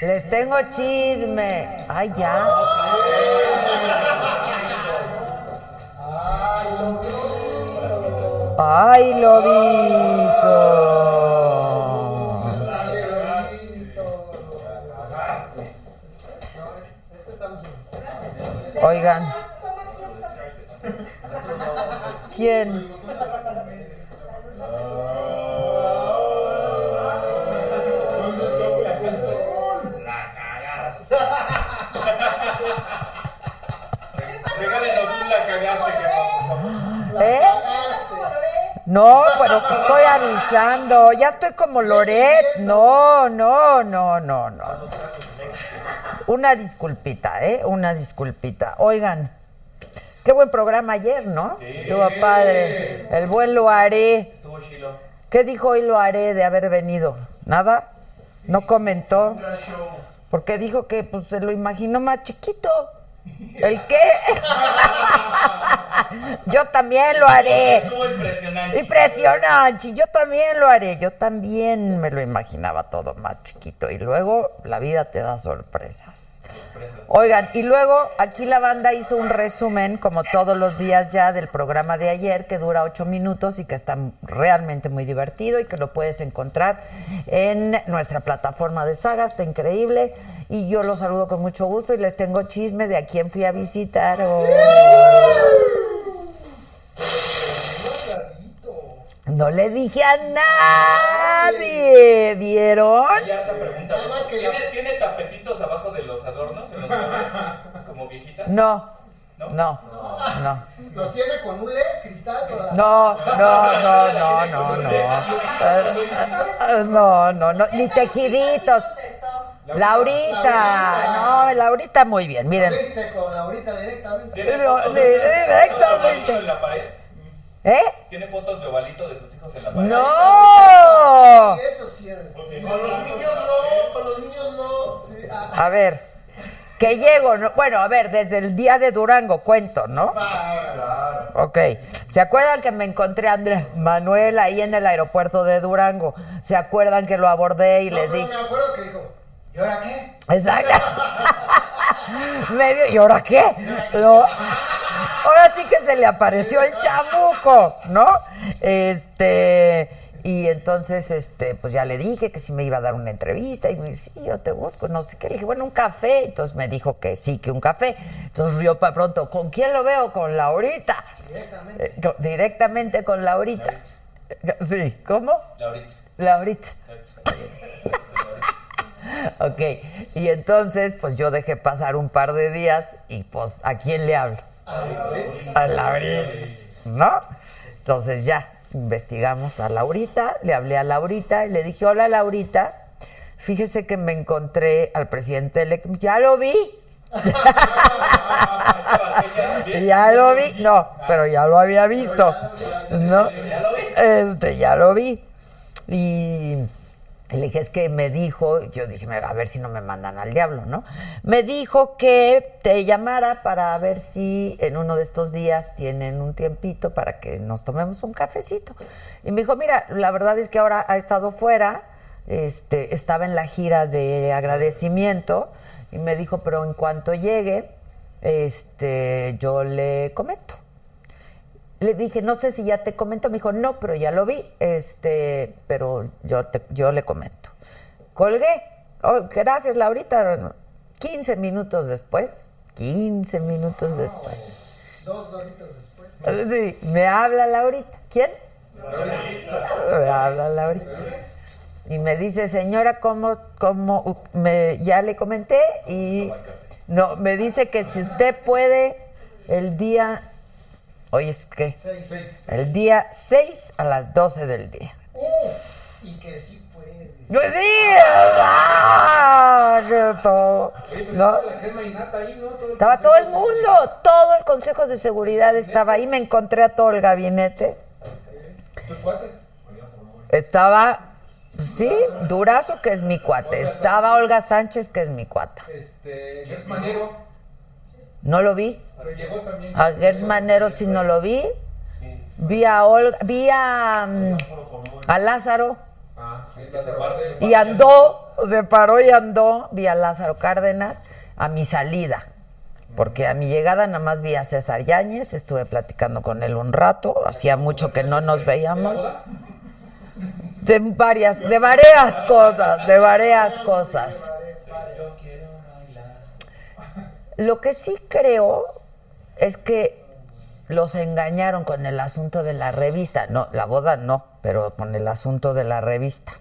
Les tengo chisme. Ay, ya. Ay, lobito. Oigan. ¿Quién? ¿Eh? No, pero estoy avisando. Ya estoy como Loret. No, no, no, no, no. Una disculpita, ¿eh? Una disculpita. Oigan, qué buen programa ayer, ¿no? Estuvo padre. El buen lo haré. ¿Qué dijo hoy lo haré de haber venido? ¿Nada? ¿No comentó? Porque dijo que pues se lo imaginó más chiquito. ¿El qué? Yo también lo haré. Estuvo impresionante. Impresionante. Yo también lo haré. Yo también me lo imaginaba todo más chiquito. Y luego la vida te da sorpresas. Oigan, y luego aquí la banda hizo un resumen, como todos los días ya, del programa de ayer, que dura ocho minutos y que está realmente muy divertido y que lo puedes encontrar en nuestra plataforma de saga. Está increíble. Y yo los saludo con mucho gusto y les tengo chisme de a quién fui a visitar. No le dije a nadie, ¿vieron? Hay harta pregunta. ¿Tiene, ¿Tiene tapetitos abajo de los adornos? en los muebles? Como viejita. No, no, no. ¿Los tiene con hule, cristal? la- No, no, no, no, no, no. No, no, no, ni tejiditos. Laurita, no, Laurita muy bien, miren. Con Laurita directamente. ¿Tiene Pero, fotos de- de, fotos de directamente. ovalito en la pared? ¿Eh? ¿Tiene fotos de ovalito de sus hijos en la pared? No. Eso sí es. Con los niños no, con los niños no. Sí, ah, A ver, que llego, ¿no? bueno, a ver, desde el día de Durango cuento, ¿no? Ok, ¿se acuerdan que me encontré a Andrés Manuel ahí en el aeropuerto de Durango? ¿Se acuerdan que lo abordé y no, le pero dije... me acuerdo que dijo, ¿y ahora qué? Exacto. Medio, ¿y ahora qué? No. Ahora sí que se le apareció el chamuco, ¿no? Este, y entonces, este, pues ya le dije que sí me iba a dar una entrevista y me dice, sí, yo te busco, no sé qué. Le dije, bueno, un café. Entonces me dijo que sí, que un café. Entonces yo para pronto, ¿con quién lo veo? Con Laurita. Directamente. Eh, directamente con Laurita. Sí, ¿cómo? Laurita. Laurita. Ok, y entonces pues yo dejé pasar un par de días y pues ¿a quién le hablo? A Laurita, ¿no? Entonces ya investigamos a Laurita, le hablé a Laurita y le dije, hola Laurita, fíjese que me encontré al presidente electo, ya lo vi. ya lo vi, no, pero ya lo había visto, ¿no? Este, ya lo vi. Y le dije, es que me dijo, yo dije, a ver si no me mandan al diablo, ¿no? Me dijo que te llamara para ver si en uno de estos días tienen un tiempito para que nos tomemos un cafecito. Y me dijo, mira, la verdad es que ahora ha estado fuera, este, estaba en la gira de agradecimiento, y me dijo, pero en cuanto llegue, este, yo le comento. Le dije, no sé si ya te comento. Me dijo, no, pero ya lo vi, este, pero yo, te, yo le comento. Colgué. Oh, gracias, Laurita. 15 minutos después, 15 minutos después. Dos horitas después. Sí, me habla Laurita. ¿Quién? Me habla Laurita. Y me dice, señora, ¿cómo, cómo me, ya le comenté? Y no, me dice que si usted puede el día, hoy es que, el día 6 a las 12 del día. Uf, y que sí puede. Pues sí, ¡ah! que todo. ¿no? La crema y nata ahí, ¿no? Todo Estaba todo el mundo, todo el Consejo de Seguridad estaba ahí, me encontré a todo el gabinete. ¿Tus cuates? Estaba, sí, Durazo, que es mi cuate. Estaba Olga Sánchez, que es mi cuata. Este, Gers Manero, No lo vi. A Gers Manero sí no lo vi. Vi a Olga, vi a, mm, a Lázaro y andó, se paró y andó. Vi a Lázaro Cárdenas a mi salida. Porque a mi llegada nada más vi a César Yáñez, estuve platicando con él un rato, hacía mucho que no nos veíamos. De varias, de varias cosas, de varias cosas. Lo que sí creo es que los engañaron con el asunto de la revista. No, la boda no, pero con el asunto de la revista.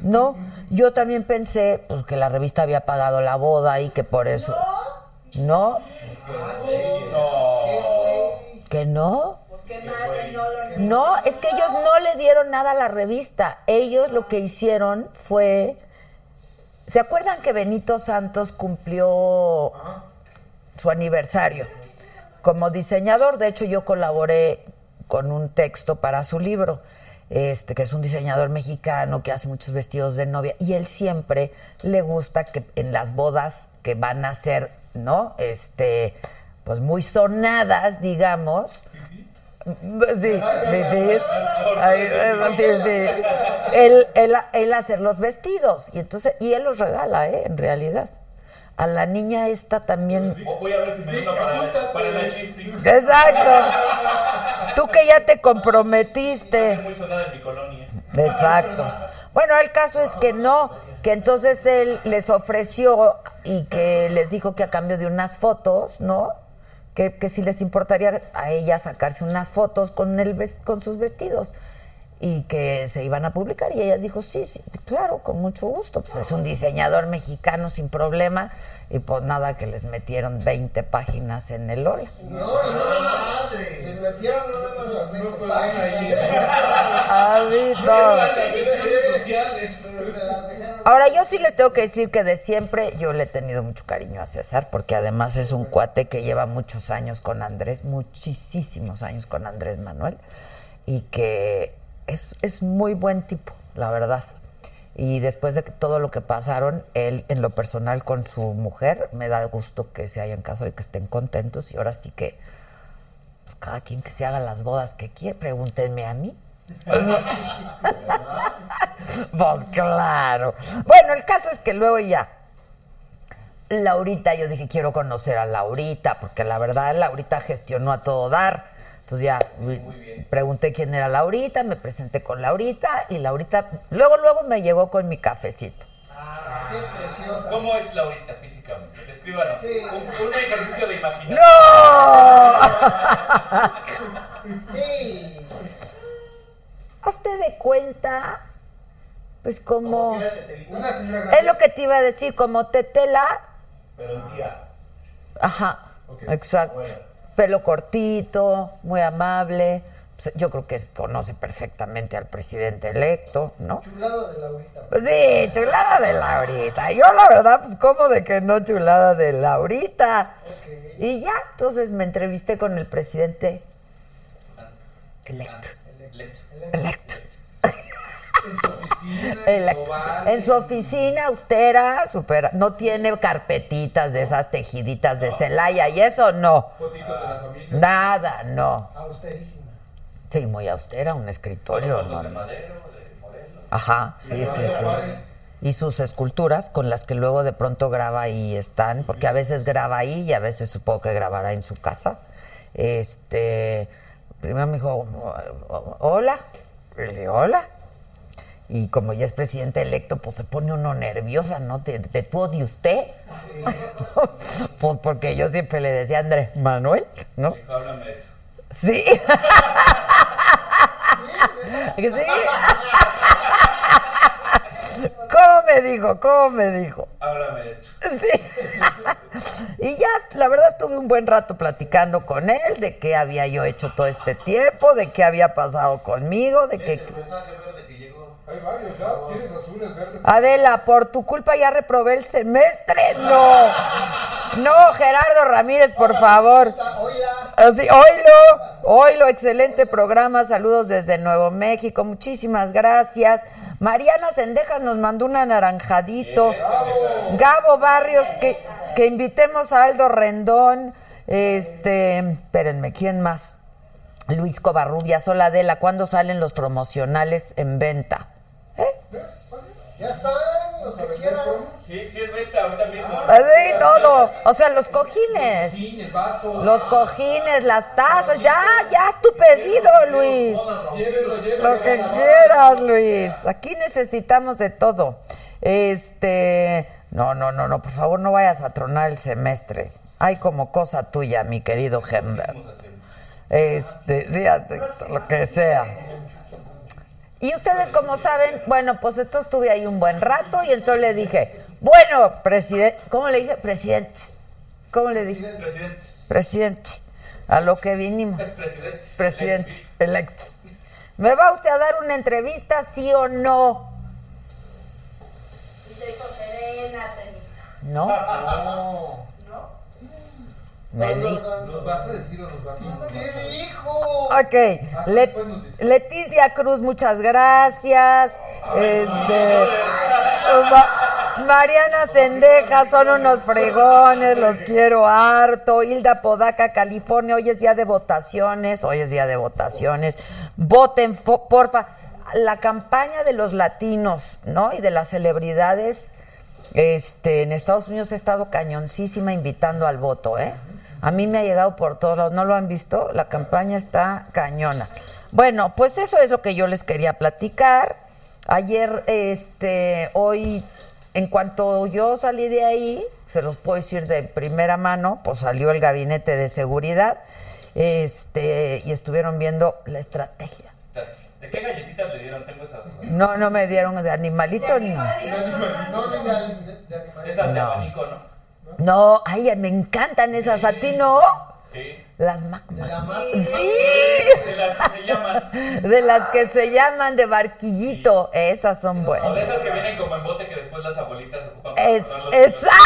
No, yo también pensé pues, que la revista había pagado la boda y que por eso. ¿No? ¿Que no? No, es que ellos no le dieron nada a la revista. Ellos lo que hicieron fue. ¿Se acuerdan que Benito Santos cumplió su aniversario? Como diseñador, de hecho, yo colaboré con un texto para su libro. Este, que es un diseñador mexicano que hace muchos vestidos de novia, y él siempre le gusta que en las bodas que van a ser, ¿no? Este, pues muy sonadas, digamos, Sí. Él, él, él hacer los vestidos y entonces y él los regala, ¿eh? En realidad. A la niña esta también. Voy a ver si me para, para la chispi. Exacto. Tú que ya te comprometiste. muy sonada en mi colonia. Exacto. Bueno, el caso es que no, que entonces él les ofreció y que les dijo que a cambio de unas fotos, ¿no? Que, que si les importaría a ella sacarse unas fotos con, el, ves- con sus vestidos y que se iban a publicar. Y ella dijo, sí, sí, claro, con mucho gusto. Pues es un diseñador mexicano sin problema. Y pues nada, que les metieron 20 páginas en el Lola. No, y no madre. Les metieron no nada más las No 20 fue una ahí. Así todo. Las secciones sociales. Ahora, yo sí les tengo que decir que de siempre yo le he tenido mucho cariño a César, porque además es un cuate que lleva muchos años con Andrés, muchísimos años con Andrés Manuel, y que es, es muy buen tipo, la verdad. Y después de todo lo que pasaron, él en lo personal con su mujer, me da gusto que se hayan casado y que estén contentos. Y ahora sí que, pues cada quien que se haga las bodas que quiere, pregúntenme a mí. Pues claro. Bueno, el caso es que luego ya. Laurita, yo dije, quiero conocer a Laurita, porque la verdad Laurita gestionó a todo dar. Entonces ya pregunté quién era Laurita, me presenté con Laurita y Laurita luego, luego me llegó con mi cafecito. Ah, qué preciosa. ¿Cómo es Laurita físicamente? Descríbanos. Sí. Un, un ejercicio de imaginación. ¡No! Sí. Hazte de cuenta, pues como... Una señora Es lo que te iba a decir, como tetela, Pero en tía. Ajá, exacto. bueno. Pelo cortito, muy amable. Pues, Yo creo que conoce perfectamente al presidente electo, ¿no? Chulado de Laurita. Pues sí, chulada de Laurita. Yo la verdad, pues como de que no chulada de Laurita. Y ya, entonces me entrevisté con el presidente electo. Electo. En su oficina. Global. En su oficina austera, super, no tiene carpetitas de esas tejiditas de Celaya y eso no. Nada, no. Austerísima. Sí, muy austera, un escritorio. Normal. Ajá, sí, sí, sí. Y sus esculturas con las que luego de pronto graba y están, porque a veces graba ahí y a veces supongo que grabará en su casa. este, primero me dijo, hola, le dije, hola. Y como ya es presidente electo, pues se pone uno nerviosa, ¿no? ¿De, de tú o de usted? pues porque yo siempre le decía a Andrés Manuel, ¿no? Dijo, háblame de eso. Sí. ¿Sí? ¿Cómo me dijo? ¿Cómo me dijo? Háblame de. Sí. y ya, la verdad, estuve un buen rato platicando con él de qué había yo hecho todo este tiempo, de qué había pasado conmigo, de. El mensaje que llegó. Hay varios, ya. Tienes azules, verdes. Adela, por tu culpa ya reprobé el semestre. No. No, Gerardo Ramírez, por favor. Así, oílo, oílo, excelente programa, saludos desde Nuevo México, muchísimas gracias. Mariana Sendejas nos mandó un anaranjadito. Gabo Barrios, que, que invitemos a Aldo Rendón. Este, espérenme, ¿quién más? Luis Covarrubias, hola Adela, ¿cuándo salen los promocionales en venta? Ya están, los que. Sí, sí es venta ahorita mismo. Así todo, o sea, los cojines. Sí. Los cojines, las tazas, ya, ya es tu pedido, Luis. Llévelo, llévelo. Lo que quieras, Luis. Aquí necesitamos de todo. Este, no, no, no, no, por favor, no vayas a tronar el semestre. Hay como cosa tuya, mi querido Herbert. Este, sí, lo que sea. Y ustedes, como saben, bueno, pues entonces estuve ahí un buen rato y entonces le dije, bueno, presidente, ¿cómo le dije? Presidente. ¿Cómo le dije? Presidente. Presidente. A lo que vinimos. Presidente. Presidente electo. ¿Me va usted a dar una entrevista, sí o no? ¿No? No. ¿Nos vas a decir o nos vas a ¿Qué dijo? Ok, Le- Leticia Cruz, muchas gracias. Este, Ma- Mariana Sendeja, son unos fregones, los quiero harto. Hilda Podaca, California, hoy es día de votaciones, hoy es día de votaciones. Voten, porfa. La campaña de los latinos, ¿no? Y de las celebridades, este, en Estados Unidos ha estado cañoncísima invitando al voto, ¿eh? A mí me ha llegado por todos lados. ¿No lo han visto? La campaña está cañona. Bueno, pues eso es lo que yo les quería platicar. Ayer, este, hoy, en cuanto yo salí de ahí, se los puedo decir de primera mano, pues salió el gabinete de seguridad, este, y estuvieron viendo la estrategia. ¿De qué galletitas le dieron? Tengo esa duda. No, no me dieron de animalito ni. No, ni de, de, de. Esas de No. abanico, ¿no? No, ay, me encantan esas. ¿A ti no? Sí. Las magmas. La Sí. De las que se llaman. De las que se llaman de barquillito. Esas son O de buenas. esas que vienen como en bote que después las abuelitas ocupan para Es, exacto,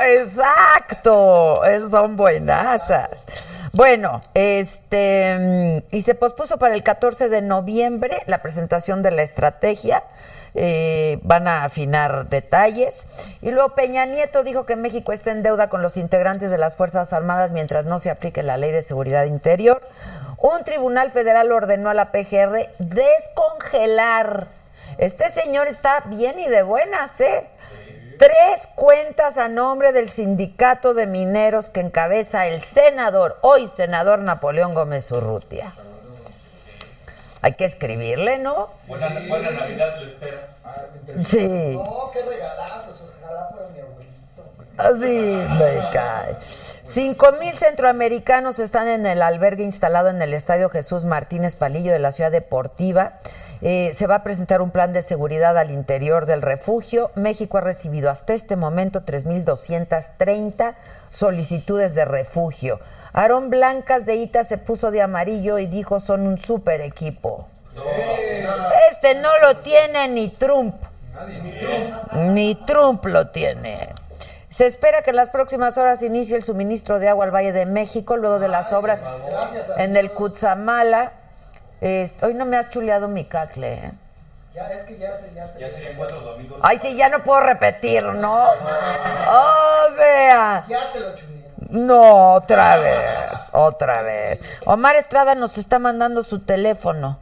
exacto. Esas son buenasas. Bueno, este, y se pospuso para el 14 de noviembre la presentación de la estrategia. Eh, van a afinar detalles. Y luego Peña Nieto dijo que México está en deuda con los integrantes de las Fuerzas Armadas mientras no se aplique la ley de seguridad interior. Un tribunal federal ordenó a la PGR descongelar. Este señor está bien y de buenas, ¿eh? Tres cuentas a nombre del sindicato de mineros que encabeza el senador, hoy senador Napoleón Gómez Urrutia. Hay que escribirle, ¿no? Buena, buena Navidad, lo espero. Sí, No, qué regalazos. Ojalá fuera mi abuelito. así me cae. Cinco mil centroamericanos están en el albergue instalado en el Estadio Jesús Martínez Palillo de la ciudad deportiva. Eh, se va a presentar un plan de seguridad al interior del refugio. México ha recibido hasta este momento 3.230 solicitudes de refugio. Aarón Blancas de Ita se puso de amarillo y dijo son un super equipo. Este no lo tiene ni Trump. Ni Trump lo tiene. Se espera que en las próximas horas inicie el suministro de agua al Valle de México luego de las obras en el Cutzamala. Este, hoy no me has chuleado mi cacle. ¿eh? Ya, es que ya se ya Ya serían cuatro domingos. Ay, sí, ya no puedo repetir, ¿no? O sea, Ya te lo chuleé. No, otra vez, otra vez. Omar Estrada nos está mandando su teléfono.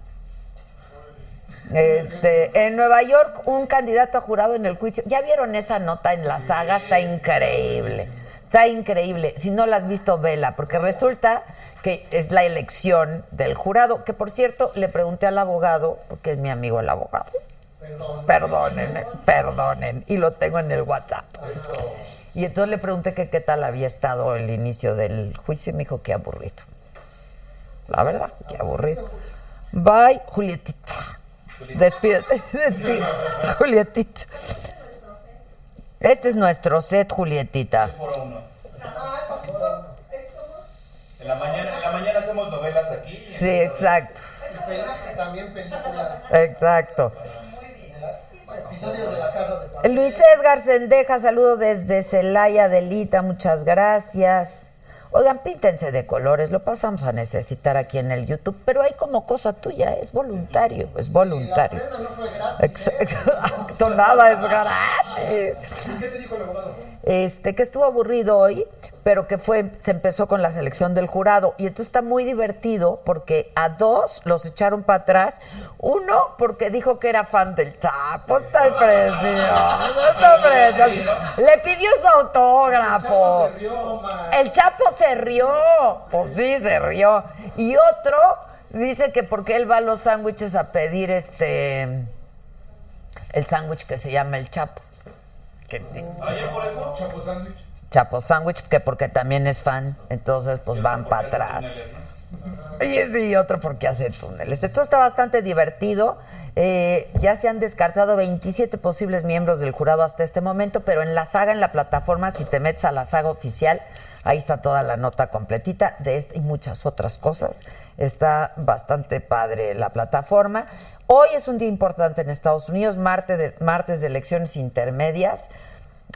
Este, en Nueva York, un candidato a jurado en el juicio. ¿Ya vieron esa nota en la saga? Está increíble. Está increíble. Si no la has visto, vela, porque resulta que es la elección del jurado. Que por cierto, le pregunté al abogado, porque es mi amigo el abogado. Perdonen, perdonen. Y lo tengo en el WhatsApp. Y entonces le pregunté que qué tal había estado el inicio del juicio y me dijo que aburrido. La verdad, que aburrido. Bye, Julietita. Despídete, despídete, Julietita. Este es nuestro set, Julietita. En la mañana, en la mañana hacemos novelas aquí. Sí, exacto, También películas, exacto. Episodios de la casa de papel. Luis Edgar Sendeja, saludo desde Celaya Delita, muchas gracias. Oigan, píntense de colores, lo pasamos a necesitar aquí en el YouTube, pero hay como cosa tuya, es voluntario, es voluntario. No fue gratis. Exacto, nada es gratis. ¿Qué te dijo el abogado? Este, que estuvo aburrido hoy, pero que fue, se empezó con la selección del jurado. Y entonces está muy divertido porque a dos los echaron para atrás. Uno porque dijo que era fan del Chapo. Está precioso, está precioso. Le pidió su autógrafo. El Chapo se rió. Pues sí, se rió. Y otro dice que porque él va a los sándwiches a pedir este el sándwich que se llama el Chapo. Que- Ayer por eso. Chapo sándwich. Chapo Sandwich, que porque también es fan, entonces pues van para atrás. Y otro porque hace túneles. Esto está bastante divertido. Eh, ya se han descartado 27 posibles miembros del jurado hasta este momento, pero en la saga, en la plataforma, si te metes a la saga oficial, ahí está toda la nota completita de esta y muchas otras cosas. Está bastante padre la plataforma. Hoy es un día importante en Estados Unidos, martes de, elecciones intermedias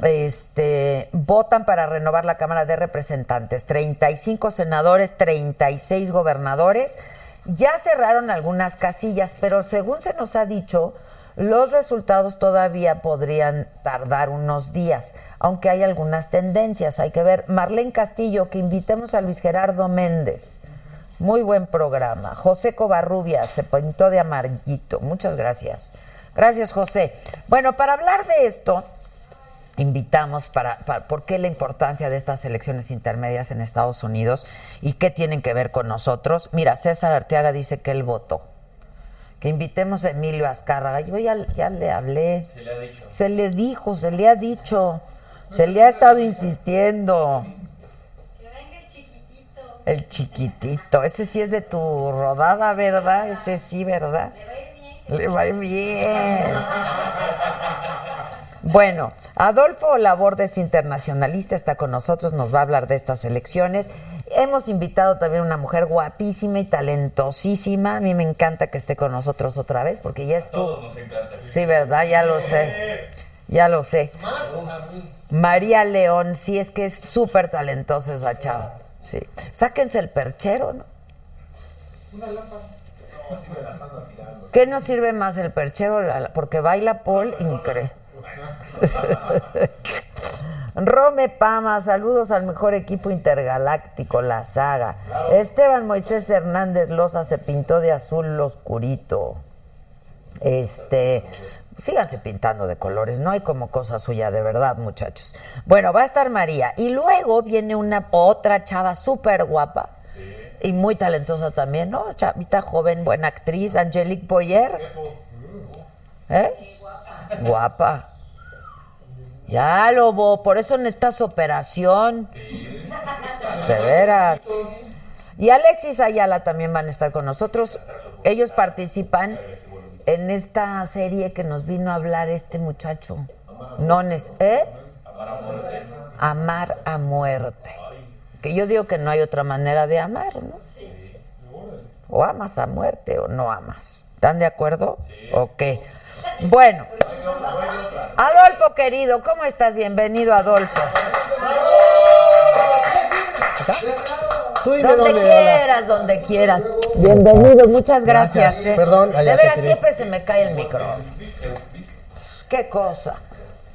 este, votan para renovar la Cámara de Representantes. 35 senadores, 36 gobernadores. Ya cerraron algunas casillas, pero según se nos ha dicho, los resultados todavía podrían tardar unos días, aunque hay algunas tendencias. Hay que ver. Marlene Castillo, que invitemos a Luis Gerardo Méndez. Muy buen programa. José Covarrubia se pintó de amarillito. Muchas gracias. Gracias, José. Bueno, para hablar de esto, invitamos para, para por qué la importancia de estas elecciones intermedias en Estados Unidos y qué tienen que ver con nosotros. Mira, César Arteaga dice que él votó. Que invitemos a Emilio Azcárraga. Yo ya, ya le hablé. Se le ha dicho. Se le dijo, se le ha dicho. Se le ha estado insistiendo. El chiquitito. Ese sí es de tu rodada, ¿verdad? Ese sí, ¿verdad? Le va a ir bien. Bueno, Adolfo Labordes, internacionalista, está con nosotros, nos va a hablar de estas elecciones. Hemos invitado también a una mujer guapísima y talentosísima. A mí me encanta que esté con nosotros otra vez, porque ya estuvo. Todos nos encanta. Sí, ¿verdad? Ya lo sé. Ya lo sé. Más a mí. María León, sí, es que es súper talentosa esa chava. Sí. Sáquense el perchero, ¿no? ¿Qué nos sirve más el perchero? Porque baila Paul increíble. Rome Pama, saludos al mejor equipo intergaláctico, la saga. Esteban Moisés Hernández Loza se pintó de azul oscurito. Este, síganse pintando de colores, no hay como cosa suya, de verdad, muchachos. Bueno, va a estar María. Y luego viene una otra chava súper guapa y muy talentosa también, ¿no? Chavita joven, buena actriz, Angelique Boyer. ¿Eh? Guapa. Ya, Lobo, por eso necesitas operación. De veras. Y Alexis Ayala también van a estar con nosotros. Ellos participan en esta serie que nos vino a hablar este muchacho. No, nes- ¿eh? Amar a muerte. Que yo digo que no hay otra manera de amar, ¿no? O amas a muerte o no amas. ¿Están de acuerdo? Ok. Bueno. Adolfo, querido, ¿cómo estás? Bienvenido, Adolfo. ¿Tú dime Donde dónde, Lola? quieras, donde quieras. Bienvenido, muchas gracias. Gracias. eh. Perdón, allá de veras, siempre se me cae el micrófono. Qué cosa.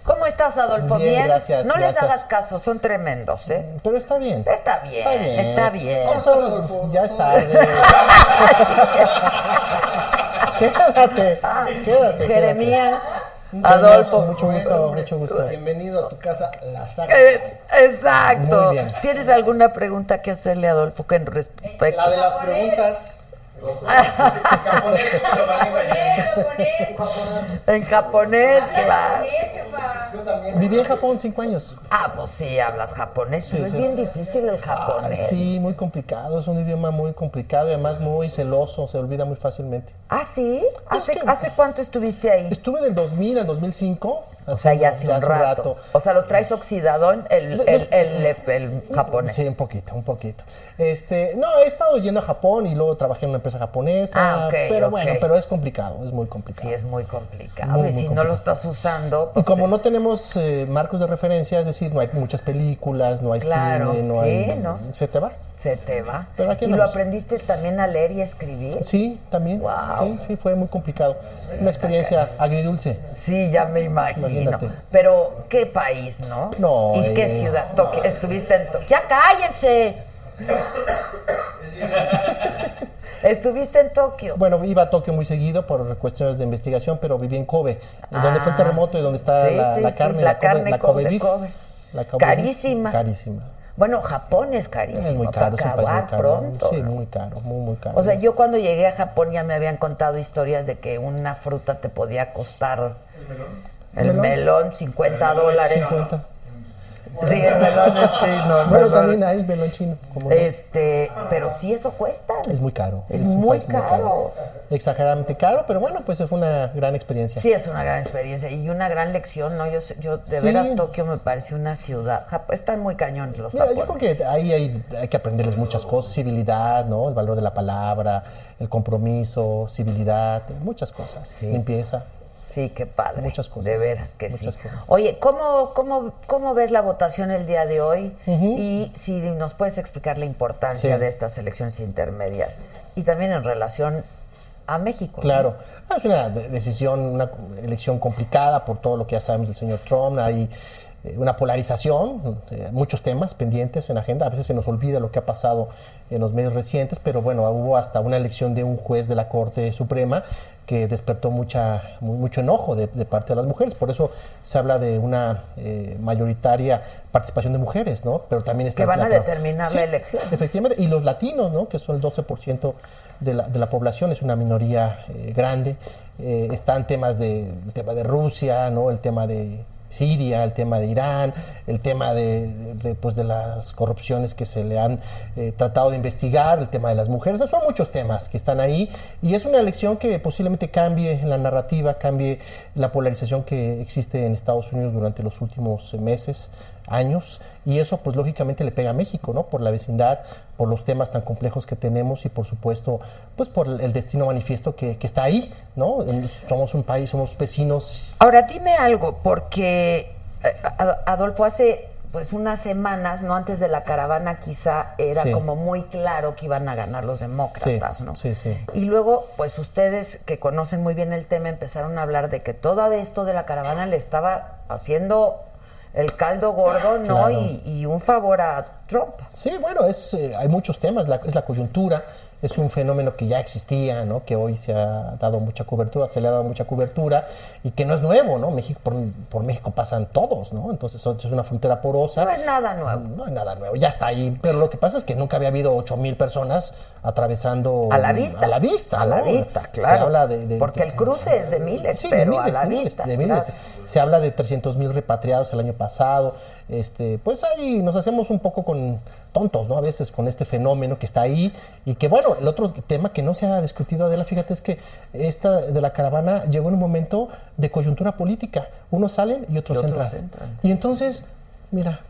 ¿Cómo estás, Adolfo? Bien, gracias, No les hagas caso, son tremendos, ¿eh? Pero está bien. Está bien, está bien. No, solo- ya es tarde. quédate, quédate. Jeremías, Adolfo. Mucho gusto, mucho gusto. Bienvenido a tu casa, La Saga. Eh, exacto. Muy bien. ¿Tienes alguna pregunta que hacerle a Adolfo que en respecto? La de las preguntas. En japonés, claro. Viví en Japón cinco años. Ah, pues sí, hablas japonés, pero es bien difícil el Ah, japonés. sí, muy complicado. Es un idioma muy complicado y además muy celoso. Se olvida muy fácilmente. ¿Ah, sí? ¿Hace, ¿Hace cuánto estuviste ahí? Estuve del 2000 al 2005. O sea, ya hace un rato. O sea, lo traes oxidadón el, el, el, el- el japonés. Sí, un poquito, un poquito. Este, no, he estado yendo a Japón y luego trabajé en una empresa japonesa. Ah, ok, pero bueno, pero es complicado, es muy complicado. Sí, es muy complicado. Muy, y muy si no lo estás usando. Y pues, como sí. no tenemos eh, marcos de referencia, es decir, no hay muchas películas, no hay Claro, cine, no sí, hay... ¿no? Se te va. Se te va. Pero aquí ¿Y lo aprendiste también a leer y escribir? Sí, también. Wow. Sí, sí, fue muy complicado. Una experiencia agridulce. Sí, ya me imagino. Imagínate. Pero, ¿qué país, no? No, ¿Y qué eh, ciudad? Tokio. Estuviste en Tokio. ¡Ya cállense! Estuviste en Tokio. Bueno, iba a Tokio muy seguido por cuestiones de investigación, pero viví en Kobe, en donde fue el terremoto y donde está Ah. Sí, la, carne, la carne Kobe Carísima. Carísima. Bueno, Japón es carísimo. Es muy caro, es para un país muy acabar caro. pronto. sí, ¿no? muy caro, muy, muy caro. O sea, yo cuando llegué a Japón ya me habían contado historias de que una fruta te podía costar. ¿El melón? melón? 50 dólares. 50. Sí, el melón es chino. el Bueno, melón- también hay melón chino. como no. Este, pero sí eso cuesta. Es muy caro. Es muy caro. Exageradamente caro, pero bueno, pues fue una gran experiencia. Sí, es una gran experiencia y una gran lección, ¿no? Yo, yo de Sí. veras Tokio me parece una ciudad. Están muy cañones los Mira, yo creo japoneses. que ahí hay, hay que aprenderles muchas cosas, civilidad, ¿no? El valor de la palabra, el compromiso, civilidad, muchas cosas, limpieza. Sí, qué padre. Muchas cosas. De veras que Muchas sí. cosas. Oye, ¿cómo, cómo, ¿cómo ves la votación el día de hoy? Y si nos puedes explicar la importancia Sí. de estas elecciones intermedias y también en relación a México. ¿no? Claro, es una de- decisión, una elección complicada por todo lo que ya sabemos del señor Trump. Hay una polarización, eh, muchos temas pendientes en agenda. A veces se nos olvida lo que ha pasado en los medios recientes, pero bueno, hubo hasta una elección de un juez de la Corte Suprema que despertó mucha, mu- mucho enojo de, de parte de las mujeres. Por eso se habla de una eh, mayoritaria participación de mujeres, ¿no? Pero también está Que van a la- determinar la elección. Efectivamente, y los latinos, ¿no? que son el 12% de la, de la población, es una minoría eh, grande. Eh, están temas de, el tema de Rusia, ¿no? el tema de Siria, el tema de Irán, el tema de, pues, de las corrupciones que se le han eh, tratado de investigar, el tema de las mujeres. Son muchos temas que están ahí y es una elección que posiblemente cambie la narrativa, cambie la polarización que existe en Estados Unidos durante los últimos meses años y eso pues lógicamente le pega a México, ¿no? Por la vecindad, por los temas tan complejos que tenemos y por supuesto pues por el destino manifiesto que, que está ahí, ¿no? Somos un país, somos vecinos. Ahora dime algo, porque eh, Ad- Adolfo hace pues unas semanas, no antes de la caravana quizá era Sí. como muy claro que iban a ganar los demócratas, Sí, ¿no? sí, sí. Y luego, pues ustedes que conocen muy bien el tema empezaron a hablar de que todo esto de la caravana le estaba haciendo el caldo gordo, ¿no? Claro. Y, y un favor a Trump. Sí, bueno, es, eh, hay muchos temas, la- es la coyuntura, es un fenómeno que ya existía, ¿no? que hoy se ha dado mucha cobertura, se le ha dado mucha cobertura y que no es nuevo, ¿no? México, por, por México pasan todos, ¿no? Entonces es una frontera porosa. No es nada nuevo. No es nada nuevo, ya está ahí. Pero lo que pasa es que nunca había habido 8 mil personas atravesando. A la vista. A la vista, A la ¿no? vista, Se claro. habla de, de- Porque el cruce es de miles, Sí, pero de a miles, la de miles, vista. de miles. claro. Se habla de 300 mil repatriados el año pasado. Este, pues ahí nos hacemos un poco con tontos, ¿no? A veces con este fenómeno que está ahí y que, bueno, el otro tema que no se ha discutido, Adela, fíjate, es que esta de la caravana llegó en un momento de coyuntura política. Unos salen y otros, Y otros entran. entran. Y entonces, mira,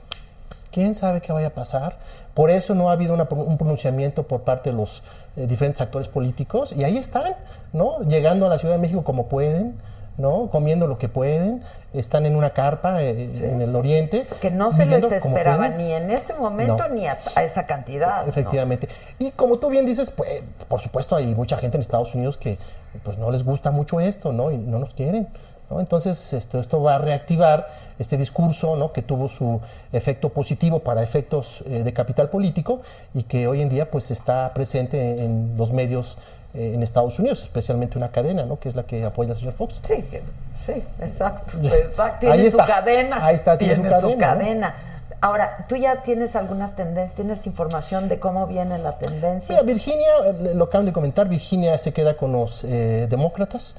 ¿Quién sabe qué vaya a pasar? Por eso no ha habido una un pronunciamiento por parte de los eh, diferentes actores políticos y ahí están, ¿no? Llegando a la Ciudad de México como pueden, ¿no? Comiendo lo que pueden, están en una carpa eh, en el oriente. Que no se les esperaba ni en este momento No. ni a, a esa cantidad. ¿no? Efectivamente. Y como tú bien dices, pues, por supuesto hay mucha gente en Estados Unidos que pues no les gusta mucho esto, ¿no? Y no nos quieren. ¿no? Entonces, esto, esto va a reactivar este discurso ¿no? que tuvo su efecto positivo para efectos eh, de capital político y que hoy en día pues está presente en los medios eh, en Estados Unidos, especialmente una cadena, ¿no? que es la que apoya al señor Fox. Sí, sí, exacto. exacto. Tiene Ahí su está. cadena. Ahí está, tiene su su cadena, ¿no? Ahora, tú ya tienes algunas tendencias, tienes información de cómo viene la tendencia. Mira, Virginia, lo acaban de comentar, Virginia se queda con los eh, demócratas.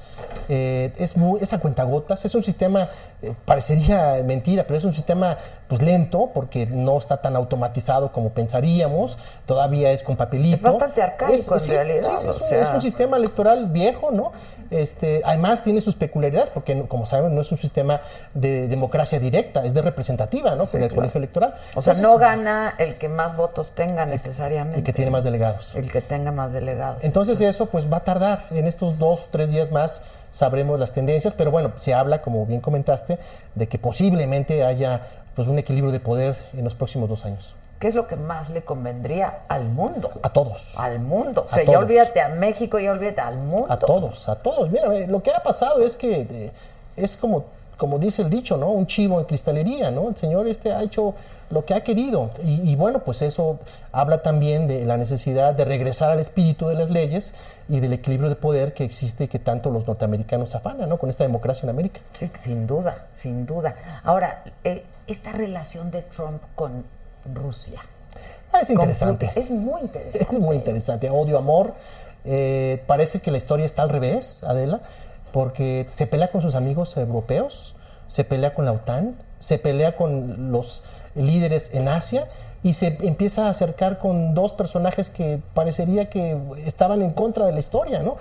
Eh, es, muy, es a cuentagotas, es un sistema, eh, parecería mentira, pero es un sistema pues lento porque no está tan automatizado como pensaríamos, todavía es con papelito. Es bastante arcaico, en sí, realidad, sí, sí, es, un, sea. es un sistema electoral viejo, ¿no? Este, además tiene sus peculiaridades porque, como saben, no es un sistema de democracia directa, es de representativa, ¿no? Con el colegio electoral. o sea, Entonces, no gana el que más votos tenga necesariamente. el que tiene más delegados. El que tenga más delegados. Entonces eso pues va a tardar, en estos dos, tres días más sabremos las tendencias, pero bueno, se habla, como bien comentaste, de que posiblemente haya pues un equilibrio de poder en los próximos dos años. ¿Qué es lo que más le convendría al mundo? A todos. Al mundo. O sea, ya olvídate a México, ya olvídate al mundo. A todos, a todos. Mira, lo que ha pasado es que eh, es como, como dice el dicho, ¿no? Un chivo en cristalería, ¿no? El señor este ha hecho lo que ha querido. Y, y bueno, pues eso habla también de la necesidad de regresar al espíritu de las leyes y del equilibrio de poder que existe y que tanto los norteamericanos afanan, ¿no? Con esta democracia en América. Sí, sin duda, sin duda. Ahora, eh, esta relación de Trump con Rusia. Ah, es interesante. Es muy interesante. Es muy interesante. Odio, amor. Eh, parece que la historia está al revés, Adela, porque se pelea con sus amigos europeos, se pelea con la OTAN, se pelea con los líderes en Asia y se empieza a acercar con dos personajes que parecería que estaban en contra de la historia, ¿no?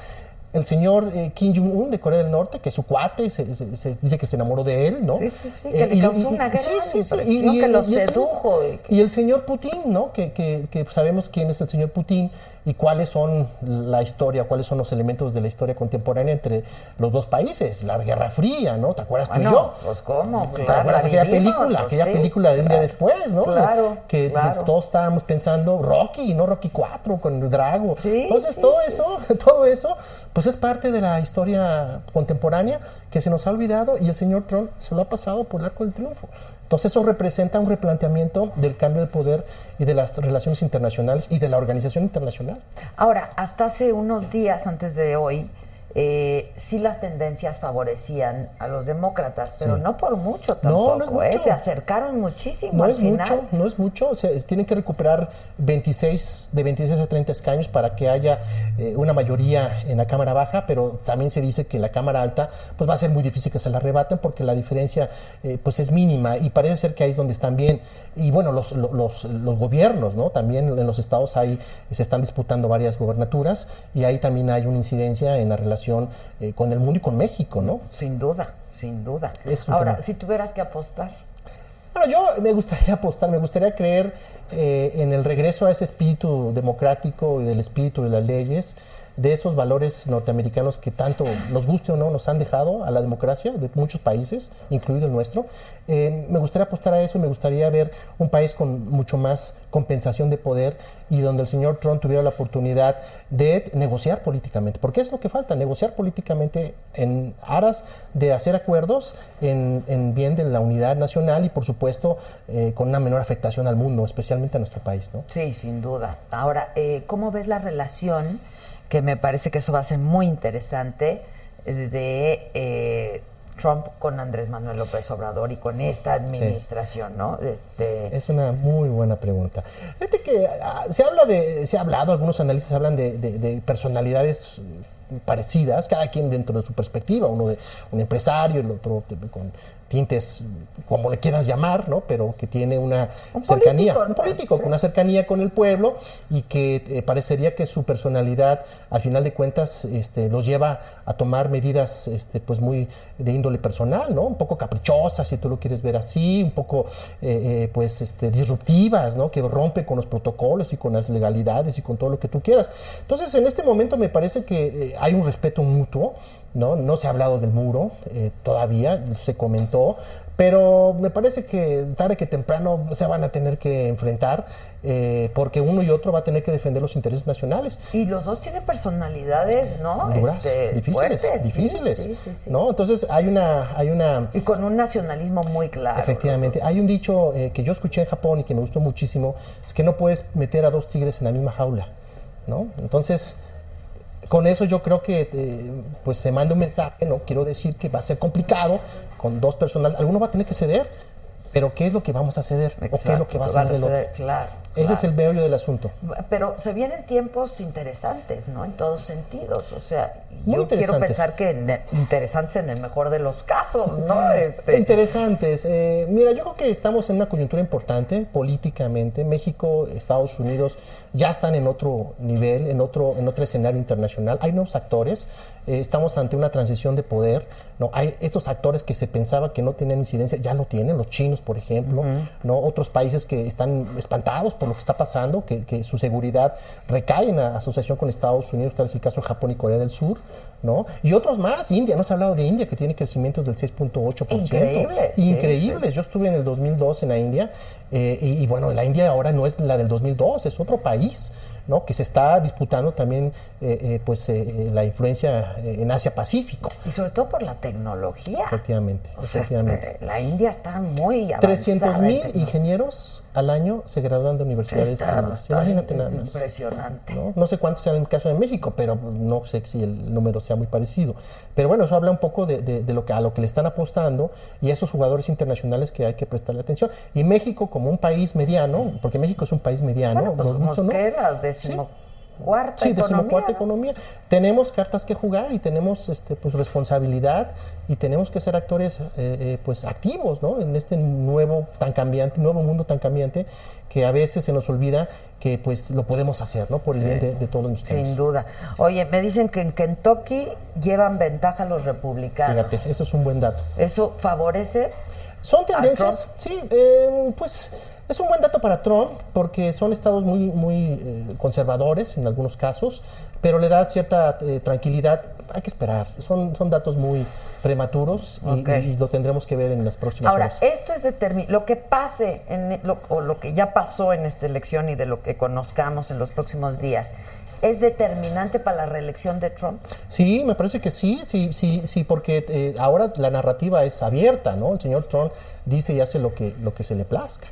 El señor eh, Kim Jong-un de Corea del Norte, que es su cuate, se, se- se dice que se enamoró de él, ¿no? Sí, sí, sí, que Eh, y- causó una sí, sí, que lo sedujo y el señor Putin, ¿no? Que, que- que sabemos quién es el señor Putin y cuáles son la historia, cuáles son los elementos de la historia contemporánea entre los dos países. La Guerra Fría, ¿no? ¿Te acuerdas tú y Bueno, yo? pues cómo, ¿Te claro, acuerdas la aquella vivimos, película? pues aquella sí, película de un día después, ¿no? Claro, que, todos estábamos pensando Rocky, no Rocky 4 con el Drago. Sí, Entonces sí, todo eso, todo eso, pues es parte de la historia contemporánea que se nos ha olvidado y el señor Trump se lo ha pasado por el arco del triunfo. Entonces eso representa un replanteamiento del cambio de poder y de las relaciones internacionales y de la organización internacional. Ahora, hasta hace unos días antes de hoy, eh, sí las tendencias favorecían a los demócratas, pero Sí. no por mucho tampoco. no es ¿eh? Se acercaron muchísimo No al es final. mucho, no es mucho. Se, tienen que recuperar 26, de 26 a 30 escaños para que haya eh, una mayoría en la Cámara Baja, pero también se dice que en la Cámara Alta pues va a ser muy difícil que se la arrebaten porque la diferencia eh, pues es mínima y parece ser que ahí es donde están bien. Y bueno, los, lo- los, los gobiernos, ¿no? También en los estados hay, se están disputando varias gobernaturas y ahí también hay una incidencia en la relación eh, con el mundo y con México, ¿no? Sin duda, sin duda. Es Ahora, tema. si tuvieras que apostar, Bueno, yo me gustaría apostar, me gustaría creer eh, en el regreso a ese espíritu democrático y del espíritu de las leyes, de esos valores norteamericanos que tanto, nos guste o no, nos han dejado a la democracia de muchos países, incluido el nuestro. Eh, me gustaría apostar a eso, me gustaría ver un país con mucho más compensación de poder y donde el señor Trump tuviera la oportunidad de negociar políticamente, porque es lo que falta, negociar políticamente en aras de hacer acuerdos en, en bien de la unidad nacional y por supuesto eh, con una menor afectación al mundo, especialmente a nuestro país. ¿no? sí, sin duda. Ahora, eh, ¿cómo ves la relación? Que me parece que eso va a ser muy interesante eh, de eh, Trump con Andrés Manuel López Obrador y con esta administración, ¿no? Este, Es una muy buena pregunta. Fíjate que ah, se habla de, se ha hablado, algunos analistas hablan de, de- de personalidades eh, parecidas, cada quien dentro de su perspectiva, uno de un empresario, el otro con tintes, como le quieras llamar, ¿no? Pero que tiene una Un cercanía, político, un político, una cercanía con el pueblo y que eh, parecería que su personalidad, al final de cuentas, este, los lleva a tomar medidas, este, pues muy de índole personal, ¿no? Un poco caprichosas, si tú lo quieres ver así, un poco, eh, eh, pues, este, disruptivas, ¿no? Que rompen con los protocolos y con las legalidades y con todo lo que tú quieras. Entonces, en este momento me parece que hay un respeto mutuo, ¿no? No se ha hablado del muro eh, todavía, se comentó pero me parece que tarde que temprano se van a tener que enfrentar eh, porque uno y otro va a tener que defender los intereses nacionales. Y los dos tienen personalidades, ¿no? Duras, Este, difíciles, fuertes, difíciles, sí, sí, sí. ¿no? Entonces hay una, hay una, Y con un nacionalismo muy claro. efectivamente, hay un dicho eh, que yo escuché en Japón y que me gustó muchísimo, es que no puedes meter a dos tigres en la misma jaula, ¿no? Entonces, con eso yo creo que eh, pues se manda un mensaje, no quiero decir que va a ser complicado con dos personas, alguno va a tener que ceder, pero ¿qué es lo que vamos a ceder? ¿O qué es lo que va a ceder el otro? Claro. Ese es el meollo del asunto. Pero se vienen tiempos interesantes, ¿no? En todos sentidos. O sea, Muy yo quiero pensar que en- interesantes en el mejor de los casos, ¿no? Este, Interesantes. Eh, mira, yo creo que estamos en una coyuntura importante políticamente. México, Estados Unidos ya están en otro nivel, en otro, en otro escenario internacional. Hay nuevos actores. Eh, estamos ante una transición de poder. No, hay esos actores que se pensaba que no tenían incidencia, ya lo tienen. Los chinos, por ejemplo, no, otros países que están espantados por lo que está pasando, que, que su seguridad recae en la asociación con Estados Unidos. Tal es el caso de Japón y Corea del Sur, no, y otros más. India, no se ha hablado de India que tiene crecimientos del 6.8%. Increíble, sí, Increíbles. Yo estuve en el 2002 en la India eh, y, y bueno, la India ahora no es la del 2002, es otro país, ¿no? Que se está disputando también eh, eh, pues eh, eh, la influencia eh, en Asia Pacífico. Y sobre todo por la tecnología. Efectivamente, O sea, efectivamente. este, la India está muy avanzada. 300 en mil ingenieros al año se gradúan de universidades Está- Imagínate nada más. Impresionante. ¿no? No sé cuántos sean en el caso de México, pero no sé si el número sea muy parecido. Pero bueno, eso habla un poco de, de- de lo que, a lo que le están apostando y a esos jugadores internacionales que hay que prestarle atención. Y México como un país mediano, porque México es un país mediano, Bueno, pues nos no. que Sí. decimocuarta Sí, economía, decimocuarta ¿no? economía. Tenemos cartas que jugar y tenemos este, pues, responsabilidad y tenemos que ser actores eh, eh, pues, activos ¿no? en este nuevo, tan cambiante, nuevo mundo tan cambiante que a veces se nos olvida que pues, lo podemos hacer ¿no? por el bien de, de todos los mexicanos. Sin duda. Oye, me dicen que en Kentucky llevan ventaja los republicanos. Fíjate, eso es un buen dato. ¿Eso favorece? Son tendencias, sí, eh, pues es un buen dato para Trump porque son estados muy, muy eh, conservadores en algunos casos, pero le da cierta eh, tranquilidad. Hay que esperar, son, son datos muy prematuros y, lo tendremos que ver en las próximas Ahora, horas. esto es determinante. Lo que pase, en, lo, o lo que ya pasó en esta elección y de lo que conozcamos en los próximos días, ¿es determinante para la reelección de Trump? Sí, me parece que sí, sí, sí, sí, porque eh, ahora la narrativa es abierta, ¿no? El señor Trump dice y hace lo que, lo que se le plazca.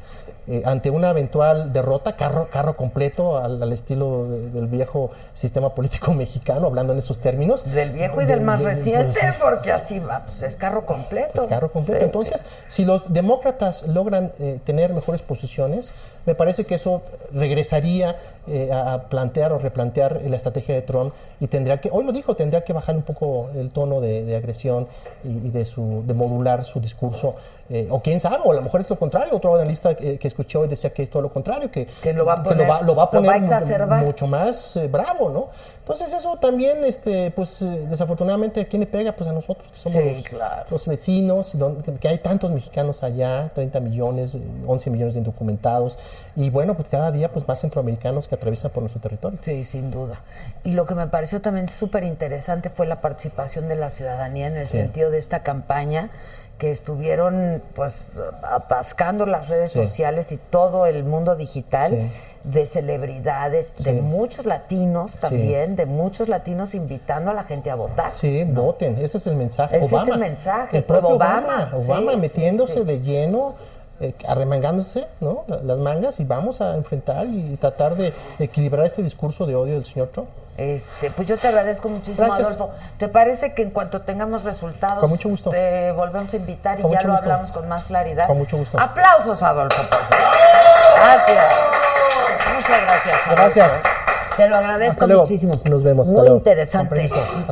Eh, ante una eventual derrota, carro, carro completo al, al estilo de- del viejo sistema político mexicano, hablando en esos términos. Del viejo y De- del más de- reciente, pues, porque así va, pues es carro completo. pues, carro completo. Sí. Entonces, si los demócratas logran eh, tener mejores posiciones, me parece que eso regresaría eh, a plantear o replantear la estrategia de Trump y tendría que, hoy lo dijo, tendría que bajar un poco el tono de, de agresión y, y de su de modular su discurso. Eh, o quién sabe, o a lo mejor es lo contrario. Otro analista que, que escuché hoy decía que es todo lo contrario, que, Que lo va a poner- lo va, lo va a lo va a poner mucho más eh, bravo, ¿no? Entonces eso también, este, pues eh, desafortunadamente, ¿a quién le pega? Pues a nosotros, que somos Sí, los, claro. los vecinos, don- que, hay tantos mexicanos allá, 30 millones, eh, 11 millones de indocumentados, y bueno, pues cada día pues más centroamericanos que atraviesan por nuestro territorio. Sí, sin duda. Y lo que me pareció también súper interesante fue la participación de la ciudadanía en el Sí. sentido de esta campaña que estuvieron pues atascando las redes Sí. sociales y todo el mundo digital Sí. de celebridades, de muchos latinos también, de muchos latinos invitando a la gente a votar. Sí, voten, ese es el mensaje. Ese es el mensaje, el propio Obama, Obama, metiéndose de lleno, eh, arremangándose ¿no? La- las mangas y vamos a enfrentar y tratar de equilibrar este discurso de odio del señor Trump. Este, pues yo te agradezco muchísimo, Gracias. Adolfo. ¿Te parece que en cuanto tengamos resultados Con mucho gusto. te volvemos a invitar y Con ya lo gusto. hablamos con más claridad? Con mucho gusto. Aplausos, Adolfo, por favor. Gracias. Muchas gracias. Adolfo, Gracias. Te lo agradezco muchísimo. Nos vemos. Muy interesante.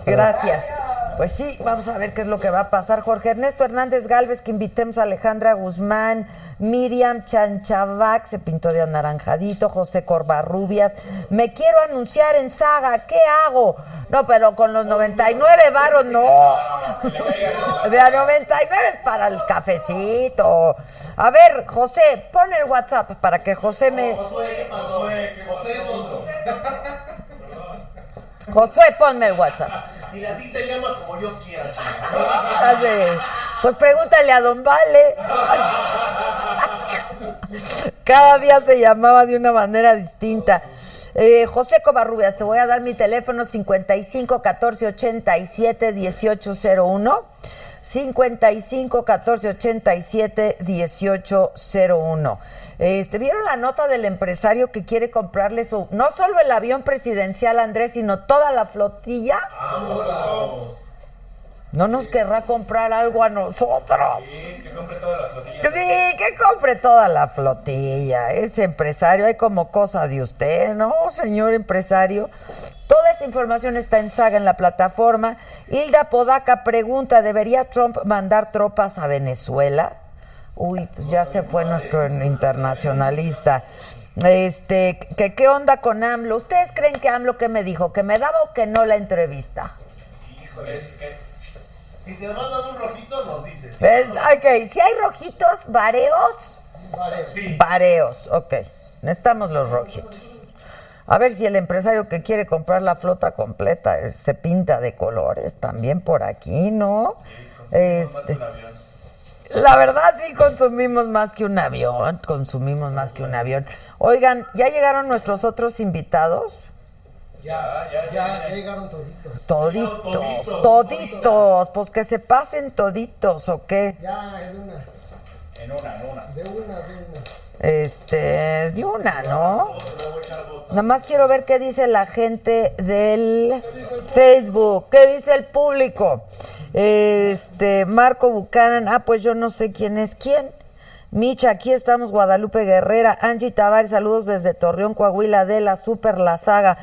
Gracias. Pues sí, vamos a ver qué es lo que va a pasar. Jorge Ernesto Hernández Galvez, que invitemos a Alejandra Guzmán, Miriam Chanchavac, se pintó de anaranjadito, José Corvarrubias. Me quiero anunciar en Saga, ¿qué hago? No, pero con los 99 varos no. De a 99 es para el cafecito. A ver, José, pon el WhatsApp para que José me. Alonso. Josué, ponme el WhatsApp. Y a ti te llamas como yo quiera. Pues pregúntale a Don Vale. Cada día se llamaba de una manera distinta. Eh, José Covarrubias, te voy a dar mi teléfono 55 14 87 1801. 55 14 87 1801. Este, ¿Vieron la nota del empresario que quiere comprarle su, no solo el avión presidencial Andrés, sino toda la flotilla? ¿No nos querrá comprar algo a nosotros? Sí, que compre toda la flotilla. Sí, que compre toda la flotilla. Ese empresario, hay como cosa de usted, ¿no, señor empresario? Toda esa información está en Saga en la plataforma. Hilda Podaca pregunta, ¿debería Trump mandar tropas a Venezuela? Uy, pues ya se fue nuestro internacionalista. Este, que qué onda con AMLO? ¿Ustedes creen que AMLO qué me dijo? ¿Que me daba o que no la entrevista? Híjole, es que Si te mandan un rojito, nos dices. Si hay rojitos, vareos, Vale, sí. Pareos, ok. Necesitamos los rojitos. A ver si el empresario que quiere comprar la flota completa eh, se pinta de colores también por aquí, ¿no? Este, la verdad sí consumimos más que un avión, consumimos más que un avión. Oigan, ¿ya llegaron nuestros otros invitados? Ya, ya, ya, ya llegaron toditos. Toditos, Toditos, toditos, pues que se pasen toditos, ¿o qué? Ya, de una. en una, en una. De una, de una. Este, de una, ¿no? Nada más quiero ver qué dice la gente del Facebook, qué dice el público. Este, Marco Buchanan, ah, pues yo no sé quién es quién. Micha, aquí estamos, Guadalupe Guerrera, Angie Tavares, saludos desde Torreón, Coahuila, de la Super La Saga.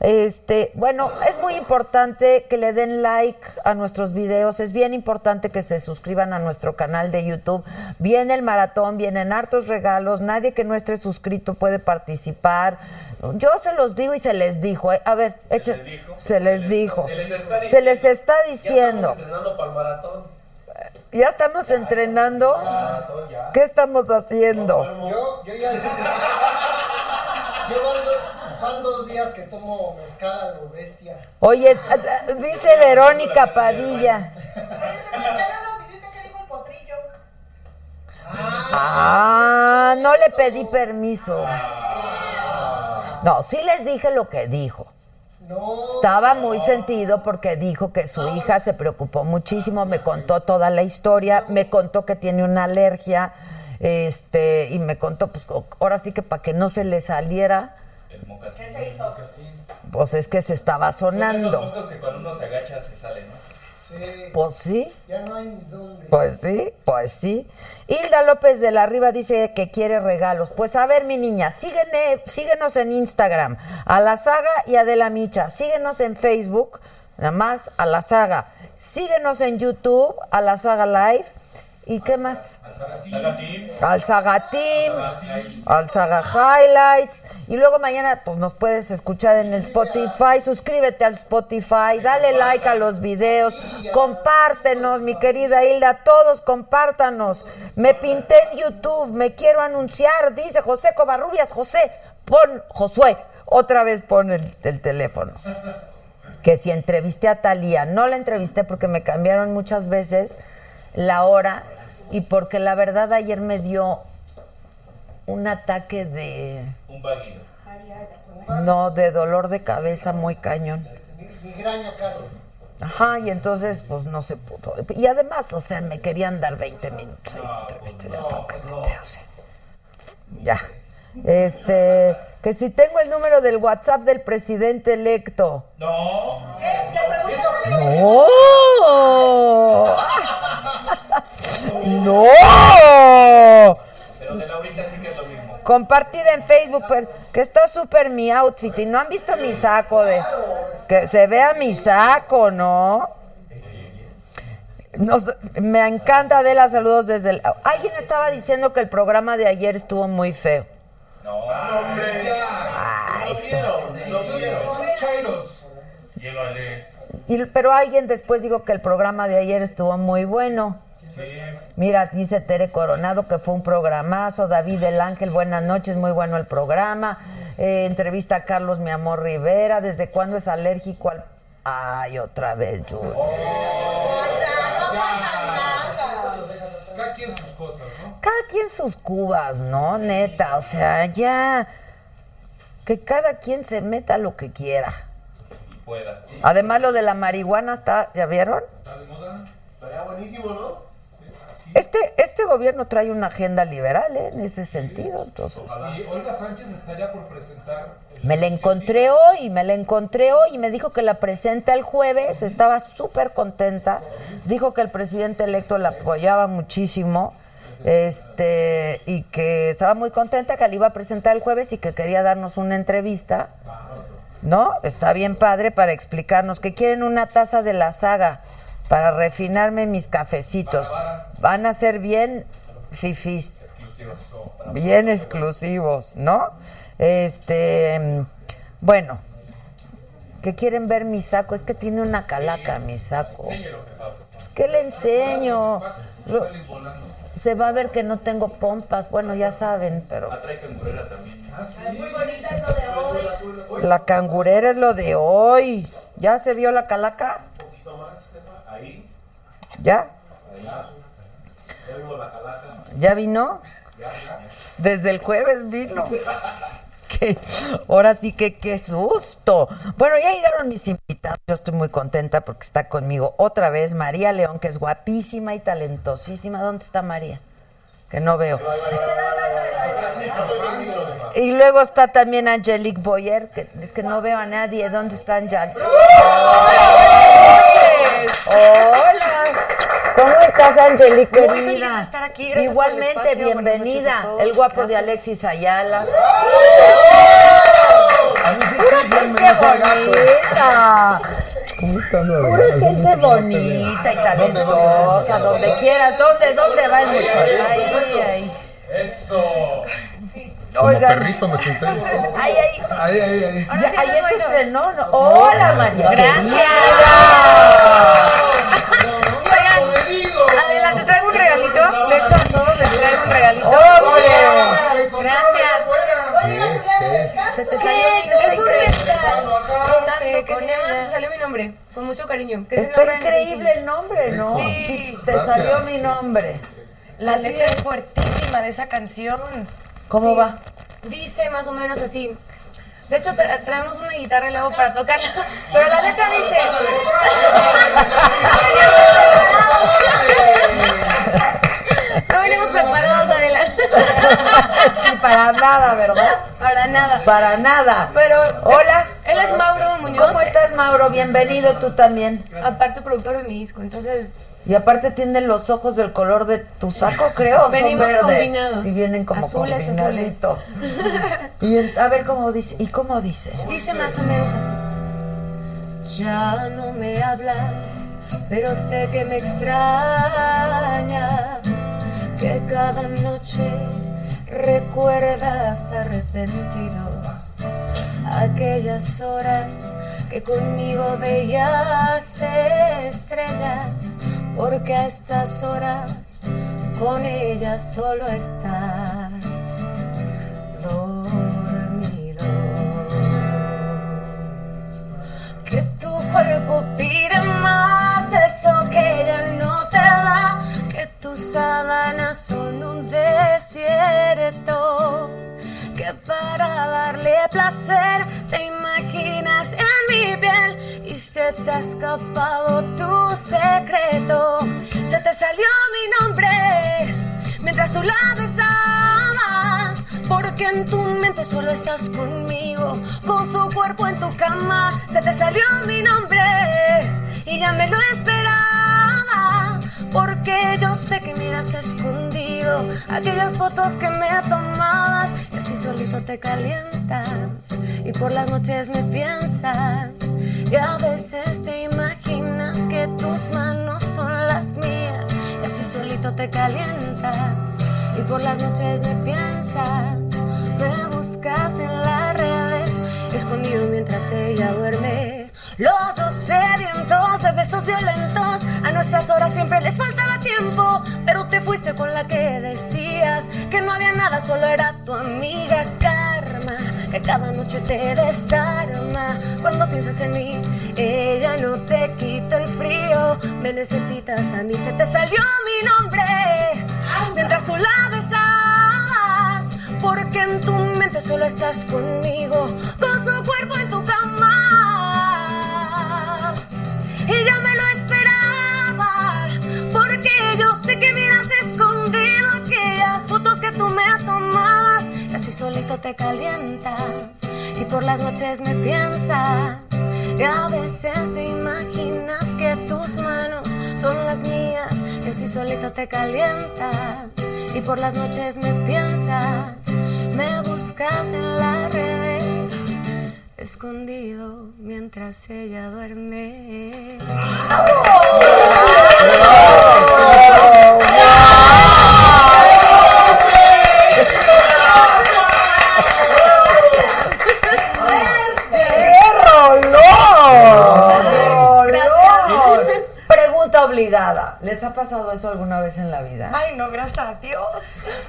Este, bueno, es muy importante que le den like a nuestros videos, es bien importante que se suscriban a nuestro canal de YouTube. Viene el maratón, vienen hartos regalos, nadie que no esté suscrito puede participar. Yo se los digo y se les dijo, eh. a ver, les dijo? se les dijo, Se les está se les está Ya diciendo. estamos entrenando para el maratón. Ya estamos entrenando. ¿Qué estamos haciendo? Yo, yo ya. Llevo dos, van dos días que tomo mezcal a lo bestia. Oye, dice Verónica Padilla. Ah, no le pedí permiso. No, sí les dije lo que dijo. No. Estaba muy sentido porque dijo que su hija se preocupó muchísimo, me contó toda la historia, me contó que tiene una alergia, este, y me contó, pues ahora sí que para que no se le saliera, El mocasín. pues es que se estaba Son esos sonando. mocos que cuando uno se agacha se sale, ¿no? Sí. Pues sí. Ya no hay ni dónde. Pues sí, pues sí. Hilda López de la Riva dice que quiere regalos. Pues a ver, mi niña, síguene- síguenos en Instagram, a la saga y a De la Micha. Síguenos en Facebook, nada más a la saga. Síguenos en YouTube, a la saga Live. ¿Y qué más? Al Saga Team, al Saga Highlights. Y luego mañana, pues nos puedes escuchar en el Spotify. Suscríbete al Spotify, dale like a los videos, compártenos, mi querida Hilda. Todos compártanos. Me pinté en YouTube, me quiero anunciar, dice José Covarrubias. José, pon, Josué, otra vez pon el, el teléfono. Que si entrevisté a Talía, no la entrevisté porque me cambiaron muchas veces la hora y porque la verdad ayer me dio un ataque de Un vaguido. no de dolor de cabeza muy cañón. Migraña casi. Ajá, y entonces pues no se pudo. Y además, o sea, me querían dar 20 minutos ahí o sea. Ya. Este, que si tengo el número del WhatsApp del presidente electo. No. ¡No! ¡No! Pero de Laurita sí que es lo mismo. Compartida en Facebook, pero que está súper mi outfit y no han visto mi saco de que se vea mi saco, ¿no? Nos- me encanta de las saludos desde el alguien estaba diciendo que el programa de ayer estuvo muy feo. No. Ah, esto- Chairos. Llévale. y- pero alguien después dijo que el programa de ayer estuvo muy bueno. Sí. Mira, dice Tere Coronado que fue un programazo. David del Ángel, buenas noches, muy bueno el programa. Eh, entrevista a Carlos, mi amor Rivera. ¿Desde cuándo es alérgico al.? Ay, otra vez, quien sus cosas, ¿no? Cada quien sus cubas, ¿no? Neta, o sea, ya. Que cada quien se meta lo que quiera. Y pueda. Además, lo de la marihuana está, ¿ya vieron? Estaría buenísimo, ¿no? Este, este gobierno trae una agenda liberal, ¿eh? En ese sentido, entonces. Y Olga Sánchez está ya por presentar. Me la encontré hoy, me la encontré hoy y me dijo que la presenta el jueves, estaba súper contenta, dijo que el presidente electo la apoyaba muchísimo, este, y que estaba muy contenta que la iba a presentar el jueves y que quería darnos una entrevista, ¿no? Está bien padre para explicarnos que quieren una taza de la saga para refinarme mis cafecitos. Van a ser bien fifís bien exclusivos, ¿no? Este, bueno, que quieren ver mi saco, es que tiene una calaca mi saco. Pues, ¿Qué le enseño? Se va a ver que no tengo pompas, bueno, ya saben, pero Trae cangurera también. la cangurera es lo de hoy. ¿Ya se vio la calaca? Ahí, ¿Ya? ya vimos la calaca. ¿Ya vino? Desde el jueves vino. Qué- ahora sí que qué susto. Bueno, ya llegaron mis invitados. Yo estoy muy contenta porque está conmigo otra vez María León, que es guapísima y talentosísima. ¿Dónde está María? Que no veo. Y luego está también Angelique Boyer, que es que no veo a nadie. ¿Dónde está Angelique? Hola. ¿Cómo estás, Angelique? Muy querida? feliz de estar aquí, gracias por el Igualmente, espacio, bienvenida. a todos, El guapo de. Alexis Ayala. A mí sí Pura gente no bonita. Pura gente bonita y talentosa, donde quieras. ¿Dónde, dónde va el muchacho? Ahí, ahí. ¡Eso! Como Oigan, perrito me senté. ahí, ahí. Ahí, ahí, ahí. Ya, ahí se estrenó, ¿no? Hola, María. Gracias. Oigan, adelante, traigo un regalito. De hecho, a todos les traigo un regalito. ¡Hombre! Gracias. Se te ¿Qué salió es? Es un increíble. mezcal. Este, que se llama, me salió mi nombre, con mucho cariño. que es el Está nombre increíble el nombre, ¿no? Sí. Te Gracias. salió mi nombre. La letra es fuertísima de esa canción. ¿Cómo Sí. va? Dice más o menos así. De hecho, tra- traemos una guitarra y luego para tocarla. Pero la letra dice. No venimos preparados, Adela. Sí, para nada, ¿verdad? Para nada. Para nada. Pero. Hola. Él es Mauro Muñoz. ¿Cómo estás, Mauro? Bienvenido tú también. Aparte, productor de mi disco. Entonces, Y aparte tienen los ojos del color de tu saco, creo. son Venimos verdes. combinados. Sí, vienen como Azules, combinaditos. Y en- a ver cómo dice. ¿Y cómo dice? dice más o menos así. Ya no me hablas, pero sé que me extrañas. Que cada noche recuerdas arrepentido aquellas horas que conmigo veías estrellas, porque a estas horas con ellas solo estás. Dormido. Que tu cuerpo pide más tus sábanas son un desierto que para darle placer te imaginas en mi piel y se te ha escapado tu secreto. Se te salió mi nombre mientras tú la besabas, porque en tu mente solo estás conmigo, con su cuerpo en tu cama. Se te salió mi nombre y ya me lo esperaba, porque yo sé que miras escondido aquellas fotos que me tomabas y así solito te calientas y por las noches me piensas y a veces te imaginas que tus manos son las mías y así solito te calientas y por las noches me piensas me buscas en las redes escondido mientras ella duerme los dos sedientos de besos violentos. A nuestras horas siempre les faltaba tiempo. Pero te fuiste con la que decías que no había nada solo era tu amiga karma que cada noche te desarma. Cuando piensas en mí ella no te quita el frío. Me necesitas a mí se te salió mi nombre. Mientras tú la besabas. Porque en tu mente solo estás conmigo, con su cuerpo en tu cama. Solito te calientas, y por las noches me piensas. Y a veces te imaginas que tus manos son las mías, y así solito te calientas. Y por las noches me piensas, me buscas en las redes, escondido mientras ella duerme. ¡Qué ¿Les ha pasado eso alguna vez en la vida? Ay, no, gracias a Dios.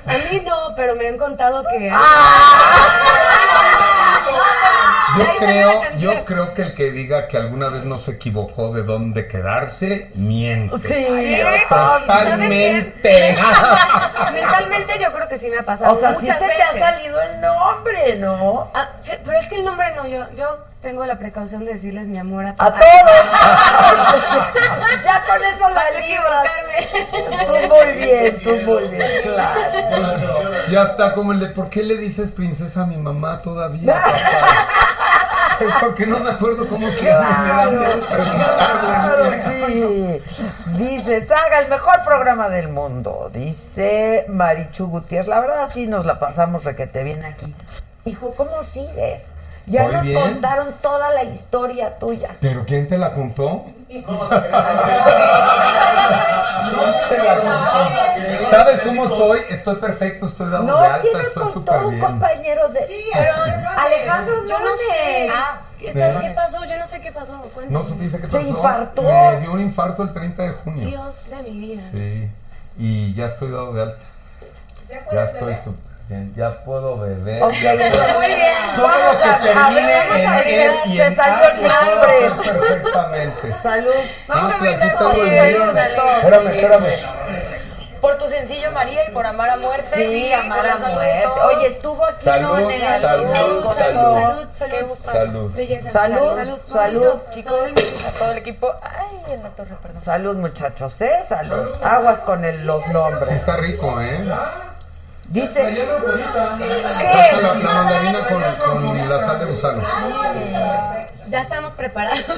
A mí no, pero me han contado que. Yo salió la creo, yo creo que el que diga que alguna vez no se equivocó de dónde quedarse, miente. Sí. Totalmente. Mentalmente yo creo que sí me ha pasado O sea, sí muchas se te veces. ha salido el nombre, ¿no? Ah, pero es que el nombre no, yo, yo tengo la precaución de decirles mi amor a, A a- todos. ya con eso la libras. equivocarme. Tú muy bien, tú muy bien, claro. Ya está como el de ¿por qué le dices princesa a mi mamá todavía? Es porque no me acuerdo cómo se llama. Claro, sí. Dice, Saga, el mejor programa del mundo. Dice Marichu Gutiérrez. La verdad, sí nos la pasamos requete bien aquí. Hijo, ¿cómo sigues? Ya Muy nos bien. contaron toda la historia tuya. ¿Pero quién te la contó? ¿Sabes cómo estoy? Estoy perfecto, estoy dado No, de alta, ¿quién nos estoy contó súper un bien. compañero de... Alejandro Yo no sé. Ah, está-. ¿Qué pasó? Yo no sé qué pasó. Cuéntame. ¿No supiste qué Se pasó? infartó. Me dio un infarto el 30 de junio. Dios de mi vida. Sí, y ya estoy dado de alta. Ya estoy súper ya puedo beber. Ok, ya puedo- Muy bien. Todo lo Vamos que a- a termine ver, vamos a en ver, él y se en salió el nombre. perfectamente. Salud. Vamos Ah, a brindar por tu salud. Espérame, espérame. Por tu sencillo María y por amar a muerte. Sí, amar a salud muerte. Oye, estuvo aquí Salud, Nones. salud, Salud, salud. salud, salud. Salud. Salud, salud, salud, bonito. Chicos, a todo el equipo. Ay, en la torre, perdón. Salud, muchachos, ¿eh? Salud. Aguas con el- los Sí, nombres. está rico, ¿eh? Dice, ¿qué? la, la mandarina con, con la sal de gusano. Ya estamos preparados.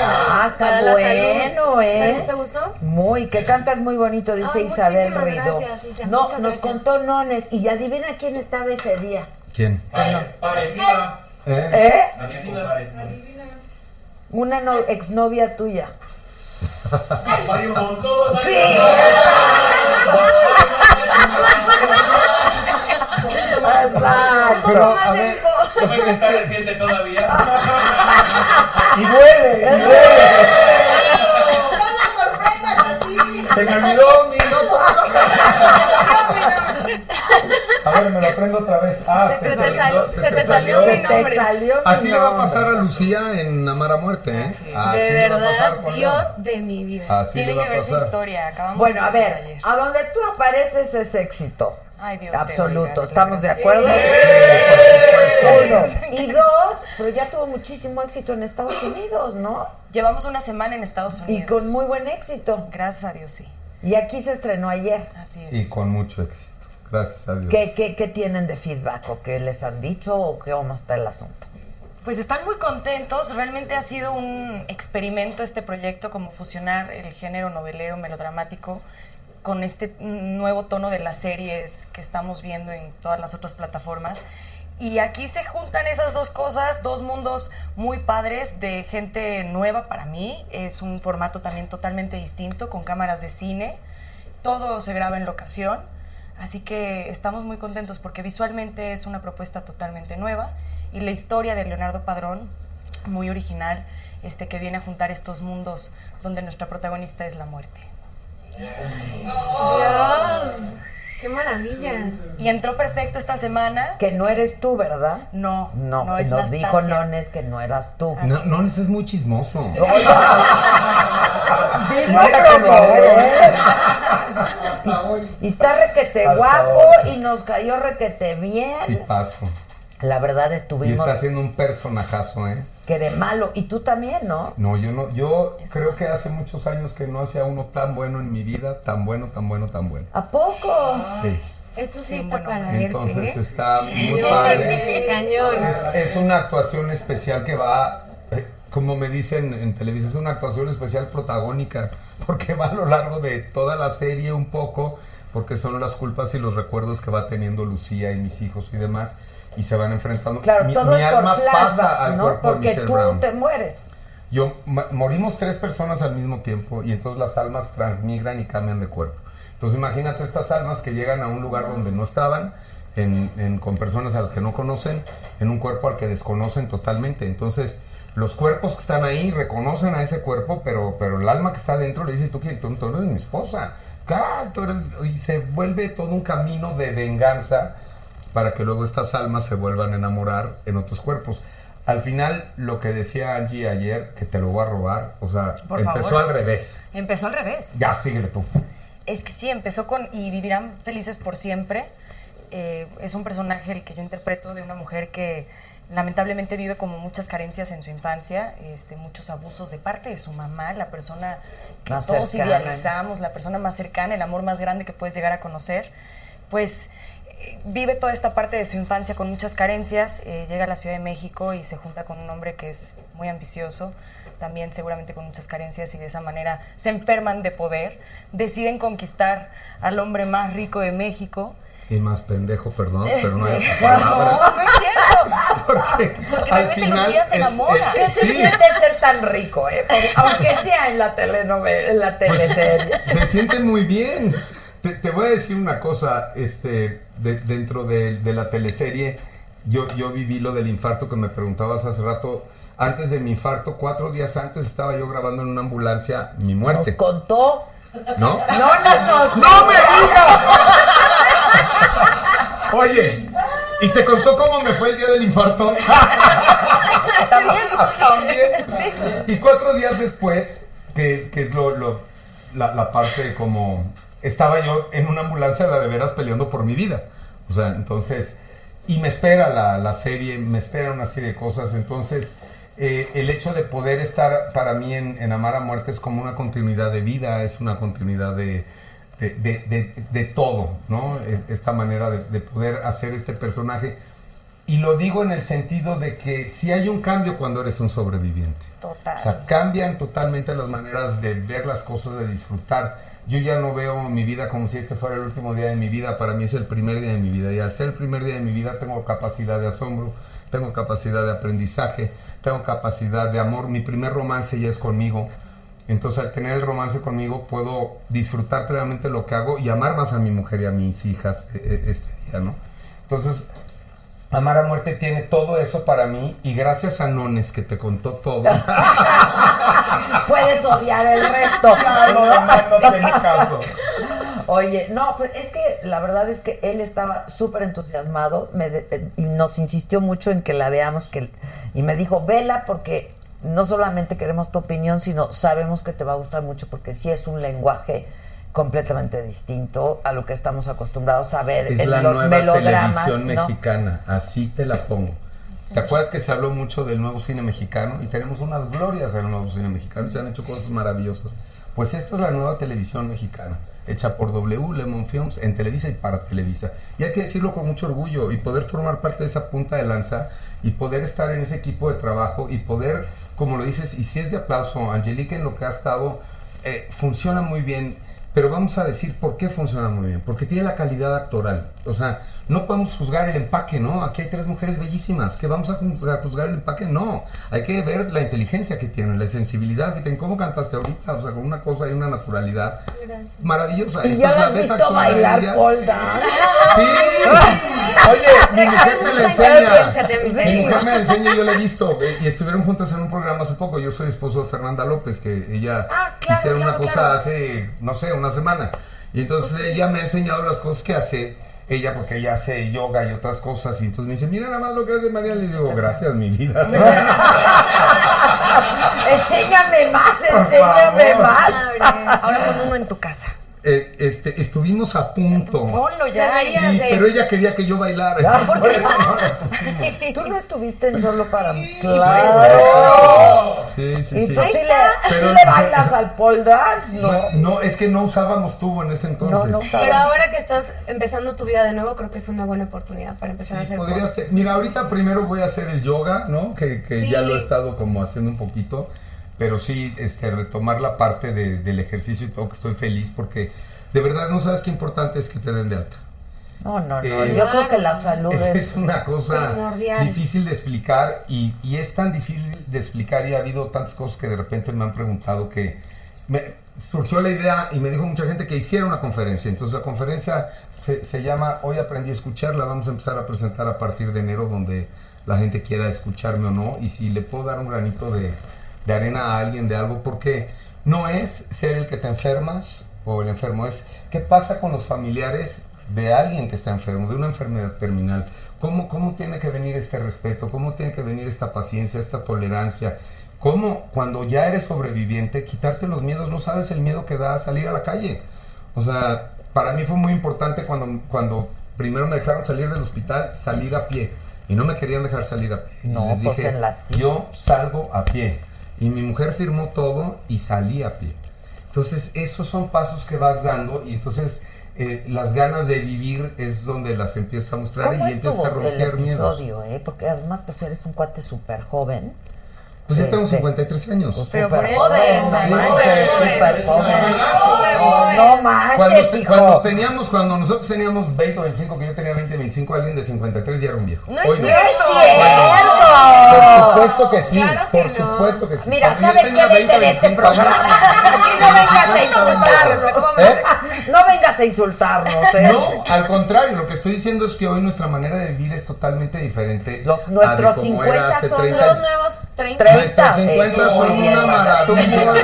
Ah, está Para la bueno, salud. ¿eh? ¿Te gustó? Muy, que cantas muy bonito, dice Ay, Isabel Ruido. gracias, Isa, no, muchas nos gracias. contó Nones y adivina quién estaba ese día. ¿Quién? Parecida. ¿Eh? ¿Eh? Una no- exnovia tuya. Hay un montón. Sí. Exacto. Pero, Más a ver, info. ¿Cómo es que está reciente todavía? y huele, y huele. No las sorprendas así. Se me olvidó mi nota. A ver, me lo aprendo otra vez. Ah, Se te salió- se te salió Se mi te nombre. salió Así le va a pasar a Lucía en Amar a Muerte, ¿eh? Así De le va a pasar verdad, con Dios de mi vida. Así Tiene le va que a ver su historia. Acabamos Bueno, a ver, ayer. a donde tú apareces es éxito. Ay, Dios Absoluto, ¿estamos de acuerdo? Sí. Uno. Y dos, pero ya tuvo muchísimo éxito en Estados Unidos, ¿no? Llevamos una semana en Estados Unidos. Y con muy buen éxito. Gracias a Dios, sí. Y aquí se estrenó ayer. Así es. Y con mucho éxito. Gracias a Dios. ¿Qué, qué, qué tienen de feedback o qué les han dicho o qué cómo está el asunto? Pues están muy contentos. Realmente ha sido un experimento este proyecto, como fusionar el género novelero melodramático con este nuevo tono de las series que estamos viendo en todas las otras plataformas. Y aquí se juntan esas dos cosas, dos mundos muy padres de gente nueva para mí. Es un formato también totalmente distinto, con cámaras de cine. Todo se graba en locación. Así que estamos muy contentos porque visualmente es una propuesta totalmente nueva y la historia de Leonardo Padrón, muy original, este, que viene a juntar estos mundos donde nuestra protagonista es la muerte. Dios, qué maravilla. Y entró perfecto esta semana. Que no eres tú, ¿verdad? No, No, no es nos dijo Nastasia. Nones que no eras tú. No, no, ese es muy chismoso. Ves. Y, y está requete guapo y nos cayó requete bien. Y paso. La verdad Y estuvimos está haciendo un personajazo, ¿eh? que de malo. Y tú también, ¿no? No, yo no, yo creo que hace muchos años que no hacía uno tan bueno en mi vida, tan bueno, tan bueno, tan bueno. ¿A poco? Sí. Eso sí, Sí, está bueno, para verse. Entonces ¿eh? está muy padre. cañón. Es, es una actuación especial que va, eh, como me dicen en televisión, es una actuación especial protagónica, porque va a lo largo de toda la serie un poco, porque son las culpas y los recuerdos que va teniendo Lucía y mis hijos y demás, y se van enfrentando. Claro, mi todo mi es por alma flashback, pasa al ¿no? cuerpo de Porque Michelle tú Brown. te mueres. Yo, morimos tres personas al mismo tiempo y entonces las almas transmigran y cambian de cuerpo. Entonces imagínate estas almas que llegan a un lugar donde no estaban, en, en- con personas a las que no conocen, en un cuerpo al que desconocen totalmente. Entonces los cuerpos que están ahí reconocen a ese cuerpo, pero, pero el alma que está adentro le dice, tú, quién- tú, tú eres mi esposa. Claro, tú eres-". Y se vuelve todo un camino de venganza para que luego estas almas se vuelvan a enamorar en otros cuerpos. Al final, lo que decía Angie ayer, que te lo voy a robar, o sea, Por empezó favor. al revés. Empezó al revés. Ya, síguele tú. Es que sí, empezó con Y vivirán felices por siempre. Eh, es un personaje el que yo interpreto de una mujer que lamentablemente vive como muchas carencias en su infancia, este, muchos abusos de parte de su mamá, la persona que Más todos cercana. idealizamos, la persona más cercana, el amor más grande que puedes llegar a conocer. Pues vive toda esta parte de su infancia con muchas carencias, eh, llega a la Ciudad de México y se junta con un hombre que es muy ambicioso, también seguramente con muchas carencias y de esa manera se enferman de poder, deciden conquistar al hombre más rico de México. Y más pendejo, perdón, pero no hay Este, otra palabra. no, no es cierto. Porque, Porque al realmente final Lucía se es- enamora. eh, ¿Qué se sí, siente ser tan rico, eh? Porque Aunque sea en la telenovela, en la teleserie. se siente muy bien. Te, te voy a decir una cosa, este, de- dentro de, de la teleserie, yo, yo viví lo del infarto que me preguntabas hace rato. Antes de mi infarto, cuatro días antes, estaba yo grabando en una ambulancia mi Nos muerte, contó. ¿no? No, no, no. ¡No me digas! Oye, ¿y te contó cómo me fue el día del infarto? También. También. Sí. Y cuatro días después, que, que es lo, lo- la, la parte como... Estaba yo en una ambulancia de, de veras peleando por mi vida. O sea, entonces... Y me espera la, la serie, me espera una serie de cosas. Entonces, eh, el hecho de poder estar para mí en, en Amar a Muerte es como una continuidad de vida, es una continuidad de, de, de- todo, ¿no? Es- Esta manera de, de poder hacer este personaje. Y lo digo en el sentido de que si hay un cambio cuando eres un sobreviviente. Total. O sea, cambian totalmente las maneras de ver las cosas, de disfrutar. Yo ya no veo mi vida como si este fuera el último día de mi vida, para mí es el primer día de mi vida. Y al ser el primer día de mi vida tengo capacidad de asombro, tengo capacidad de aprendizaje, tengo capacidad de amor. Mi primer romance ya es conmigo. Entonces al tener el romance conmigo puedo disfrutar plenamente lo que hago y amar más a mi mujer y a mis hijas eh, eh, este día, ¿no? Entonces Amar a muerte tiene todo eso para mí y gracias a Nones que te contó todo. Puedes odiar el resto. no, no, no tiene caso. Oye, no, pues es que la verdad es que él estaba súper entusiasmado me de- eh, y nos insistió mucho en que la veamos que, y me dijo, vela porque no solamente queremos tu opinión, sino sabemos que te va a gustar mucho porque sí es un lenguaje completamente distinto a lo que estamos acostumbrados a ver Es en la los nueva melodramas. televisión ¿no? mexicana, así te la pongo. ¿Te acuerdas que se habló mucho del nuevo cine mexicano? Y tenemos unas glorias en el nuevo cine mexicano, se han hecho cosas maravillosas. Pues esta es la nueva televisión mexicana, hecha por W, Lemon Films, en Televisa y para Televisa. Y hay que decirlo con mucho orgullo y poder formar parte de esa punta de lanza y poder estar en ese equipo de trabajo y poder, como lo dices, y si es de aplauso, Angelique en lo que ha estado, eh, funciona muy bien. Pero vamos a decir por qué funciona muy bien. Porque tiene la calidad actoral. O sea, no podemos juzgar el empaque, ¿no? Aquí hay tres mujeres bellísimas. ¿Que vamos a ju- a juzgar el empaque? No. Hay que ver la inteligencia que tienen, la sensibilidad que tienen. ¿Cómo cantaste ahorita? O sea, con una cosa y una naturalidad Gracias. maravillosa. Y Entonces, ya la has visto bailar dance. Sí. Oye, mi mujer me la enseña. Mi mujer me la enseña y yo la he visto. eh, Y estuvieron juntas en un programa hace poco. Yo soy esposo de Fernanda López, que ella Ah, claro, hicieron una cosa claro. hace, no sé, una semana. Y entonces ella me ha enseñado las cosas que hace. ella porque ella hace yoga y otras cosas, y entonces me dice, mira nada más lo que hace María, le digo, gracias, mi vida. enséñame más, enséñame más. Ahora con uno en tu casa. Eh, este, estuvimos a punto. Ponlo ya. Sí, pero ella quería que yo bailara. Ah, ¿por qué? Tú no estuviste en solo para mí. Claro. Sí, sí, ¿Y sí. tú sí le, Pero- sí le bailas al pole dance? No. No, es que no usábamos tubo en ese entonces. No, no Pero ahora que estás empezando tu vida de nuevo, creo que es una buena oportunidad para empezar a Sí, hacer podría ser. Mira, ahorita primero voy a hacer el yoga, ¿no? Que, que Sí. ya lo he estado como haciendo un poquito. Pero sí, este, retomar la parte de- del ejercicio y todo, que estoy feliz porque de verdad no sabes qué importante es que te den de alta. No, no, no. Eh, Yo creo que la salud Es, una cosa Primordial. difícil de explicar y, y es tan difícil de explicar y ha habido tantas cosas que de repente me han preguntado que me surgió la idea y me dijo mucha gente que hiciera una conferencia. Entonces la conferencia se, se llama Hoy aprendí a escuchar, la vamos a empezar a presentar a partir de enero donde la gente quiera escucharme o no y si le puedo dar un granito de, de arena a alguien de algo porque no es ser el que te enfermas o el enfermo, es qué pasa con los familiares de alguien que está enfermo, de una enfermedad terminal. ¿Cómo, ¿Cómo tiene que venir este respeto? ¿Cómo tiene que venir esta paciencia, esta tolerancia? ¿Cómo cuando ya eres sobreviviente, quitarte los miedos? No sabes el miedo que da salir a la calle. O sea, para mí fue muy importante cuando, cuando primero me dejaron salir del hospital, salir a pie. Y no me querían dejar salir a pie. Y No, les pues dije, en la yo salgo a pie. Y mi mujer firmó todo y salí a pie. Entonces, esos son pasos que vas dando y entonces eh, las ganas de vivir es donde las empiezas a mostrar ¿Cómo y empiezas a estuvo el romper miedos. episodio, eh? Porque además, pues eres un cuate súper joven. Pues ya tengo Este, 53 años. Pues Pero por eso, o no manches, Cuando, teníamos, cuando nosotros teníamos 20 o 25, que yo tenía 20 25, alguien de 53 ya era un viejo. No es Hoy ¡No cierto. Por supuesto que sí, Claro que por no. supuesto que sí. Mira, ¿sabes qué? Vete 20, de este 25 años, programa. Aquí no vengas a insultarnos. ¿Eh? No vengas a insultarnos, ¿eh? No, al contrario, lo que estoy diciendo es que hoy nuestra manera de vivir es totalmente diferente. Nuestros cómo 50 era hace son 30 Son los nuevos 30. 30. Nuestros 50 son una maravilla.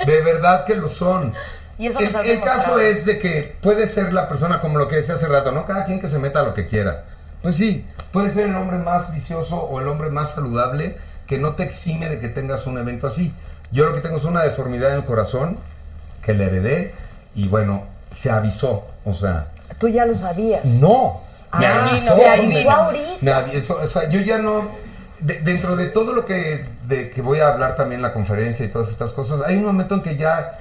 De verdad que lo son. Y eso el, el caso es de que puede ser la persona como lo que decía hace rato, ¿no? Cada quien que se meta a lo que quiera. Pues sí, puede ser el hombre más vicioso o el hombre más saludable que no te exime de que tengas un evento así. Yo lo que tengo es una deformidad en el corazón que le heredé y bueno, se avisó, o sea, Tú ya lo sabías. no, me Ah, avisó. te me- avisó ahorita. me avisó, o sea, yo ya no, de- dentro de todo lo que, de, que voy a hablar también en la conferencia y todas estas cosas, hay un momento en que ya,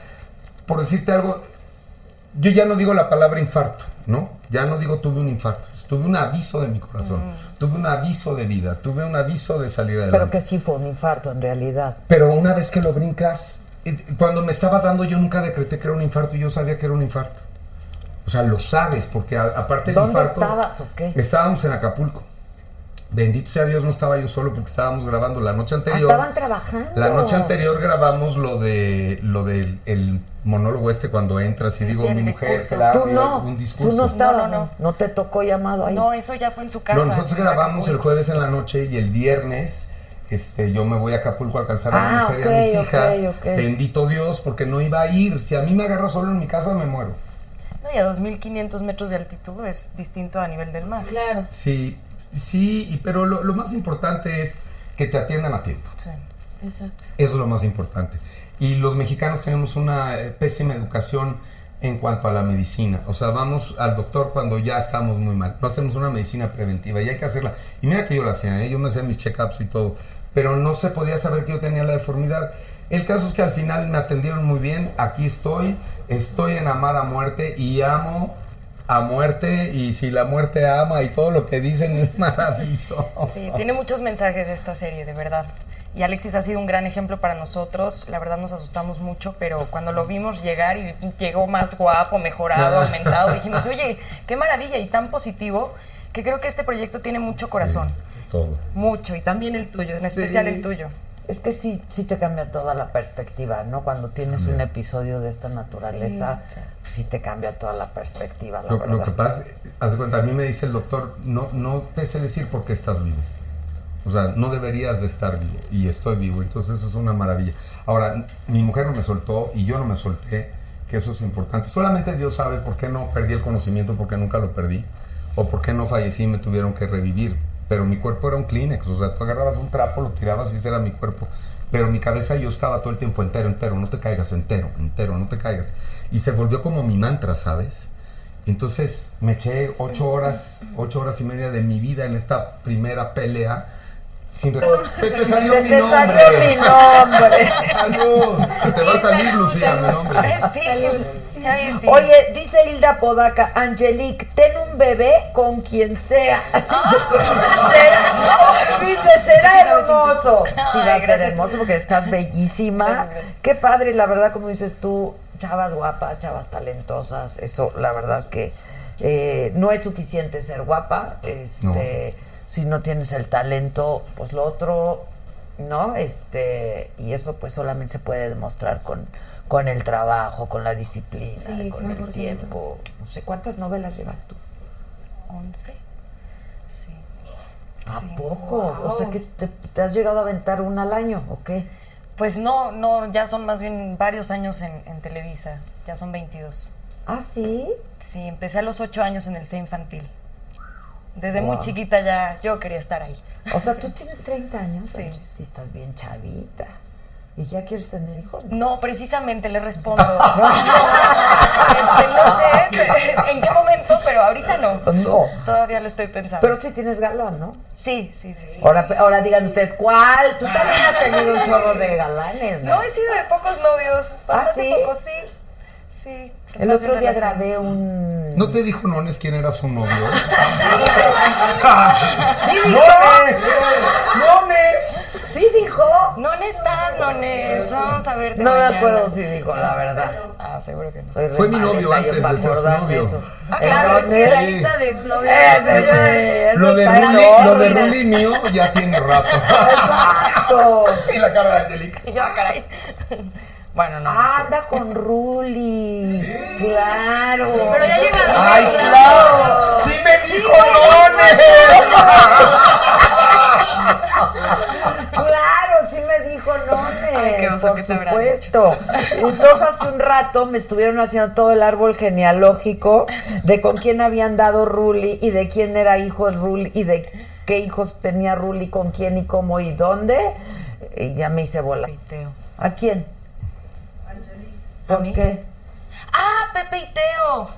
por decirte algo, yo ya no digo la palabra infarto, ¿no? Ya no digo tuve un infarto, tuve un aviso de mi corazón, tuve un aviso de vida, tuve un aviso de salir adelante. Pero que sí fue un infarto en realidad. Pero una vez que lo brincas, eh, cuando me estaba dando yo nunca decreté que era un infarto y yo sabía que era un infarto. O sea, lo sabes, porque a- aparte del ¿Dónde infarto... estabas o qué? Estábamos en Acapulco. Bendito sea Dios, no estaba yo solo porque estábamos grabando la noche Ah, anterior. Estaban trabajando. La noche anterior grabamos lo de lo del el monólogo este cuando entras y digo sí, mi mujer claro, Tú no, un tú no estabas, No, no, no, no te tocó llamado ahí. No, eso ya fue en su casa. No, nosotros grabamos el jueves en la noche y el viernes este, yo me voy a Acapulco a alcanzar a mi Ah, mujer y a mis hijas. Bendito Dios, porque no iba a ir. Si a mí me agarra solo en mi casa, me muero. No, y a 2.500 metros de altitud es distinto a nivel del mar. Claro. Sí, sí, pero lo, lo más importante es que te atiendan a tiempo. Sí. Exacto. Eso es lo más importante. Y los mexicanos tenemos una eh, pésima educación en cuanto a la medicina. O sea, vamos al doctor cuando ya estamos muy mal. No hacemos una medicina preventiva y hay que hacerla. Y mira que yo la hacía, ¿eh? yo me hacía mis check-ups y todo. Pero no se podía saber que yo tenía la deformidad. El caso es que al final me atendieron muy bien. Aquí estoy. Estoy en amar a muerte y amo a muerte. Y si la muerte ama y todo lo que dicen es maravilloso. Sí, tiene muchos mensajes esta serie, de verdad. Y Alexis ha sido un gran ejemplo para nosotros. La verdad nos asustamos mucho, pero cuando lo vimos llegar y llegó más guapo, mejorado, Ah. aumentado, dijimos, oye, qué maravilla y tan positivo que creo que este proyecto tiene mucho corazón. Todo. Mucho, y también el tuyo, en especial Sí. el tuyo. Es que sí, sí te cambia toda la perspectiva, ¿no? Cuando tienes un episodio de esta naturaleza, sí, te cambia toda la perspectiva, la Lo, verdad. lo que pasa, haz de cuenta, a mí me dice el doctor, no, no te sé decir por qué estás vivo. O sea, no deberías de estar vivo y estoy vivo, entonces eso es una maravilla. Ahora, mi mujer no me soltó y yo no me solté que eso es importante. Solamente Dios sabe por qué no perdí el conocimiento, porque nunca lo perdí, o por qué no fallecí y me tuvieron que revivir. Pero mi cuerpo era un Kleenex, o sea, tú agarrabas un trapo, lo tirabas y ese era mi cuerpo. Pero mi cabeza yo estaba todo el tiempo entero, entero, no te caigas, entero, entero, no te caigas. Y se volvió como mi mantra, ¿sabes? Entonces me eché ocho horas, ocho horas y media de mi vida en esta primera pelea. Sin re- se te salió Se mi te nombre. salió mi nombre. Salud. Se te va a salir, Lucía, mi nombre. Sí, ay, sí. Oye, dice Hilda Podaca, Angelique, ten un bebé con quien sea. será, dice, será hermoso. Sí, va a ser hermoso porque estás bellísima. Qué padre, la verdad, como dices tú, chavas guapas, chavas talentosas. Eso, la verdad que eh, no es suficiente ser guapa. Este, Si no tienes el talento, pues lo otro, ¿no? Este, y eso pues solamente se puede demostrar con, con el trabajo, con la disciplina, Sí, con el 100%. tiempo. No sé cuántas novelas llevas tú. 11. Sí. ¿A Sí. poco? O sea que te, te has llegado a aventar una al año, ¿o qué? Pues no, no, ya son más bien varios años en, en Televisa. Ya son 22. ¿Ah, sí? Sí, empecé a los 8 años en el C infantil. Desde muy chiquita ya yo quería estar ahí. O sea, tú tienes 30 años. Sí. Sí, estás bien chavita. ¿Y ya quieres tener hijos? No, precisamente le respondo. Este, no sé en qué momento, pero ahorita no. No. Todavía lo estoy pensando. Pero sí tienes galán, ¿no? sí, sí, sí. Ahora, ahora digan ustedes, ¿cuál? Tú también has tenido un chorro de galanes, ¿no? No he sido de pocos novios. ¿Ah, Bastante sí? pocos, sí. Sí. El otro día relación. grabé un... ¿No te dijo Nones quién era su novio? Sí, dijo. ¡Nones! Sí dijo. No estás, Nones. Vamos a verte No me acuerdo si dijo, la verdad. Ah, seguro que no. Soy Fue mi novio antes de ser su novio. Ah, claro, es que la lista de exnovios es- eso Lo de Ruli, lo de Ruli mío ya tiene rato. Exacto. y la cara de Angélica. Y yo, caray. Bueno, no. Ah, Anda con Ruli. Claro. Pero ya llegaron. ¡Ay, claro! ¡Sí me dijo Claro, sí me dijo None. Ay, qué oso por que supuesto. Entonces hace un rato me estuvieron haciendo todo el árbol genealógico de con quién habían dado Ruli y de quién era hijo de Ruli y de qué hijos tenía Ruli, con quién y cómo y dónde. Y ya me hice bola. ¿A quién? ¿A ¿Por mí? qué? Ah, Pepe y Teo.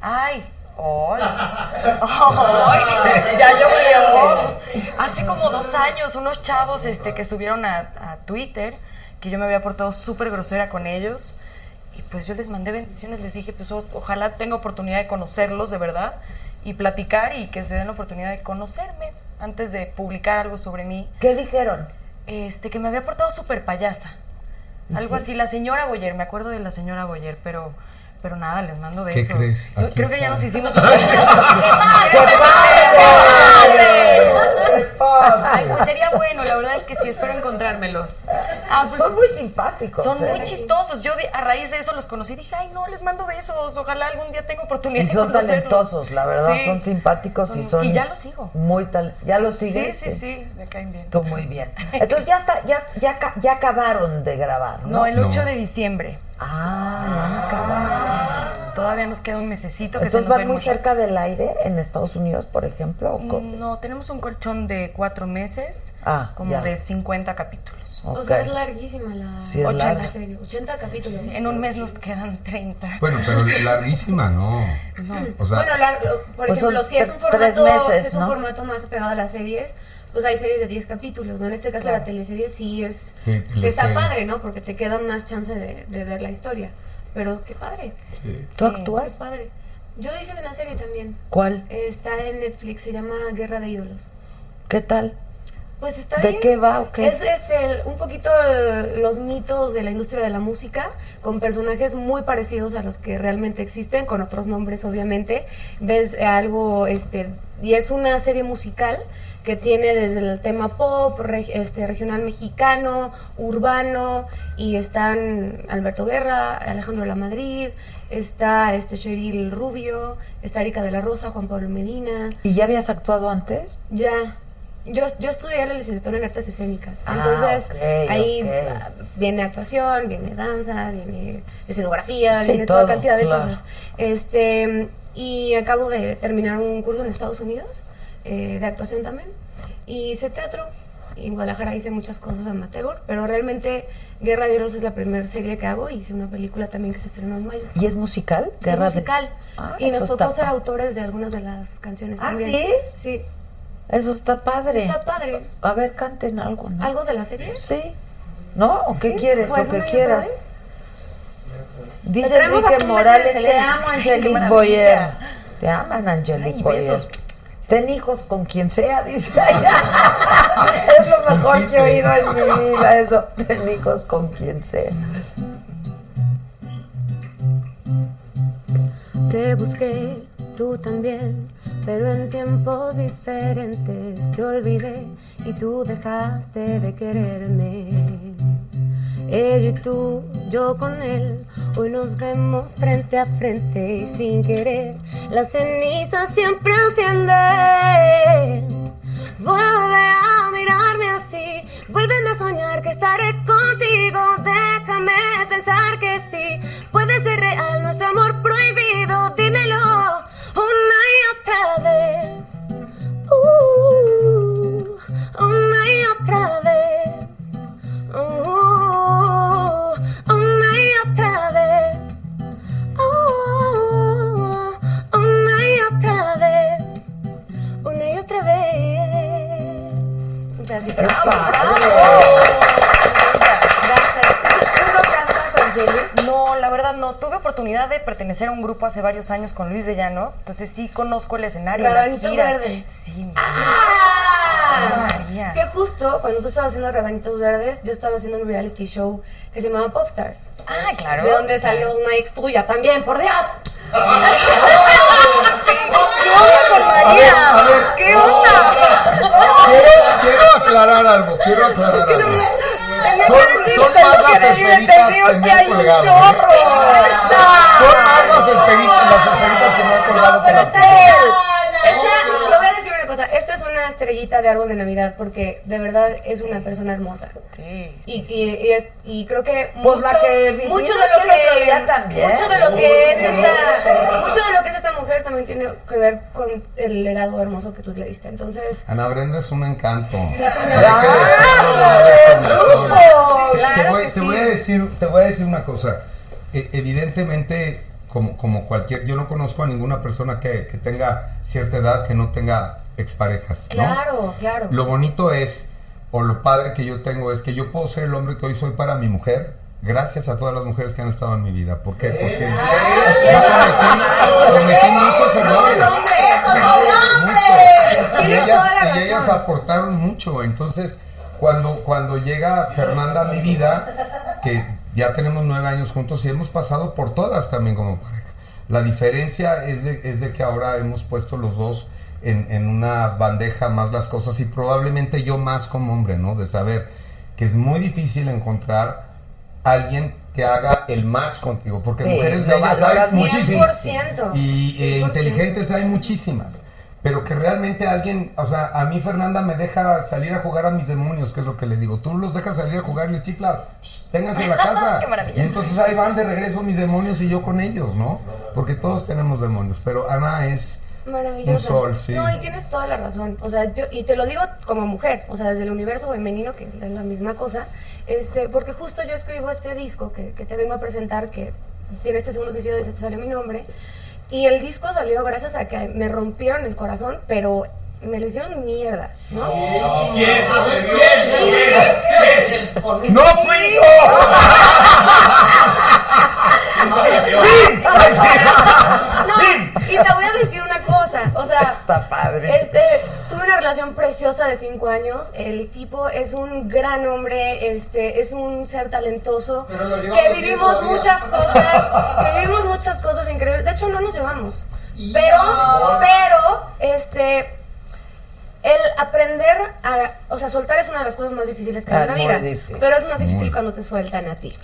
Ay. ¡Ay! ¡Ay! Ya llovió. Hace como dos años, unos chavos este, que subieron a, a Twitter que yo me había portado súper grosera con ellos. Y pues yo les mandé bendiciones, les dije, pues o- ojalá tenga oportunidad de conocerlos de verdad y platicar y que se den la oportunidad de conocerme antes de publicar algo sobre mí. ¿Qué dijeron? Este, que me había portado súper payasa. Algo así, la señora Boyer, me acuerdo de la señora Boyer, pero, pero nada, les mando ¿Qué besos. crees? Yo Aquí Creo que ya nos hicimos. ¡Qué Ay, pues sería bueno, la verdad es que sí, espero encontrármelos. Ah, pues Son muy simpáticos. son ¿eh? muy chistosos. Yo de- a raíz de eso los conocí y dije, ay, no, les mando besos. Ojalá algún día tenga oportunidad Y de son conocerlos. talentosos, la verdad, Sí. son simpáticos y son... Y ya los sigo. Muy tal... ¿Ya los Sí, sigues? sí, sí, me caen bien. Tú muy bien. Entonces ya está, ya, ya, ca- ya acabaron de grabar, ¿no? No, el No. 8 de diciembre. Ah, no han acabado. Todavía nos queda un mesecito que Entonces se nos van muy hermoso. cerca del aire en Estados Unidos, por ejemplo. ¿o cómo? No, tenemos un colchón de cuatro meses, Ah, como ya. de 50 capítulos. O Ok. sea, es larguísima la, Sí, es 80 larga. serie. 80 capítulos. En un mes nos quedan 30. Bueno, pero larguísima, no. O sea, bueno, la- por Pues son ejemplo, si es un formato, meses, si es un ¿no? formato más pegado a las series, pues hay series de 10 capítulos, ¿no? En este caso Claro. la teleserie sí es Sí, está padre, ¿no? Porque te queda más chance de, de ver la historia. Pero qué padre, sí. ¿Tú Sí. qué actúas? padre. Yo hice una serie también. ¿Cuál? Está en Netflix, se llama Guerra de Ídolos. ¿Qué tal? Pues está ¿De bien. qué va o qué? Es este, un poquito el- los mitos de la industria de la música, con personajes muy parecidos a los que realmente existen, con otros nombres obviamente. Ves algo, este, y es una serie musical que tiene desde el tema pop, reg- este, regional mexicano, urbano, y están Alberto Guerra, Alejandro la Madrid, está este Cheryl Rubio, está Erika de la Rosa, Juan Pablo Medina, ¿Y ya habías actuado antes? ya. Yo, yo estudié la licenciatura en artes escénicas. Ah, Entonces, ok, ahí ok. ah, viene actuación, viene danza, viene escenografía, Sí, viene toda todo, cantidad de claro. cosas. Este, y acabo de terminar un curso en Estados Unidos eh, de actuación también. Y hice teatro. Y en Guadalajara hice muchas cosas amateur, pero realmente Guerra de Hielos es la primera serie que hago. Hice una película también que se estrenó en mayo. ¿Y es musical? Es Guerra de- musical. Ah, y nos tocó ser autores de algunas de las canciones ¿Ah, también. sí? Sí. Eso está padre. Está padre. A ver, canten algo, ¿no? ¿Algo de la serie? Sí. ¿No? ¿O qué Sí, quieres? pues Lo que quieras. Dice Enrique Morales, te amo, Angelique. Boyer. Te aman, Angelique Ay, Boyer. besos. Ten hijos con quien sea, dice ella. es lo mejor que he oído en mi vida, eso. Ten hijos con quien sea. Te busqué, tú también, pero en tiempos diferentes te olvidé y tú dejaste de quererme. Ella y tú, yo con él, hoy nos vemos frente a frente y sin querer, la ceniza siempre enciende. Vuelve a mirarme así, vuélveme a soñar que estaré grupo hace varios años con Luis de Llano, entonces sí conozco el escenario, las Rabanitos giras. Verdes. Sí, ¡Ah! María. Es que justo cuando tú estabas haciendo Rabanitos Verdes, yo estaba haciendo un reality show que se llamaba Popstars. Ah, claro. De donde salió una ex tuya también, por Dios. A ver, ¿Qué onda? Quiero, quiero aclarar algo, quiero aclarar algo. Son, son más las esferitas que me han colgado. ¿eh? Son más las esferitas, las esferitas que me han colgado No, pero él. Esta, te voy a decir una cosa. Esta es una estrellita de árbol de Navidad porque de verdad es una persona hermosa. Sí. Y, y, y es, y creo que Pues mucho, que de lo que día también. mucho de lo que es esta mucho de lo que es esta mujer también tiene que ver con el legado hermoso que tú le diste. Entonces, Ana Brenda es un encanto. sí es una. Claro te, voy a decir, te voy a decir una cosa. E- evidentemente, como, como cualquier, yo no conozco a ninguna persona que, que tenga cierta edad que no tenga exparejas, ¿no? Claro, claro. Lo bonito es, o lo padre que yo tengo es que yo puedo ser el hombre que hoy soy para mi mujer, gracias a todas las mujeres que han estado en mi vida. ¿Por qué? Porque yo cometí, cometí muchos errores. Y ellas, y ellas aportaron mucho. Entonces, cuando, cuando llega Fernanda a mi vida, que ya tenemos nueve años juntos y hemos pasado por todas también como pareja. La diferencia es de, es de que ahora hemos puesto los dos en, en una bandeja más las cosas y probablemente yo más como hombre, ¿no? De saber que es muy difícil encontrar alguien que haga el match contigo, porque Sí, mujeres bellas valoras hay muchísimas 100%. y eh, 100%. inteligentes hay muchísimas. Pero que realmente alguien, o sea, a mí Fernanda me deja salir a jugar a mis demonios, que es lo que le digo. Tú los dejas salir a jugar y les chiflas, "Shh, vénganse a la casa. Y entonces ahí van de regreso mis demonios y yo con ellos, ¿no? Porque todos tenemos demonios. Pero Ana es un sol, sí. No, y tienes toda la razón. O sea, yo, y te lo digo como mujer, o sea, desde el universo femenino, que es la misma cosa, este, porque justo yo escribo este disco que, que te vengo a presentar, que tiene este segundo sencillo de Se te salió mi nombre, y el disco salió gracias a que me rompieron el corazón, pero me lo hicieron mierda, ¿no? ¡No fui yo! No, y te voy a decir una cosa, o sea, Está padre. Este, tuve una relación preciosa de cinco años. El tipo es un gran hombre, este, es un ser talentoso. Que vivimos muchas cosas, que vivimos muchas cosas increíbles. De hecho, no nos llevamos. Pero, pero, este, el aprender a, o sea, soltar es una de las cosas más difíciles que hay en Ah, la vida. difícil. Pero es más difícil cuando te sueltan a ti.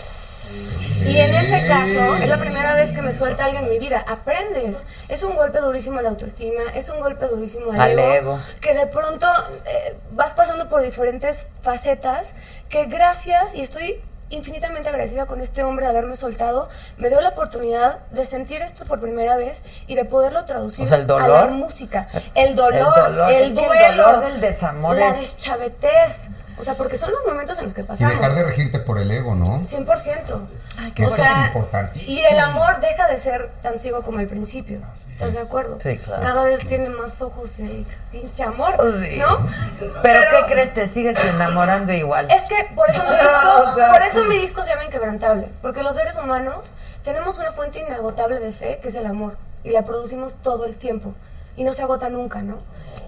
Y en ese caso, es la primera vez que me suelta alguien en mi vida. Aprendes. Es un golpe durísimo a la autoestima, es un golpe durísimo al, Al ego, ego. Que de pronto eh, vas pasando por diferentes facetas que gracias, y estoy infinitamente agradecida con este hombre de haberme soltado, me dio la oportunidad de sentir esto por primera vez y de poderlo traducir O sea, el a dolor. la música. El dolor, El dolor, el, que el duelo, dolor del desamor la es- deschavetez. O sea, porque son los momentos en los que Y pasamos. dejar de regirte por el ego, ¿no? 100%. que o eso es importantísimo. y el amor deja de ser tan ciego como al principio. ¿Estás de acuerdo? Sí, claro. Cada vez tiene más ojos el pinche amor, Sí. ¿no? ¿Pero, qué crees? Te sigues enamorando igual. Es que por eso mi disco, por eso mi disco se llama Inquebrantable, porque los seres humanos tenemos una fuente inagotable de fe, que es el amor, y la producimos todo el tiempo y no se agota nunca, ¿no?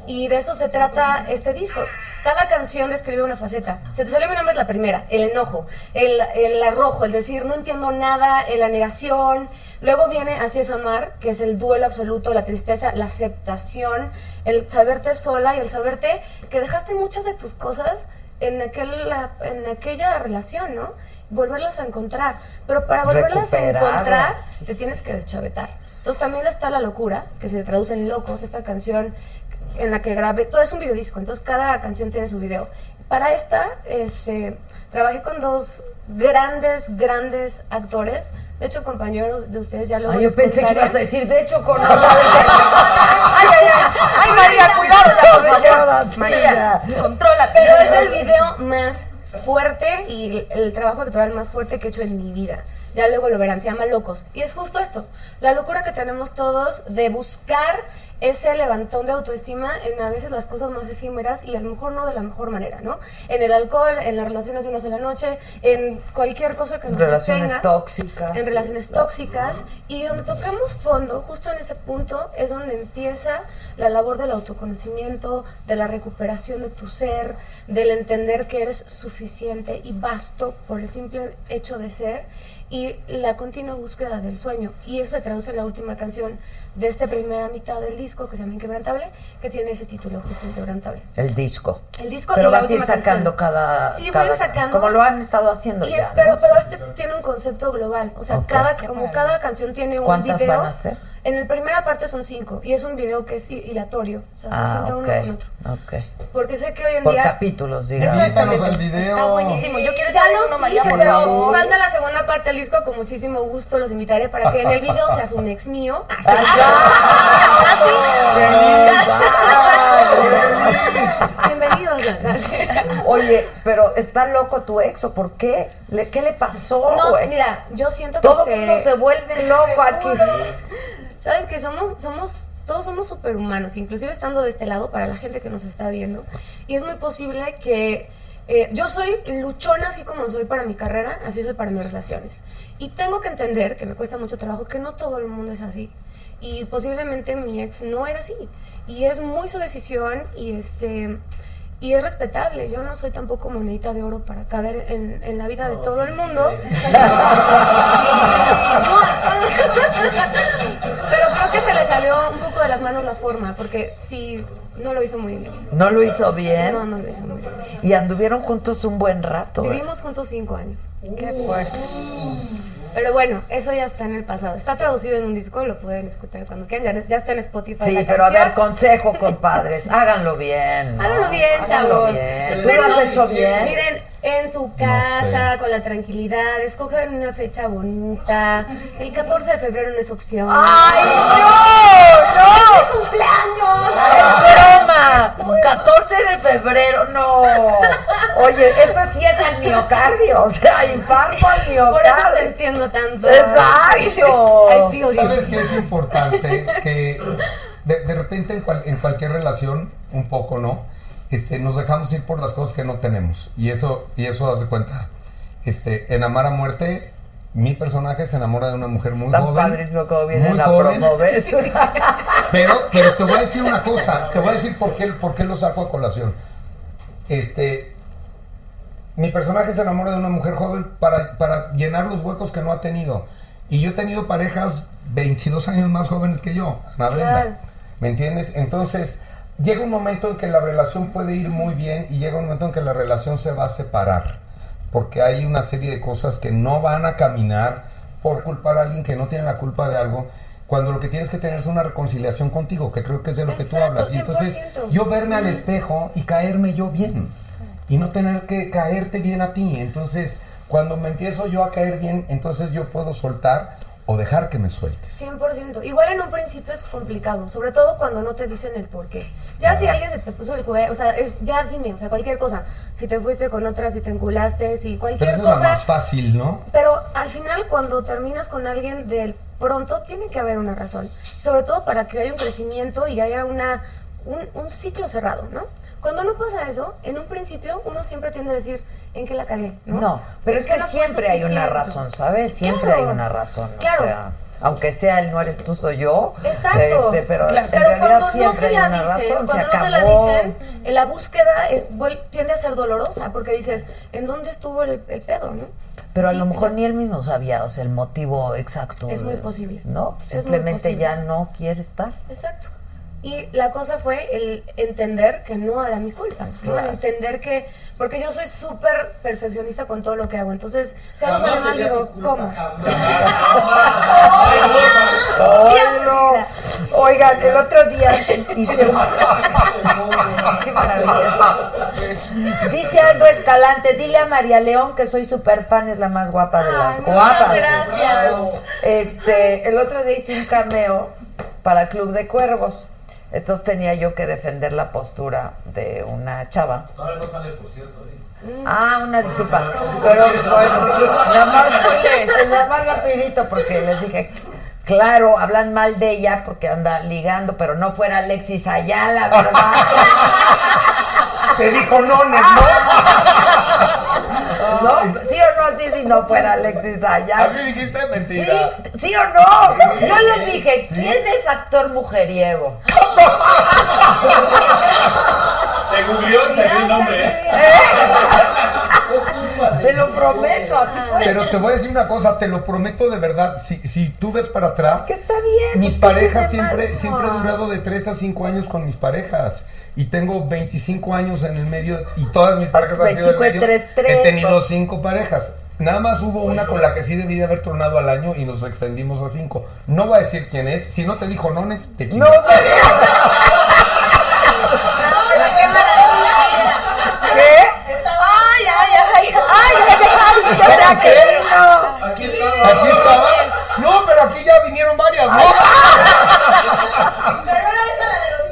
Y de eso se trata este disco. Cada canción describe una faceta. Se te sale mi nombre es la primera, el enojo, el, el arrojo, el decir no entiendo nada, la negación. Luego viene Así es amar, que es el duelo absoluto, la tristeza, la aceptación, el saberte sola y el saberte que dejaste muchas de tus cosas en, aquel, la- en aquella relación, ¿no? Volverlas a encontrar. Pero para volverlas a encontrar, te tienes que deschavetar. Entonces también está La Locura, que se traduce en Locos, esta canción en la que grabé, todo es un videodisco, entonces cada canción tiene su video. Para esta, este, trabajé con dos grandes, grandes actores, de hecho compañeros de ustedes ya lo Ay, yo pensé que ibas a decir, de hecho, con ay, ay, ay, ay, María, cuidado, ya, por favor. María. Contrólate. Pero es el video más fuerte y el, el trabajo actoral más fuerte que he hecho en mi vida. Ya luego lo verán, se llama Locos. Y es justo esto, la locura que tenemos todos de buscar ese levantón de autoestima en a veces las cosas más efímeras y a lo mejor no de la mejor manera, ¿no? En el alcohol, en las relaciones de una sola noche, en cualquier cosa que nos Relaciones sostenga, tóxicas. En relaciones tóxicas. Y donde tocamos fondo, justo en ese punto, es donde empieza la labor del autoconocimiento, de la recuperación de tu ser, del entender que eres suficiente y vasto por el simple hecho de ser y la continua búsqueda del sueño. Y eso se traduce en la última canción de esta primera mitad del disco que se llama Inquebrantable, que tiene ese título justo Inquebrantable. El disco. El disco Pero y vas a ir sacando canción. cada, Sí, voy a ir sacando. Como lo han estado haciendo Y ya, espero, ¿no? pero este tiene un concepto global. O sea, cada, como cada canción tiene un ¿Cuántas video. van a ser? En la primera parte son cinco. Y es un video que es hi- hilatorio. O sea, se Ah, junta ok. uno con otro. Ok. Porque sé que hoy en Por día. capítulos, digamos. Exactamente. al video. Está buenísimo. Yo quiero Ya los uno, hice, por pero favor. falta la segunda parte del disco. Con muchísimo gusto los invitaré para que en el video seas un ex mío. Bienvenidos. Oye, pero está loco tu ex, ¿o por qué? Le- ¿Qué le pasó, No, mira, yo siento que Todo se... el mundo se vuelve loco aquí. Sabes que somos, somos, todos somos superhumanos, inclusive estando de este lado para la gente que nos está viendo. Y es muy posible que eh, yo soy luchona así como soy para mi carrera, así soy para mis relaciones. Y tengo que entender, que me cuesta mucho trabajo, que no todo el mundo es así. Y posiblemente mi ex no era así. Y es muy su decisión y este... Y es respetable, yo no soy tampoco monedita de oro para caber en, en la vida de todo el mundo. Le salió un poco de las manos la forma, porque sí, no lo hizo muy bien. ¿No lo hizo bien? No, no lo hizo muy bien. Y anduvieron juntos un buen rato. ¿eh? Vivimos juntos cinco años. Qué fuerte. Pero bueno, eso ya está en el pasado. Está traducido en un disco, lo pueden escuchar cuando quieran. Ya, ya está en Spotify. Sí, pero a ver, consejo, compadres. Háganlo bien. ¿no? Háganlo bien, chavos. bien. ¿Tú lo has hecho bien? Miren, en su casa, con la tranquilidad, escogen una fecha bonita. El 14 de febrero no es opción. ¡Ay, no! ¡No! ¡Mi cumpleaños! ¡Es broma! 14 de febrero, no. Oye, eso sí es el miocardio. O sea, infarto al Por eso te miocardio. Tanto. Exacto. ¿Sabes qué es importante? Que de, de repente en, cual- en cualquier relación, un poco, ¿no? Este, nos dejamos ir por las cosas que no tenemos. Y eso, y eso haz de cuenta. Este, en Amar a Muerte, mi personaje se enamora de una mujer muy Está joven. padrísimo muy a joven. Pero, pero te voy a decir una cosa, te voy a decir por qué, por qué lo saco a colación. Este, mi personaje se enamora de una mujer joven para, para llenar los huecos que no ha tenido. Y yo he tenido parejas 22 años más jóvenes que yo. Claro. ¿Me entiendes? Entonces, llega un momento en que la relación puede ir muy bien y llega un momento en que la relación se va a separar. porque hay una serie de cosas que no van a caminar por culpar a alguien que no tiene la culpa de algo. Cuando lo que tienes que tener es una reconciliación contigo, que creo que es de lo que tú hablas. Y entonces 100%. yo verme al espejo y caerme yo bien. Y no tener que caerte bien a ti. Entonces, cuando me empiezo yo a caer bien, entonces yo puedo soltar o dejar que me sueltes. 100%. Igual en un principio es complicado, sobre todo cuando no te dicen el por qué. Ya si alguien se te puso el juego, o sea, es, ya dime, o sea, cualquier cosa. Si te fuiste con otra, si te enculaste, si Pero cualquier eso es lo cosa. más fácil, ¿no? Pero al final, cuando terminas con alguien del pronto, tiene que haber una razón. Sobre todo para que haya un crecimiento y haya una, un, un ciclo cerrado, ¿no? Cuando no pasa eso, en un principio uno siempre tiende a decir, ¿en qué la cagué? No, No, pero es que no siempre hay una razón, ¿sabes? Siempre Claro. hay una razón. o Claro. sea, aunque sea el no eres tú, soy yo. Exacto. este, pero Claro. en Pero realidad cuando no siempre te la dicen, razón. Cuando no te la dicen, eh, la búsqueda es, tiende a ser dolorosa porque dices, ¿en dónde estuvo el, el pedo, no? Pero a lo mejor ni él mismo sabía, o sea, el motivo exacto. Es muy posible. No, simplemente posible. ya no quiere estar. Exacto. Y la cosa fue el entender que no era mi culpa, ¿no? El Claro. entender que, porque yo soy súper perfeccionista con todo lo que hago, entonces si algo sale mal digo, ¿cómo? Oigan, el otro día hice un... Qué maravilla. Dice Aldo Escalante, dile a María León que soy súper fan, es la más guapa de las Ay, guapas. muchas gracias. Este, el otro día hice un cameo para Club de Cuervos. Entonces tenía yo que defender la postura de una chava. Todavía no sale, por cierto. ¿eh? Ah, una disculpa. Pero bueno, nada más, nada más rapidito porque les dije, claro, hablan mal de ella porque anda ligando, pero no fuera Alexis Ayala, ¿verdad? Te dijo nones, ¿No? ¿Sí o no? Sí, sí, no fuera Alexis ¿no? Ayala. Así dijiste ¿Sí? mentira. ¿Sí o no? Yo les dije, ¿quién es actor mujeriego? Se googleó y salió el nombre, ¿eh? Te lo prometo, así fue. Pero te voy a decir una cosa, te lo prometo de verdad. Si, si tú ves para atrás, Que está bien. mis pues, ¿qué parejas siempre, siempre he durado de 3 a 5 años con mis parejas. Y tengo 25 años en el medio y todas mis parejas han sido 25 medio. He tenido pues. 5 parejas. Nada más hubo una con la que sí debí de haber tornado al año y nos extendimos a 5. No voy a decir quién es. Si no te dijo Nones, te No, chingas. ¿Qué? Ay, ay, ay, ay, ay, ay, ya se aclaró. Aquí estaba. Aquí estaba. No, pero aquí ya vinieron varias,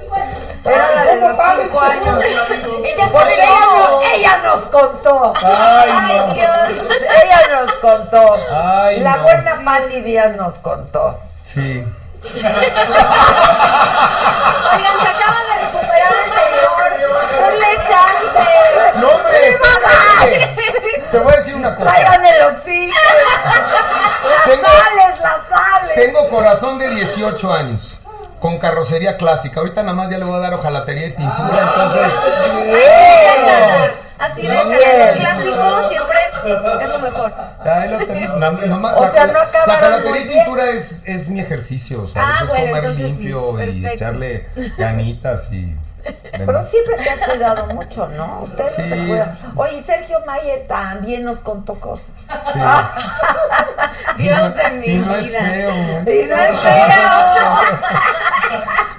¿no? Era la de ¿Cómo los cinco años. Ella Porque sabe ella, nos contó. Ay, no. Dios, ella nos contó. Ay, La no. buena Patti Díaz nos contó. Sí. Oigan, se acaba de recuperar el señor. Denle chance. No, hombre. Te voy a decir una cosa. Traigan el oxígeno. Las sales, las sales. Tengo corazón de 18 años. Con carrocería clásica. Ahorita nada más ya le voy a dar hojalatería y pintura, entonces. Así de Bien. clásico siempre es lo mejor. Lo tengo. O sea, no acabaron La y pintura es, es mi ejercicio, ¿sabes? Ah, es bueno, comer sí, limpio y echarle ganitas y. Pero siempre te has cuidado mucho, ¿no? Ustedes Sí. se cuidan. Oye, Sergio Mayer también nos contó cosas. Sí. Dios de mi y no es vida. feo. Y no es feo.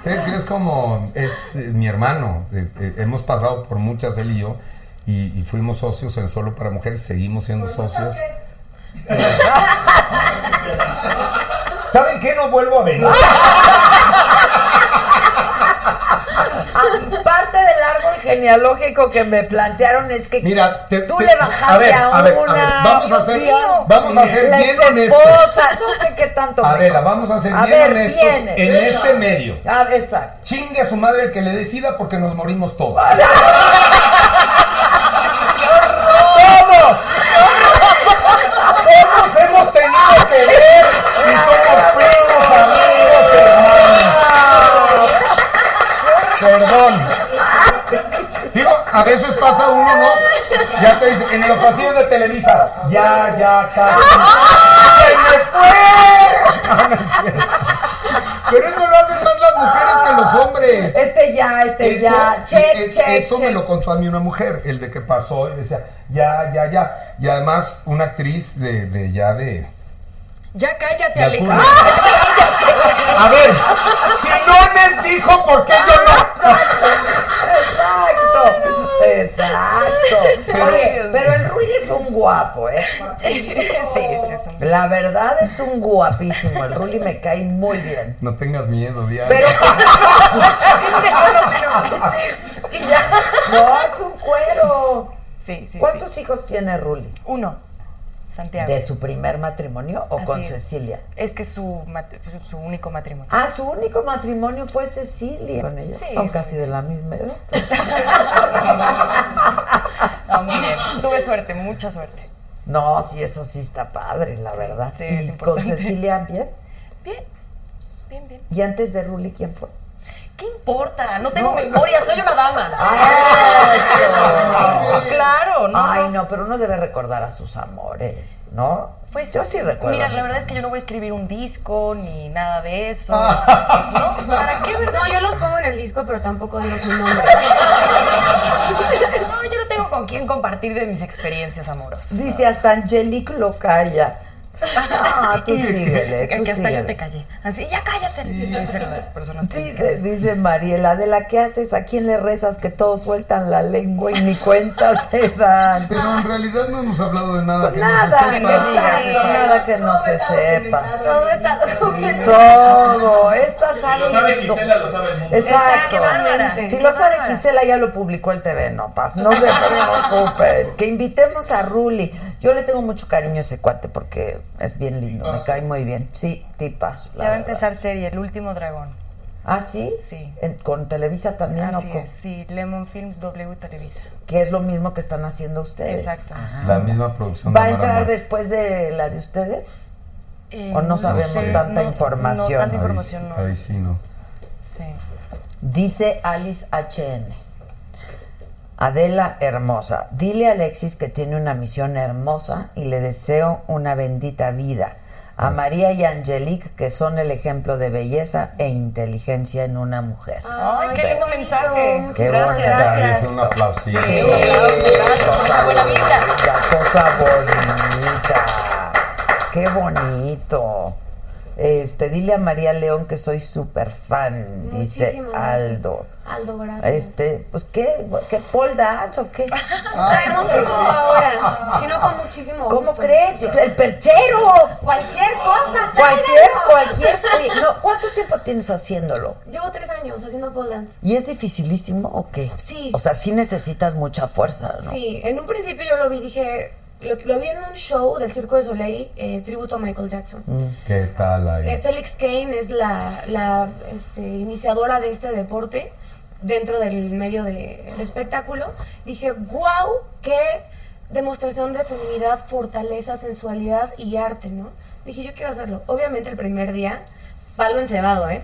Sergio es como, es eh, mi hermano. Eh, eh, hemos pasado por muchas, él y yo, y, y fuimos socios en Solo para Mujeres, seguimos siendo socios. ¿Saben qué? No vuelvo a venir. Parte del árbol genealógico que me plantearon es que Mira, te- tú te- le bajaste a ver, a, a ver, a una. ver, vamos a ser- vamos a ser bien exesposa, No sé qué tanto. Adela, vamos a ser A bien ver, honestos vienes. en este medio. Ah, exacto. Chingue a su madre el que le decida porque nos morimos todos. ¡Todos! Todos hemos tenido que ver y somos primos, amigos, hermanos. Perdón. Digo, a veces pasa uno, ¿no? Ya te dice, en los pasillos de Televisa, ya, ya, casi. ¡Se me fue! Cierto. Pero eso lo hacen más las mujeres que los hombres. Este ya, este Eso, ya, check, es- check, eso me lo contó a mí una mujer, el de que pasó y decía, ya, ya, ya. Y además, una actriz de, de ya de. Ya cállate, alcurnia. A ver, si no les dijo, ¿por qué yo no? Exacto. Oye, pero el Rulli es un guapo, ¿eh? Sí, sí, es un La verdad es un guapísimo. El Rulli me cae muy bien. No tengas miedo, Diana. Pero. no, es un cuero. Sí, sí. ¿Cuántos sí. hijos tiene Rulli? Uno, Santiago. ¿De su primer matrimonio o Así con es. Cecilia? Es que su, su único matrimonio. Ah, su único matrimonio fue Cecilia. Con ella. Sí. Son casi de la misma edad. No, muy bien. Tuve suerte, mucha suerte. No, sí, eso sí está padre, la verdad. sí, y es con importante. Cecilia bien. Bien, bien, bien. ¿Y antes de Rulli quién fue? ¿Qué importa? No tengo memoria, soy una dama. Eso. Claro, no. Ay, no. pero uno debe recordar a sus amores, ¿no? Pues yo sí recuerdo. Mira, la verdad es que yo no voy a escribir un disco ni nada de eso. Ah. Entonces, ¿no? ¿Para qué? No, yo los pongo en el disco, pero tampoco digo su nombre. No, yo no tengo con quién compartir de mis experiencias amorosas. Dice hasta Angelique lo Ah, tú síguele, Que tú hasta síguele. yo te callé. Así, ya cállate. Dicen las personas que Dice, dice Mariela, de la que haces, ¿a quién le rezas que todos sueltan la lengua y ni cuenta se dan? Pero en realidad no hemos hablado de nada que Nada, no se que sepa. digas nada que no se sepa. Todo está documentado. Todo, esta sabe. Lo sabe Gisela, lo sabe el mundo. Exacto. Exactamente. Si lo sabe Gisela, ya lo publicó el TV Notas. No se preocupen. Que invitemos a Ruli. Yo le tengo mucho cariño a ese cuate porque es bien lindo. Me cae muy bien. Sí, tipazo. la Ya va a empezar serie, El Último Dragón. ¿Ah, sí? Sí. En- ¿Con Televisa también Así o con- es, sí, Lemon Films W Televisa. Que es lo mismo que están haciendo ustedes. Exacto. Ajá. La misma producción ¿Va a de entrar después de la de ustedes? Eh, ¿O no sabemos sé, tanta no- información? No, tanta Ahí, información no. ahí sí no. Sí. Dice Alice HN. Adela hermosa, dile a Alexis que tiene una misión hermosa y le deseo una bendita vida. A María y Angelique, que son el ejemplo de belleza e inteligencia en una mujer. Ay, qué lindo mensaje. Qué gracias. Es un aplausito. Sí, un aplauso, gracias. Buena vida. Cosa bonita. Qué bonito. Este, dile a María León que soy súper fan, dice Muchísimas gracias. Aldo. Aldo, gracias. Este, pues qué, qué pole dance o qué? Traemos todo ahora, sino con muchísimo ¿Cómo crees? Yo- El perchero. Cualquier cosa, Cualquier, cualquier. Oye, no, ¿cuánto tiempo tienes haciéndolo? Llevo tres años haciendo pole dance. ¿Y es dificilísimo o qué? Sí. O sea, sí necesitas mucha fuerza, ¿no? Sí, en un principio yo lo vi, dije, lo, lo vi en un show del Circo de Soleil, eh, tributo a Michael Jackson. ¿Qué tal ahí? Eh, Felix Kane es la, la este, iniciadora de este deporte dentro del medio de- espectáculo. Dije, wow, qué demostración de feminidad, fortaleza, sensualidad y arte, ¿no? Dije, yo quiero hacerlo. Obviamente el primer día, palo encebado, ¿eh?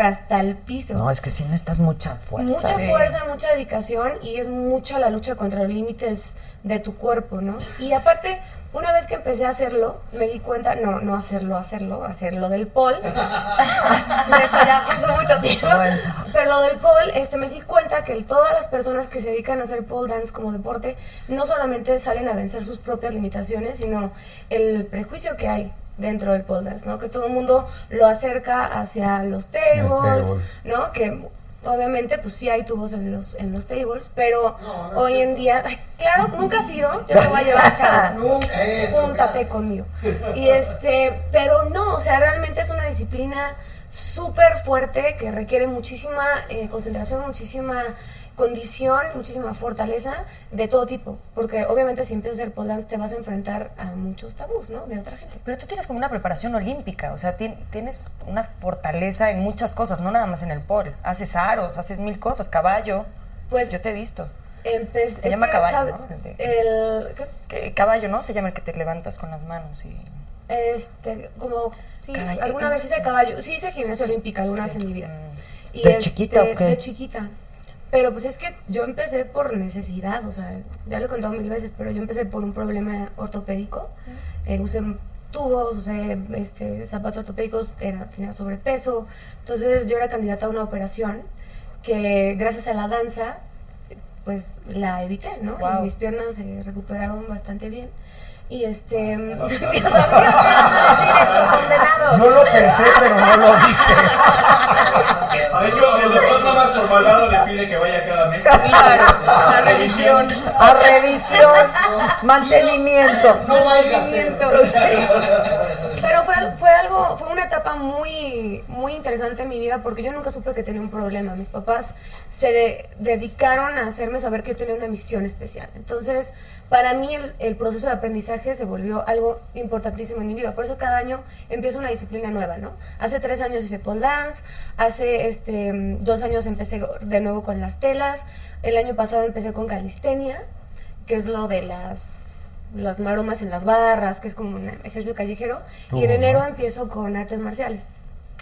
Hasta el piso. No, es que sí necesitas mucha fuerza. Mucha fuerza, mucha dedicación y es mucha la lucha contra los límites de tu cuerpo, ¿no? Y aparte, una vez que empecé a hacerlo, me di cuenta, no, no hacerlo, hacerlo, hacerlo del pole. Eso ya pasó mucho tiempo. Bueno. Pero lo del pole, este, me di cuenta que todas las personas que se dedican a hacer pole dance como deporte, no solamente salen a vencer sus propias limitaciones, sino el prejuicio que hay dentro del pole dance, ¿no? Que todo el mundo lo acerca hacia los tables, table. ¿no? Que obviamente pues sí hay tubos en los en los tables, pero hoy en día, ay, claro, nunca ha sido, yo te voy a llevar chavo, júntate conmigo. Y este, pero no, o sea, realmente es una disciplina súper fuerte que requiere muchísima eh, concentración, muchísima condición, muchísima fortaleza de todo tipo, porque obviamente si empiezas a hacer pole dance te vas a enfrentar a muchos tabús, ¿no? De otra gente. Pero tú tienes como una preparación olímpica, o sea, tien- tienes una fortaleza en muchas cosas, no nada más en el pole. Haces aros, haces mil cosas, caballo. Pues Yo te he visto. Se llama que, caballo, ¿sabe? ¿no? El de- El, caballo, ¿no? Se llama el que te levantas con las manos y... Este, como, sí, Caballo, alguna vez hice sí. caballo, sí hice gimnasia olímpica alguna vez en mi vida. Y ¿De este, chiquita o qué? De chiquita. Pero pues es que yo empecé por necesidad, o sea, ya lo he contado mil veces, pero yo empecé por un problema ortopédico. Eh, usé tubos, usé este, zapatos ortopédicos, era, tenía sobrepeso. Entonces yo era candidata a una operación que gracias a la danza, pues la evité, ¿no? Wow. Mis piernas se recuperaron bastante bien. Y este. condenado. No lo pensé, pero no lo dije. De hecho, el doctor nada más por malvado le pide que vaya cada mes. La revisión. A revisión, mantenimiento. No vaya a ser. Fue, algo, fue una etapa muy, muy interesante en mi vida porque yo nunca supe que tenía un problema. Mis papás se de- dedicaron a hacerme saber que tenía una misión especial. Entonces, para mí el, proceso de aprendizaje se volvió algo importantísimo en mi vida. Por eso cada año empiezo una disciplina nueva, ¿no? Hace tres años hice pole dance, hace este, dos años empecé de nuevo con las telas, el año pasado empecé con calistenia, que es lo de las las maromas en las barras, que es como un ejercicio callejero, y en enero empiezo con artes marciales.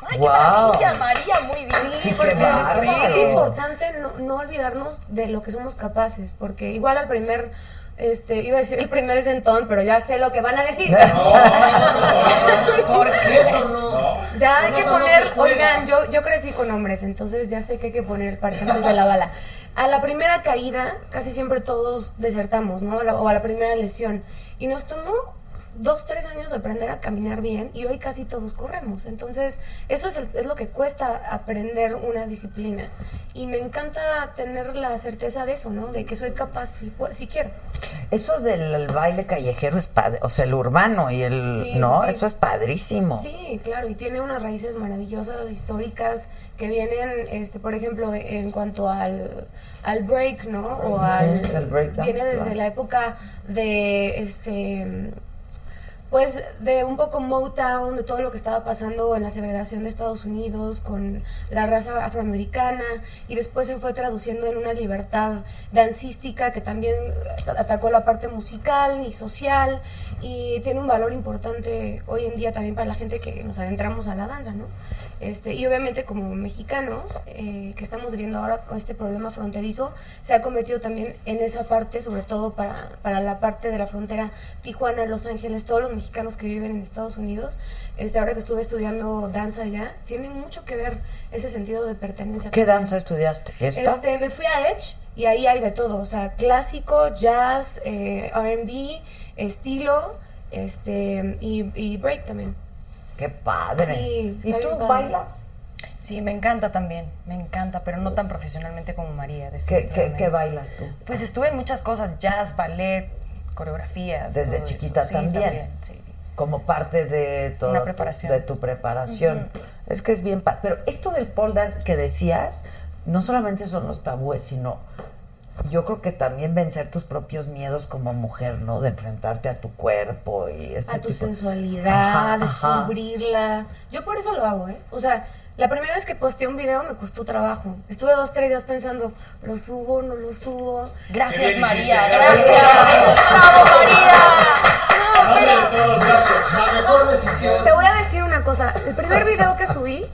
Ay, qué Wow. maravilla, María, muy bien. Sí, porque es, es importante no, no olvidarnos de lo que somos capaces, porque igual al primer, este, iba a decir el primer sentón, pero ya sé lo que van a decir. Eso no. Ya hay No, que eso no poner, oigan, yo, yo crecí con hombres, entonces ya sé que hay que poner el parche antes de la bala. A la primera caída, casi siempre todos desertamos, ¿no? O a la primera lesión. Y nos tomó dos, tres años aprender a caminar bien y hoy casi todos corremos. Entonces, eso es, el- es lo que cuesta aprender una disciplina. Y me encanta tener la certeza de eso, ¿no? De que soy capaz si, si quiero. Eso del baile callejero es padre, o sea, el urbano y el, Sí, ¿no? sí. Eso es padrísimo. Sí, claro, y tiene unas raíces maravillosas, históricas, que vienen, este, por ejemplo, en cuanto al, al break, ¿no? O al... el viene desde claro. la época de, este... Pues de un poco Motown, de todo lo que estaba pasando en la segregación de Estados Unidos con la raza afroamericana y después se fue traduciendo en una libertad dancística que también atacó la parte musical y social y tiene un valor importante hoy en día también para la gente que nos adentramos a la danza, ¿no? Este, y obviamente como mexicanos eh, que estamos viviendo ahora con este problema fronterizo, se ha convertido también en esa parte, sobre todo para, para la parte de la frontera Tijuana, Los Ángeles, todos los mexicanos que viven en Estados Unidos, este, ahora que estuve estudiando danza allá, tiene mucho que ver ese sentido de pertenencia. ¿Qué danza estudiaste? ¿Esta? Este, me fui a Edge y ahí hay de todo, o sea, clásico, jazz, eh, R&B, estilo, este, y, y break también. Qué padre. Sí, ¿Y tú padre. bailas? Sí, me encanta también, me encanta, pero no tan profesionalmente como María, ¿Qué, qué, qué bailas tú? Pues estuve en muchas cosas, jazz, ballet, coreografías. Desde chiquita Sí, también. sí. Como parte de todo Una tu- preparación. de tu preparación. Es que es bien Pero esto del pole dance que decías, no solamente son los tabúes, sino yo creo que también vencer tus propios miedos como mujer, ¿no? De enfrentarte a tu cuerpo y este a tu tipo- sensualidad, Ajá, ajá. descubrirla. Yo por eso lo hago, ¿eh? O sea, la primera vez que posteé un video me costó trabajo. Estuve dos, tres días pensando, ¿lo subo, no lo subo? Gracias, María, gracias. ¡Bravo, María! No, pero La mejor decisión. te voy a decir una cosa. El primer video que subí,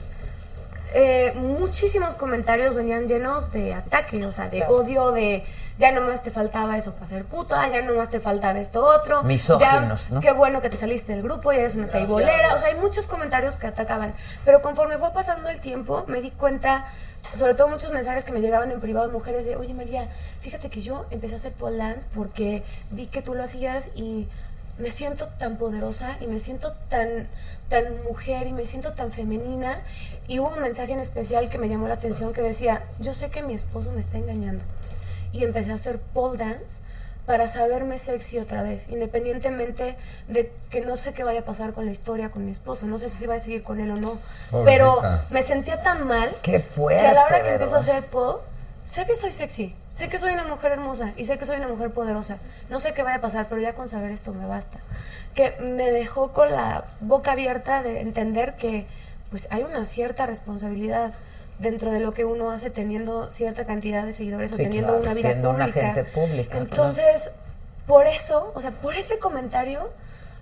eh, muchísimos comentarios venían llenos de ataque, o sea, de odio, de ya nomás te faltaba eso para ser puta, ya nomás te faltaba esto otro. Misóginos, ya, ¿no? Qué bueno que te saliste del grupo y eres una taibolera. O sea, hay muchos comentarios que atacaban. Pero conforme fue pasando el tiempo, me di cuenta, sobre todo muchos mensajes que me llegaban en privado de mujeres de, oye María, fíjate que yo empecé a hacer pole dance porque vi que tú lo hacías y me siento tan poderosa y me siento tan, tan mujer y me siento tan femenina. Y hubo un mensaje en especial que me llamó la atención que decía, yo sé que mi esposo me está engañando. Y empecé a hacer pole dance para saberme sexy otra vez, independientemente de que no sé qué vaya a pasar con la historia con mi esposo, no sé si va a seguir con él o no, pero me sentía tan mal Qué fuerte. que a la hora que ¿verdad? empiezo a hacer pole, sé que soy sexy, sé que soy una mujer hermosa y sé que soy una mujer poderosa. No sé qué vaya a pasar, pero ya con saber esto me basta. Que me dejó con la boca abierta de entender que pues hay una cierta responsabilidad dentro de lo que uno hace teniendo cierta cantidad de seguidores o Sí, teniendo claro, una vida siendo una pública. gente pública, Entonces, por eso, o sea, por ese comentario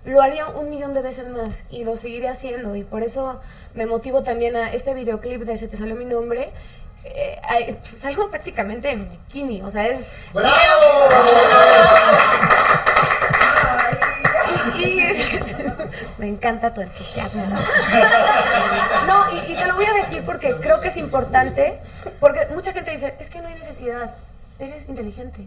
lo haría un millón de veces más y lo seguiré haciendo y por eso me motivo también a este videoclip de Se te salió mi nombre. Eh, salgo prácticamente en bikini, o sea, es... Y, y- me encanta tu entusiasmo. No, y, y te lo voy a decir porque creo que es importante, porque mucha gente dice, es que no hay necesidad, eres inteligente.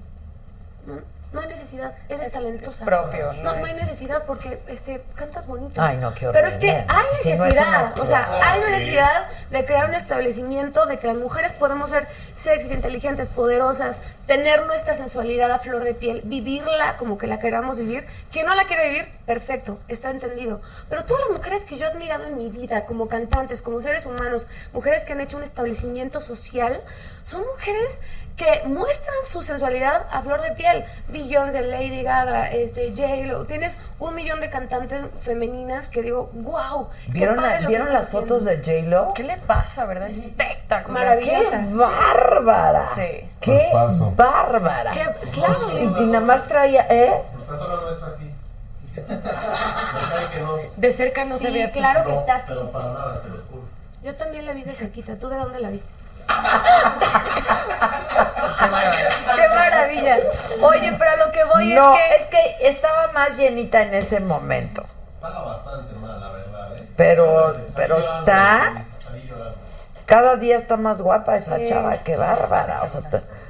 No, no hay necesidad, eres Es- talentosa. es propio, no, no no hay es- necesidad porque este cantas bonito. Ay, no, qué Pero es que horrible. hay no necesidad, o sea, hay una necesidad de crear un establecimiento, de que las mujeres podemos ser sexys, inteligentes, poderosas, tener nuestra sensualidad a flor de piel, vivirla como que la queramos vivir. Quien no la quiere vivir, perfecto, está entendido. Pero todas las mujeres que yo he admirado en mi vida, como cantantes, como seres humanos, mujeres que han hecho un establecimiento social, son mujeres que muestran su sensualidad a flor de piel. Beyoncé, Lady Gaga, este, J-Lo. Tienes un millón de cantantes femeninas que digo, wow. ¿Vieron, la- ¿vieron las fotos de J-Lo? ¿Qué le pasa, verdad? Es espectacular. Maravillosa. ¡Qué bárbara! Sí. ¡Qué bárbara! Claro. Y, y nada más traía, ¿eh? No está así. De cerca no se Sí, ve así. claro que está así. Pero para nada, te lo juro. Yo también la vi de cerquita. ¿Tú de dónde la viste? ¡Qué maravilla! Oye, pero a lo que voy no, es que... es que estaba más llenita en ese momento. Paga bastante mal, la verdad, ¿eh? Pero, pero está, cada día está más guapa esa Sí. chava, qué bárbara. O sea,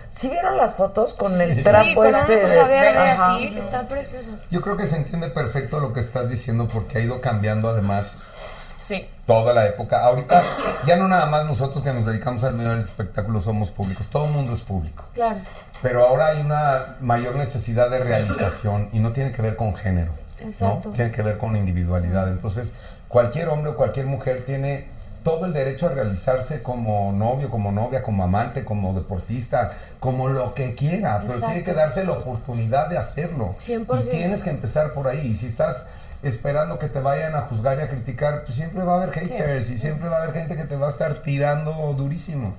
¿sí vieron las fotos con el Sí. trapo Sí, con una este? cosa verde así, está precioso. Yo creo que se entiende perfecto lo que estás diciendo porque ha ido cambiando además Sí. toda la época. Ahorita ya no nada más nosotros que nos dedicamos al medio del espectáculo somos públicos, todo el mundo es público. Claro. Pero ahora hay una mayor necesidad de realización y no tiene que ver con género. Exacto. ¿no? Tiene que ver con individualidad. Entonces, cualquier hombre o cualquier mujer tiene todo el derecho a realizarse como novio, como novia, como amante, como deportista, como lo que quiera, pero Exacto. tiene que darse la oportunidad de hacerlo. 100%. Y tienes que empezar por ahí. Y si estás esperando que te vayan a juzgar y a criticar, pues siempre va a haber haters y siempre va a haber gente que te va a estar tirando durísimo.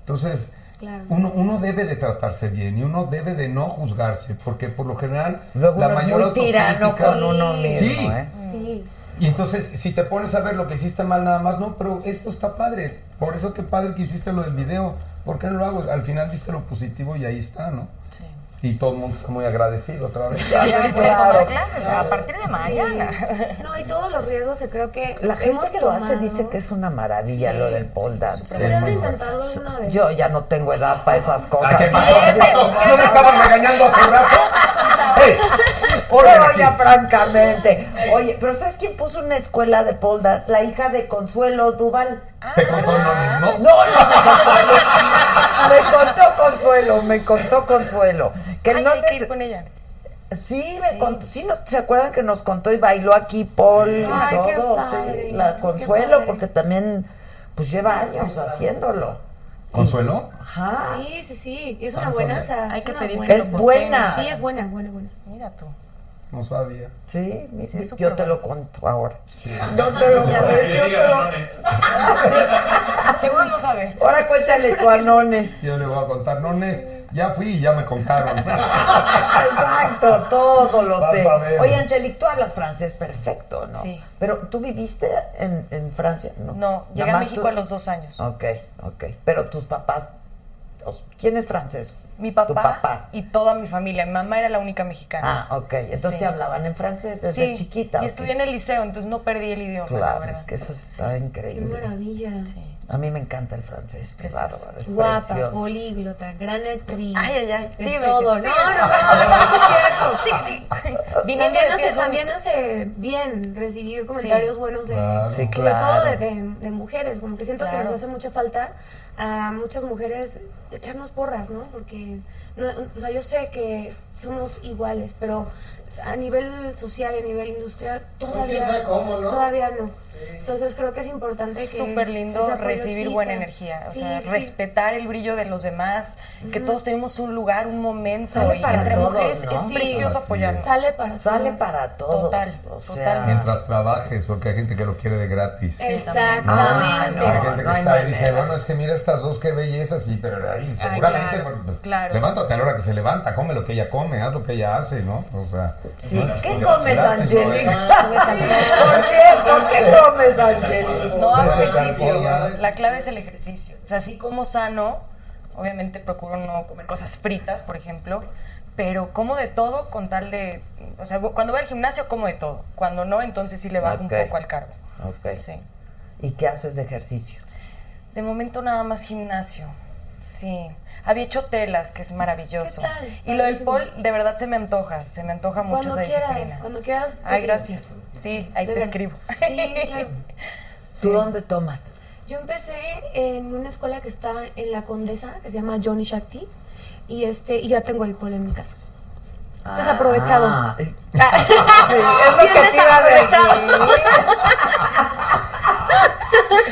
Entonces, Claro. uno, uno debe de tratarse bien y uno debe de no juzgarse, porque por lo general Luego la mayor autocrítica- con uno mismo, Sí. ¿eh? Sí. Y entonces, si te pones a ver lo que hiciste mal nada más, no, pero esto está padre. Por eso qué padre que hiciste lo del video. ¿Por qué no lo hago? Al final viste lo positivo y ahí está, ¿no? Sí. Y todo el mundo está muy agradecido otra vez. Ya ven, pueden Claro. tomar clases a partir de mañana. No, y todos los riesgos que creo que La gente hemos que lo hace tomado. dice que es una maravilla Sí, lo del pole dance. Deberías de intentarlo alguna vez. Yo ya no tengo edad para esas cosas. Ay, ¿Qué pasó? Sí, ¿Qué pasó? ¿qué ¿No me estaban regañando hace rato? ¡Ey! Ya francamente. Oye, pero ¿sabes quién puso una escuela de pole dance? La hija de Consuelo Duval. ¿Te contó lo mismo? No, no, me contó, me contó Consuelo, me contó Consuelo. Que no. Sí, me contó, sí, no, ¿se acuerdan que nos contó y bailó aquí Paul y Ay, qué todo? la qué Consuelo, padre. porque también, pues lleva años haciéndolo. ¿Consuelo? Ajá. Sí, sí, sí. Es una no buena. sabía. Hay que pedir que Es buena. Sí, es buena, buena, buena. Mira tú. No sabía. Sí, yo te lo cuento ahora. Sí. No te lo cuento, Seguro no sabe. Ahora cuéntale tu anones. Sí, yo le voy a contar. No, Nes, ya fui y ya me contaron. Exacto, todo lo Vas sé. a ver. Oye, Angelique, tú hablas francés perfecto, ¿no? Sí. Pero tú viviste en, en Francia, ¿no? No, llegué a México tú- a los dos años. Ok, ok. Pero tus papás, ¿quién es francés? Mi papá, y toda mi familia. Mi mamá era la única mexicana. Ah, ok. Entonces Sí. te hablaban en francés desde sí, chiquita. Y ok. estudié en el liceo, entonces no perdí el idioma, la Claro, verdad. es que eso está Qué increíble. maravilla. Sí. A mí me encanta el francés, qué bárbaro, es Guapa, precioso. políglota, gran actriz. Ay, ay, ay. de Sígueme, todo. sígueme, no, no, no, no, eso es cierto. Sí, sí. También de hace, bien recibir comentarios buenos de, Claro. Sí, sobre claro. todo de, de- de mujeres, como que siento que nos hace mucha falta a muchas mujeres echarnos porras, ¿no? Porque, no, o sea, yo sé que somos iguales, pero a nivel social y a nivel industrial todavía, quién sabe cómo, ¿no? todavía no. Entonces creo que es importante que súper lindo recibir exista. buena energía, o Sí, sea, sí. respetar el brillo de los demás, que todos tenemos un lugar, un momento, Sale y para entre todos, mujeres ¿no? es Sí. precioso apoyarnos. Sale para Sale todas. para todos. Total, o sea, total. Mientras trabajes, porque hay gente que lo quiere de gratis. Exactamente. Ah, no. hay gente que está ahí y dice, bueno, es que mira estas dos, qué bellezas, sí, pero ahí seguramente, claro, bueno, pues, claro. levántate a la hora que se levanta, come lo que ella come, haz lo que ella hace, ¿no? O sea, Sí. ¿Qué pues, comes, es. Por cierto, ¿qué comes, Angelique? No hago ejercicio. La clave es el ejercicio. O sea, así como sano, obviamente procuro no comer cosas fritas, por ejemplo, pero como de todo con tal de... O sea, cuando voy al gimnasio como de todo. Cuando no, entonces sí le bajo un poco al carbo. Ok. Sí. ¿Y qué haces de ejercicio? De momento nada más gimnasio. Sí. Había hecho telas, que es maravilloso. ¿Qué tal? Y lo del pol, de verdad se me antoja. Se me antoja mucho Cuando esa quieras, disciplina. cuando quieras. Ay, gracias. Sí, ahí De te escribo. Sí, claro. ¿Tú dónde tomas? Yo empecé en una escuela que está en la Condesa, que se llama Johnny Shakti, y este y ya tengo el polo en mi casa. Desaprovechado. Ah, Ah, sí, es lo Bien que te iba a decir.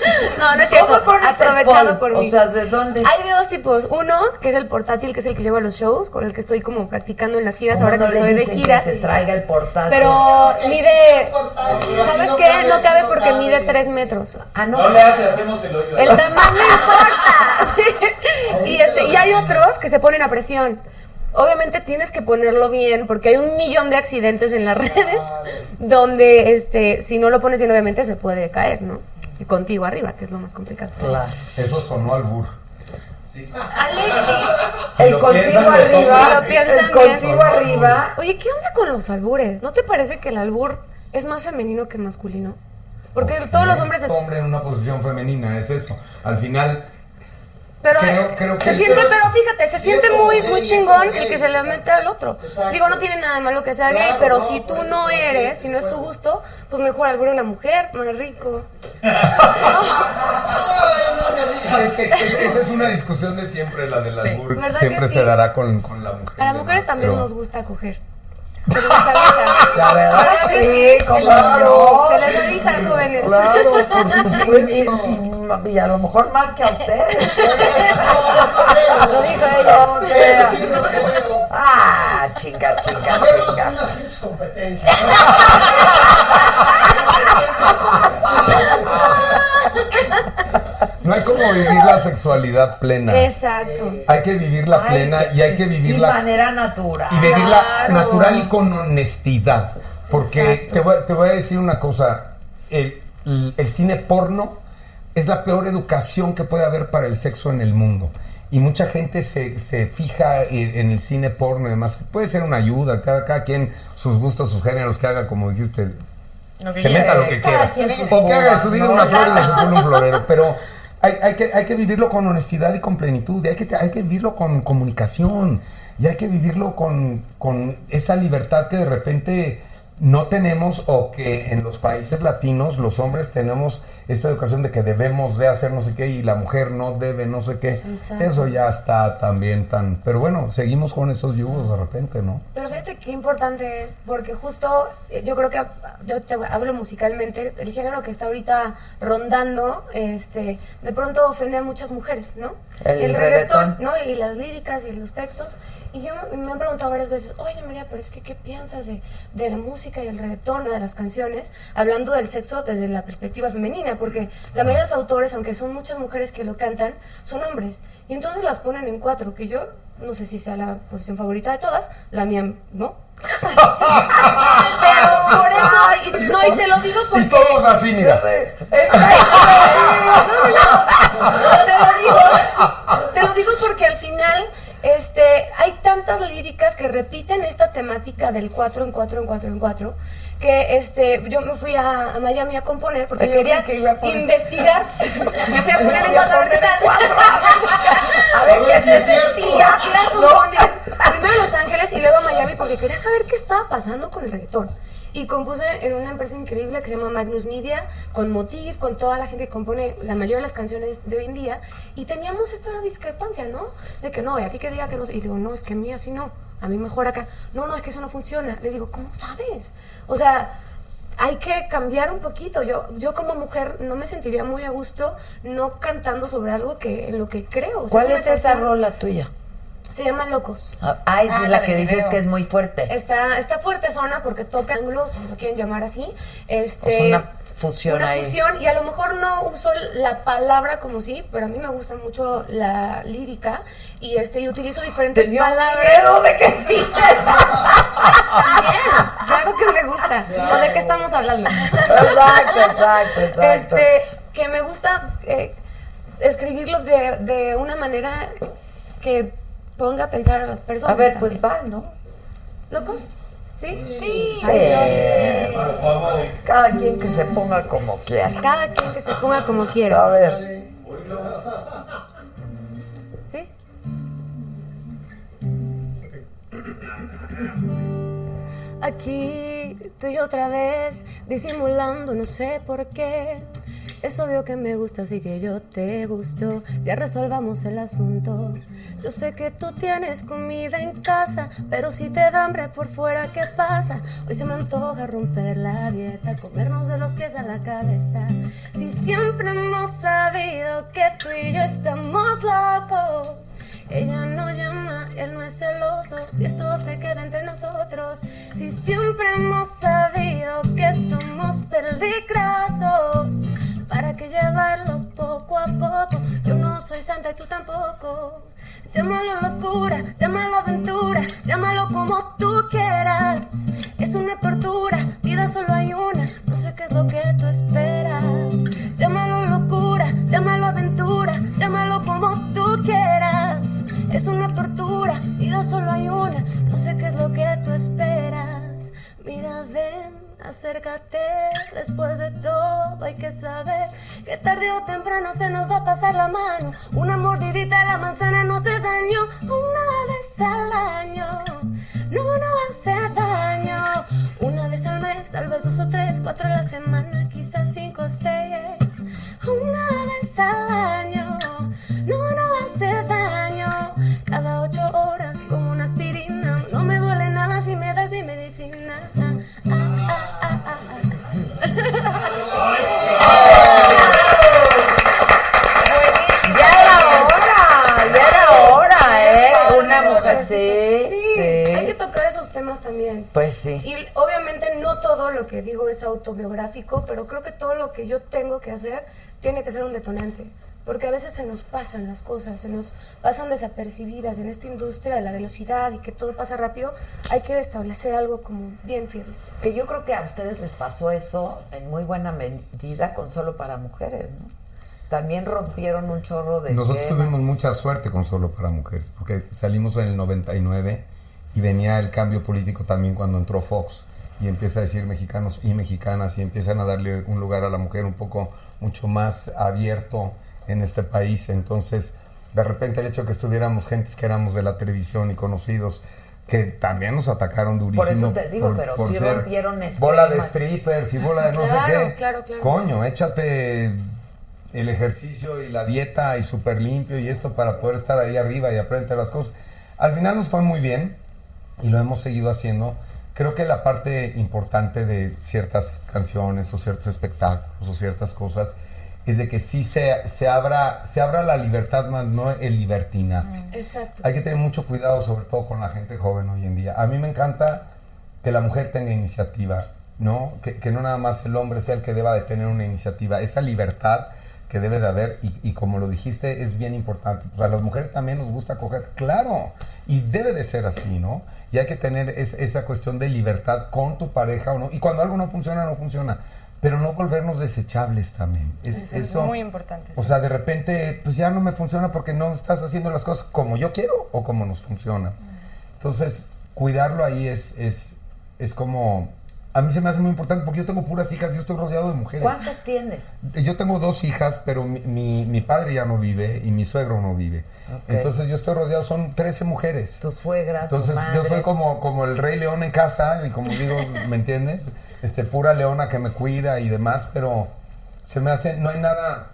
No, no es cierto. ¿Cómo pones el Aprovechado por mí. O sea, ¿de dónde? Hay de dos tipos. Uno, que es el portátil, que es el que llevo a los shows, con el que estoy como practicando en las giras, ¿Cómo ahora no que le estoy de dicen gira. Que se traiga el portátil. Pero mide, ¿sabes qué? No cabe porque mide 3 metros. Ah, No le hace, hacemos el hoyo. El tamaño importa. y, este, y hay otros que se ponen a presión. Obviamente tienes que ponerlo bien porque hay un millón de accidentes en las redes donde este, si no lo pones bien obviamente se puede caer, ¿no? Y contigo arriba, que es lo más complicado. Claro. Eso sonó al burro. Alexis, Si el contigo arriba. hombres, Si lo piensan el contigo arriba. Oye, ¿qué onda con los albures? ¿No te parece que el albur es más femenino que masculino? Porque todos los hombres... Hombre en una posición femenina, es eso. Al final, Pero Creo- creo se siente, pero fíjate, se siente muy, muy chingón el que se le mete al otro. Digo, no tiene nada de malo que sea gay, pero si tú no eres, si no es tu gusto, pues mejor albur a una mujer, más rico. esa es una discusión de siempre, la del albur. ¿Verdad Siempre se dará con, con la mujer. A las mujeres también pero- nos gusta coger. Se les avisa. La verdad que sí, cómo Claro, no. Se les avisa, jóvenes. Claro, por supuesto. Y, y- y a lo mejor más que a ustedes. Lo dijo ella. O sea, Ah, chinga, chinga, chinga. competencia. No hay como vivir la sexualidad plena. Exacto. Hay que vivirla Ay, plena y hay que De vivirla manera natural. y vivirla Claro. natural y con honestidad. Porque te voy, te voy a decir una cosa, el, el- el cine porno es la peor educación que puede haber para el sexo en el mundo. Y mucha gente se, se fija en, en el cine porno y demás. Puede ser una ayuda, cada, cada quien sus gustos, sus géneros, que haga como dijiste, se meta lo que quiera. O que haga de su vida una flor y de su culo un florero. Pero hay, hay que, hay que vivirlo con honestidad y con plenitud. Y hay que, hay que vivirlo con comunicación. Y hay que vivirlo con, con esa libertad que de repente no tenemos o que en los países latinos los hombres tenemos esta educación de que debemos de hacer no sé qué y la mujer no debe no sé qué. Exacto. Eso ya está también tan... Pero bueno, seguimos con esos yugos de repente, ¿no? Pero fíjate qué importante es, porque justo eh, yo creo que yo te hablo musicalmente, el género que está ahorita rondando, este, de pronto ofende a muchas mujeres, ¿no? El reggaetón. ¿no? Y las líricas y los textos. Y yo me- han preguntado varias veces, oye María, pero es que ¿qué piensas de, de la música y el reggaetón, de las canciones, hablando del sexo desde la perspectiva femenina? Porque la mayoría de los autores, aunque son muchas mujeres que lo cantan, son hombres. Y entonces las ponen en cuatro, que yo no sé si sea la posición favorita de todas, la mía no. Pero por eso, y, no, y te lo digo porque... Y todos así, mira. te lo digo, te lo digo porque al final este, hay tantas líricas que repiten esta temática del 4 en 4 en 4 en 4 que este, yo me fui a, a Miami a componer porque Yo quería creí que iba a poner- investigar. Me fui a poner en Iba a 4 poner en cuatro. A ver qué se sentía. Fui a componer primero en Los Ángeles y luego a Miami porque quería saber qué estaba pasando con el reggaetón. Y compuse en una empresa increíble que se llama Magnus Media, con Motiv, con toda la gente que compone la mayoría de las canciones de hoy en día. Y teníamos esta discrepancia, ¿no? De que no, y aquí que diga que no. Y digo, no, es que a mí así no. A mí mejor acá. No, no, es que eso no funciona. Le digo, ¿cómo sabes? O sea, hay que cambiar un poquito. Yo, yo como mujer no me sentiría muy a gusto no cantando sobre algo que en lo que creo. O sea, ¿Cuál una es esa rola tuya? Se llama Locos. Ah, es Ah, la que dices video. que es muy fuerte. Está, está fuerte zona porque toca ángulos, si lo quieren llamar así. Este, Es una fusión una ahí. fusión, y a lo mejor no uso la palabra como sí, pero a mí me gusta mucho la lírica y este y utilizo diferentes Tenía palabras. de que También, claro que me gusta. ¿O de qué estamos hablando? Exacto, exacto, exacto. Este, que me gusta eh, escribirlo de, de una manera que ponga a pensar a las personas. A ver, pues va, ¿no? ¿Locos? ¿Sí? Sí. Sí. Cada quien que se ponga como quiera. Cada quien que se ponga como quiera. A ver. ¿Sí? Aquí estoy otra vez disimulando, no sé por qué. Es obvio que me gusta, así que yo te gusto. Ya resolvamos el asunto. Yo sé que tú tienes comida en casa, pero si te da hambre por fuera, ¿qué pasa? Hoy se me antoja romper la dieta, comernos de los pies a la cabeza. Si siempre hemos sabido que tú y yo estamos locos. Ella no llama, él no es celoso. Si esto se queda entre nosotros, si siempre hemos sabido que somos peligrosos, ¿para qué llevarlo poco a poco? Yo no soy santa y tú tampoco. Llámalo locura, llámalo aventura, llámalo como tú quieras. Es una tortura, vida solo hay una, no sé qué es lo que tú esperas. Llámalo locura, llámalo aventura, llámalo como tú quieras. Es una tortura, vida solo hay una, no sé qué es lo que tú esperas. Mira, ven. Acércate, después de todo hay que saber que tarde o temprano se nos va a pasar la mano. Una mordidita a la manzana no hace daño, una vez al año. No, no hace daño. Una vez al mes, tal vez dos o tres, cuatro a la semana, quizás cinco o seis. Una vez al año. No, no hace daño. Cada ocho horas como una aspirina. No me duele nada si me das mi medicina. Ya era hora, ya era hora, ¿eh? Una mujer, sí, Sí, sí. hay que tocar esos temas también. Pues sí. Y obviamente no todo lo que digo es autobiográfico, pero creo que todo lo que yo tengo que hacer tiene que ser un detonante. Porque a veces se nos pasan las cosas, se nos pasan desapercibidas en esta industria de la velocidad y que todo pasa rápido. Hay que establecer algo como bien firme. Que yo creo que a ustedes les pasó eso en muy buena medida con solo para mujeres, ¿no? También rompieron un chorro de Nosotros esquemas. tuvimos mucha suerte con Solo para Mujeres, porque salimos en el 99 y venía el cambio político también cuando entró Fox y empieza a decir mexicanos y mexicanas y empiezan a darle un lugar a la mujer un poco mucho más abierto en este país. Entonces, de repente el hecho de que estuviéramos gentes que éramos de la televisión y conocidos que también nos atacaron durísimo. eso te digo, pero sí ser rompieron bola de strippers y bola de no Claro, sé qué. claro, claro. Coño, échate el ejercicio y la dieta y súper limpio y esto para poder estar ahí arriba y aprender las cosas. Al final nos fue muy bien y lo hemos seguido haciendo. Creo que la parte importante de ciertas canciones o ciertos espectáculos o ciertas cosas es de que sí se, se, abra, se abra la libertad, más no el libertinaje. Exacto. Hay que tener mucho cuidado, sobre todo con la gente joven hoy en día. A mí me encanta que la mujer tenga iniciativa, ¿no? Que, que no nada más el hombre sea el que deba de tener una iniciativa. Esa libertad que debe de haber, y, y como lo dijiste, es bien importante. Pues a las mujeres también nos gusta coger, claro, y debe de ser así, ¿no? Y hay que tener es- esa cuestión de libertad con tu pareja o no. Y cuando algo no funciona, no funciona. Pero no volvernos desechables también. Es, Eso es muy importante, O sí. sea, de repente, pues ya no me funciona porque no estás haciendo las cosas como yo quiero o como nos funciona. Entonces, cuidarlo ahí es, es, es como... A mí se me hace muy importante porque yo tengo puras hijas, yo estoy rodeado de mujeres. ¿Cuántas tienes? Yo tengo dos hijas, pero mi, mi, mi padre ya no vive y mi suegro no vive. Ok. Entonces yo estoy rodeado, son 13 mujeres. Tu suegra, tu Entonces yo madre. soy como, como el rey león en casa y como digo, ¿me entiendes? Este, pura leona que me cuida y demás, pero se me hace, no hay nada,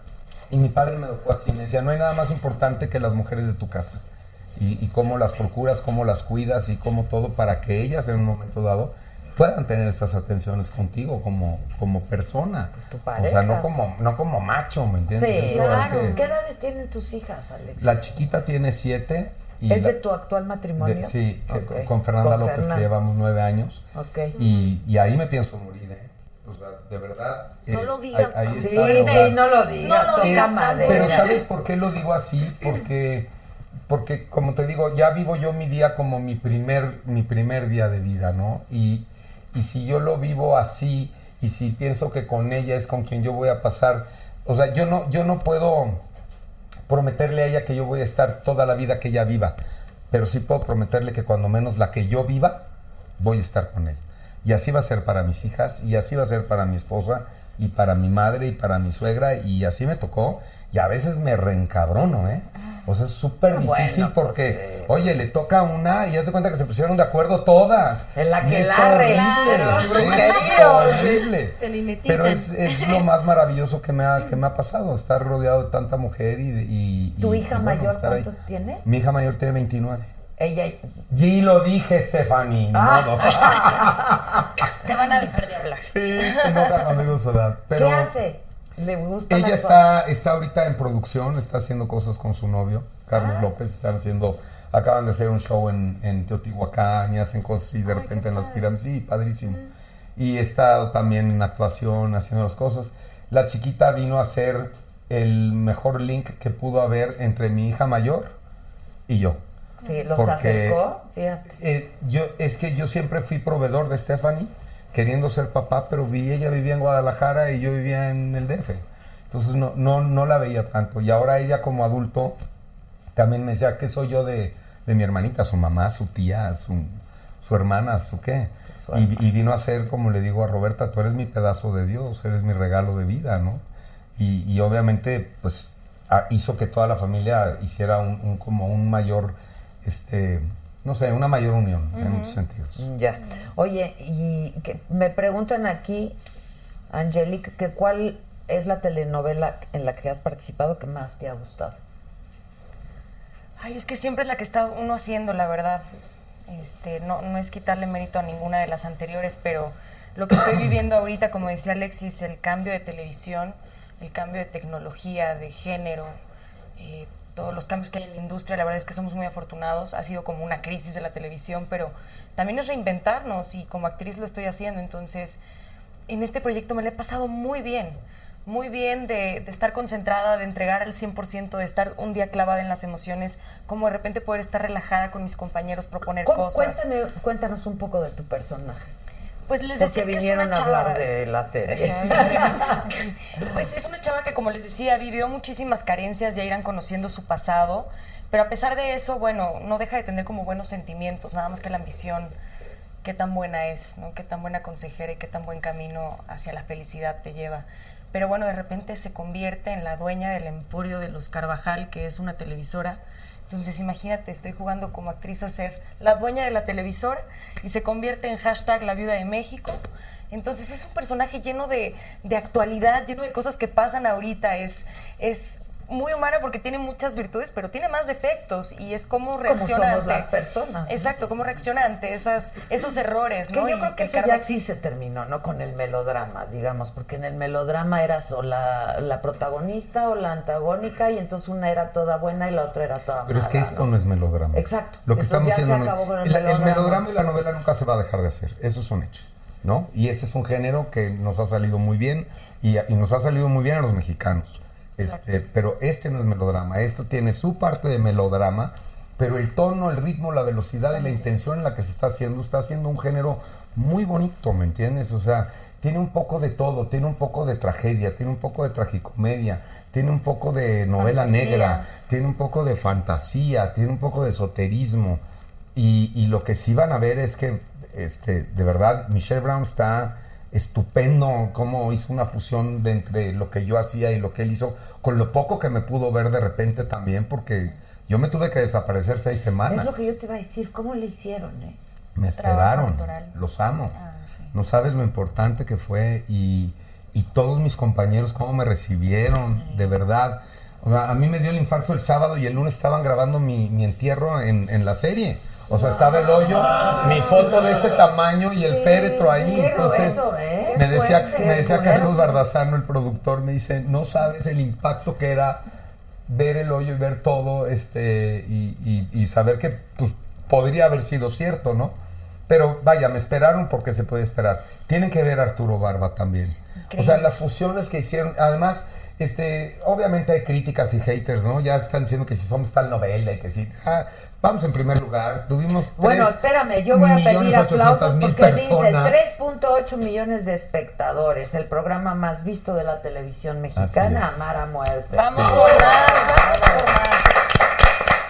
y mi padre me educó así, me decía, no hay nada más importante que las mujeres de tu casa. Y, y cómo las procuras, cómo las cuidas y cómo todo para que ellas en un momento dado puedan tener estas atenciones contigo como, como persona. tu o sea, no pareja. como, no como macho, ¿me entiendes? Sí, Eso claro. que- ¿Qué edades tienen tus hijas, Alex? la chiquita tiene siete. ¿Es la- de tu actual matrimonio? de- sí, con- con Fernanda Con López, Fernanda. que llevamos nueve años. Ok. Y, y ahí me pienso morir, ¿eh? O sea, de verdad. No eh, lo digas, Ahí, ahí Pablo. está, Sí, o sea, sí, no lo digas, No lo digas, madera. Pero ¿sabes por qué lo digo así? Porque, porque como te digo, ya vivo yo mi día como mi primer, mi primer día de vida, ¿no? Y, y si yo lo vivo así, y si pienso que con ella es con quien yo voy a pasar, o sea, yo no, yo no puedo prometerle a ella que yo voy a estar toda la vida que ella viva, pero sí puedo prometerle que cuando menos la que yo viva, voy a estar con ella. Y así va a ser para mis hijas, y así va a ser para mi esposa, y para mi madre, y para mi suegra, y así me tocó. Y a veces me reencabrono, ¿eh? O sea, es súper Bueno, difícil pues, porque, sí. oye, le toca una y haz de cuenta que se pusieron de acuerdo todas. En la que es la horrible, Claro, es horrible. Se. Pero es, es lo más maravilloso que me, ha, que me ha pasado, estar rodeado de tanta mujer y... y- ¿Tu y- hija y bueno, mayor ahí. cuántos tiene? Mi hija mayor tiene 29. Ella. Y lo dije, Stephanie, ni modo. Te van a dejar de hablar. sí, se enoja cuando digo su edad. Pero ¿Qué hace? ¿Le gusta ella la está, está ahorita en producción, está haciendo cosas con su novio, Carlos Ah. López, están haciendo, acaban de hacer un show en, en Teotihuacán y hacen cosas y de repente en las pirámides, sí, padrísimo. Y he estado también en actuación, haciendo las cosas. La chiquita vino a ser el mejor link que pudo haber entre mi hija mayor y yo. Sí, los Porque- acercó, fíjate. Eh, yo, es que yo siempre fui proveedor de Stephanie, queriendo ser papá, pero vi, ella vivía en Guadalajara y yo vivía en el DF. Entonces no, no, no la veía tanto. Y ahora ella como adulto también me decía, ¿qué soy yo de, de mi hermanita? Su mamá, su tía, su, su hermana, su qué. Y, y vino a ser, como le digo a Roberta, tú eres mi pedazo de Dios, eres mi regalo de vida, ¿no? Y, y obviamente, pues, hizo que toda la familia hiciera un, un- como un mayor, este, no sé, una mayor unión en muchos sentidos. Ya. Oye, y que me preguntan aquí, Angelique, que cuál es la telenovela en la que has participado que más te ha gustado. Ay, es que siempre es la que está uno haciendo, la verdad. Este, no, no es quitarle mérito a ninguna de las anteriores, pero lo que estoy viviendo ahorita, como decía Alexis, el cambio de televisión, el cambio de tecnología, de género, eh, todos los cambios que hay en la industria, la verdad es que somos muy afortunados. Ha sido como una crisis de la televisión, pero también es reinventarnos y como actriz lo estoy haciendo. Entonces, en este proyecto me lo he pasado muy bien, muy bien de, de estar concentrada, de entregar al 100%, de estar un día clavada en las emociones, como de repente poder estar relajada con mis compañeros, proponer Cu- cosas. Cuéntame, cuéntanos un poco de tu personaje. Pues les Porque decía que es vinieron una a hablar chava- de la serie. Pues es una chava que, como les decía, vivió muchísimas carencias, ya irán conociendo su pasado, pero a pesar de eso, bueno, no deja de tener como buenos sentimientos, nada más que la ambición, qué tan buena es, ¿no? Qué tan buena consejera y qué tan buen camino hacia la felicidad te lleva. Pero bueno, de repente se convierte en la dueña del emporio de los Carvajal, que es una televisora. Entonces, imagínate, estoy jugando como actriz a ser la dueña de la televisora y se convierte en hashtag la viuda de México. Entonces, es un personaje lleno de, de actualidad, lleno de cosas que pasan ahorita. Es, es muy humana porque tiene muchas virtudes, pero tiene más defectos y es cómo reacciona somos ante- las personas. Exacto, cómo reacciona ante esas, esos errores, Que ¿no? yo Y creo que el eso ya sí se terminó, ¿no? Con el melodrama, digamos, porque en el melodrama eras o la, la protagonista o la antagónica y entonces una era toda buena y la otra era toda Pero es que mala, esto no es melodrama. Exacto. Lo que estamos haciendo. el el, el melodrama. melodrama y la novela nunca se va a dejar de hacer. Eso es un hecho. ¿No? Y ese es un género que nos ha salido muy bien y, y nos ha salido muy bien a los mexicanos. Este, pero este no es melodrama. Esto tiene su parte de melodrama, pero el tono, el ritmo, la velocidad y la intención en la que se está haciendo, está haciendo un género muy bonito, ¿me entiendes? O sea, tiene un poco de todo, tiene un poco de tragedia, tiene un poco de tragicomedia, tiene un poco de novela Fantasía. negra, tiene un poco de fantasía, tiene un poco de esoterismo. Y, y lo que sí van a ver es que, este, de verdad, Michelle Brown está estupendo cómo hizo una fusión de entre lo que yo hacía y lo que él hizo, con lo poco que me pudo ver de repente también, porque yo me tuve que desaparecer seis semanas. Es lo que yo te iba a decir, ¿cómo le hicieron, eh? Me esperaron, los amo. Ah, sí. No sabes lo importante que fue y, y todos mis compañeros cómo me recibieron, de verdad. O sea, a mí me dio el infarto el sábado y el lunes estaban grabando mi, mi entierro en, en la serie. O sea, estaba el hoyo, mi foto de este tamaño y el féretro ahí. Entonces, grueso, ¿eh? me decía, fuerte, me decía Carlos. Bardazano, el productor, me dice, no sabes el impacto que era ver el hoyo y ver todo este y, y- y saber que pues, podría haber sido cierto, ¿no? Pero vaya, me esperaron porque se puede esperar. Tienen que ver a Arturo Barba también. O sea, las fusiones que hicieron, además, este, obviamente hay críticas y haters, ¿no? Ya están diciendo que si somos tal novela y que si... ah, vamos en primer lugar, tuvimos Bueno, espérame, yo voy a pedir aplausos porque personas. dice 3.8 millones de espectadores, el programa más visto de la televisión mexicana. Amar a Muerte. Vamos Sí. por más, vamos por más.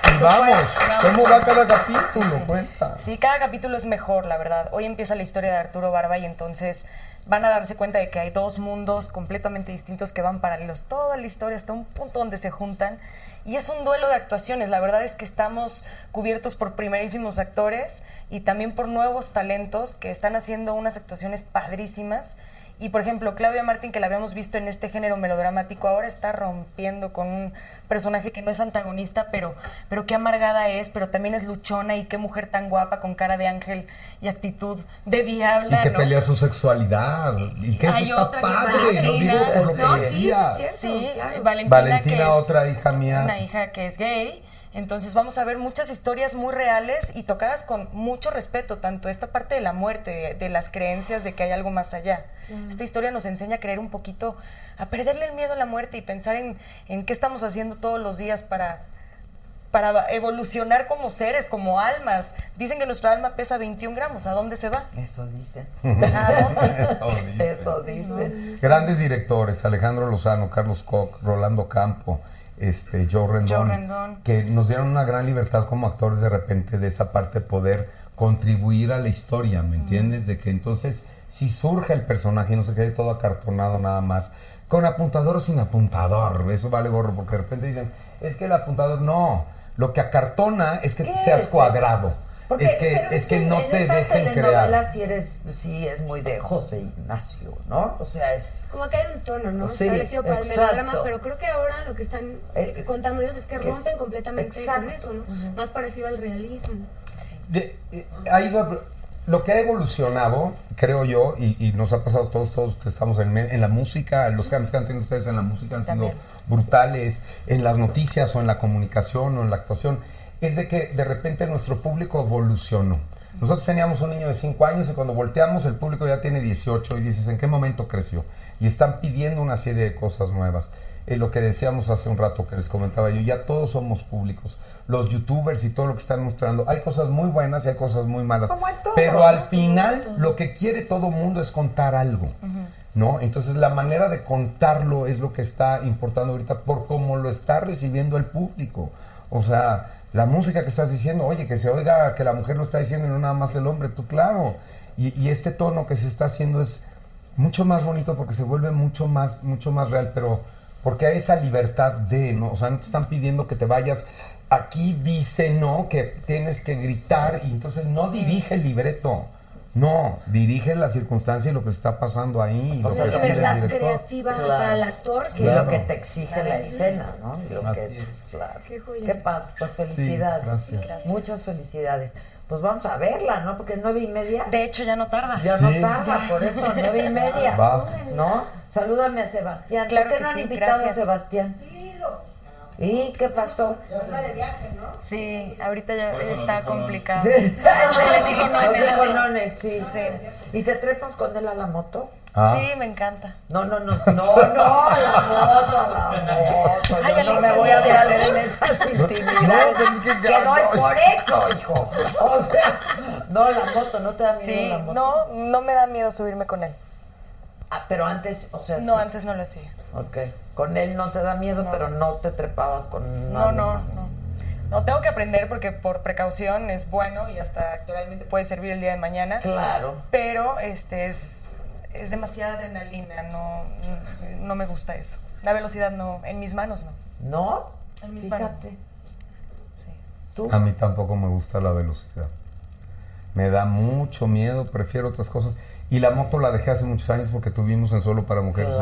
Sí, vamos. ¿Cómo va cada capítulo? Cuenta. Sí, cada capítulo es mejor, la verdad. Hoy empieza la historia de Arturo Barba y entonces van a darse cuenta de que hay dos mundos completamente distintos que van paralelos. Toda la historia hasta un punto donde se juntan. Y es un duelo de actuaciones. La verdad es que estamos cubiertos por primerísimos actores y también por nuevos talentos que están haciendo unas actuaciones padrísimas. Y por ejemplo, Claudia Martín, que la habíamos visto en este género melodramático, ahora está rompiendo con un personaje que no es antagonista, pero, pero qué amargada es, pero también es luchona y qué mujer tan guapa, con cara de ángel y actitud de diabla. Y que ¿no? pelea su sexualidad. Y que eso Hay está otra que padre. Valentina. No digo por lo que No, sí, decías. sí, es cierto, Sí, claro. Valentina, Valentina, que es otra hija mía. Una hija que es gay. Entonces vamos a ver muchas historias muy reales y tocadas con mucho respeto, tanto esta parte de la muerte, de, de las creencias de que hay algo más allá. Esta historia nos enseña a creer un poquito, a perderle el miedo a la muerte y pensar en, en qué estamos haciendo todos los días para, para evolucionar como seres, como almas. Dicen que nuestra alma pesa 21 gramos. ¿A dónde se va? Eso dicen. ¿A dónde? Eso dicen. Eso dicen. Grandes directores, Alejandro Lozano, Carlos Koch, Rolando Campo, este, Joe Rendón, Joe Rendón. que nos dieron una gran libertad como actores de repente de esa parte de poder contribuir a la historia, ¿me entiendes? De que entonces si surge el personaje y no se quede todo acartonado nada más, con apuntador o sin apuntador, eso vale gorro, porque de repente dicen, es que el apuntador no, lo que acartona es que ¿Qué seas es? cuadrado, Porque- es que, es que no te dejen crear. Sí, eres, sí es muy de José Ignacio, ¿no? O sea, es... Como que hay un tono, ¿no? Sí, Establecido para el melodrama, pero creo que ahora lo que están eh, contando ellos es que es- rompen completamente con exacto. eso, ¿no? Más parecido al realismo. De- eh, ha ido lo que ha evolucionado, creo yo, y, y nos ha pasado a todos, todos que estamos en, en la música, los cambios que han tenido ustedes en la música han sido brutales, en las noticias o en la comunicación o en la actuación, es de que de repente nuestro público evolucionó. Nosotros teníamos un niño de 5 años y cuando volteamos el público ya tiene 18 y dices, ¿en qué momento creció? Y están pidiendo una serie de cosas nuevas. Eh, lo que decíamos hace un rato que les comentaba yo, ya todos somos públicos. Los youtubers y todo lo que están mostrando, hay cosas muy buenas y hay cosas muy malas. Como todo, Pero al final lo que quiere todo mundo es contar algo. ¿No? Entonces la manera de contarlo es lo que está importando ahorita por cómo lo está recibiendo el público. O sea, la música que estás diciendo, oye, que se oiga que la mujer lo está diciendo y no nada más el hombre, tú claro. Y, y este tono que se está haciendo es mucho más bonito porque se vuelve mucho más, mucho más real, pero porque hay esa libertad de, ¿no? O sea, no te están pidiendo que te vayas. Aquí dice no, que tienes que gritar y entonces no dirige el libreto. No, dirige la circunstancia y lo que se está pasando ahí. y lo Una que pide el libertad director. creativa Claro. para el actor que Y Claro. lo que te exige la escena, ¿no? Y lo Así que, es. claro. Qué joya. Qué padre. Pues felicidades. gracias. Muchas felicidades. Pues vamos a verla, ¿no? Porque nueve y media. De hecho, ya no tardas. Ya Sí. no tarda, por eso, nueve y media. Va. ¿No? Salúdame a Sebastián. Claro ¿Por qué que no han sí, invitado gracias. a Sebastián? ¿Y qué pasó? Sí, ahorita ya está nos dijo no. complicado. Sí. no en Los el- dijo nones, sí. ¿Y te trepas con él a la moto? Ah. Sí, me encanta. No, no, no, no, no, la moto, la moto. Ay, Yo no me voy a meter en esas intimidades. No, pero es que ya que doy no. por hecho, hijo. O sea, no, la moto, no te da miedo Sí, la moto. no, no me da miedo subirme con él. Ah, pero antes, o sea, No, sí. antes no lo hacía. Ok. Con él no te da miedo, pero no te trepabas con No, no, más. no. No, tengo que aprender porque por precaución es bueno y hasta actualmente puede servir el día de mañana. Claro. Pero este es, es demasiada adrenalina, no, no me gusta eso. La velocidad no, en mis manos no. ¿No? En mis manos. Fíjate. Sí. ¿Tú? A mí tampoco me gusta la velocidad. Me da mucho miedo, prefiero otras cosas. Y la moto la dejé hace muchos años porque tuvimos en Solo para Mujeres un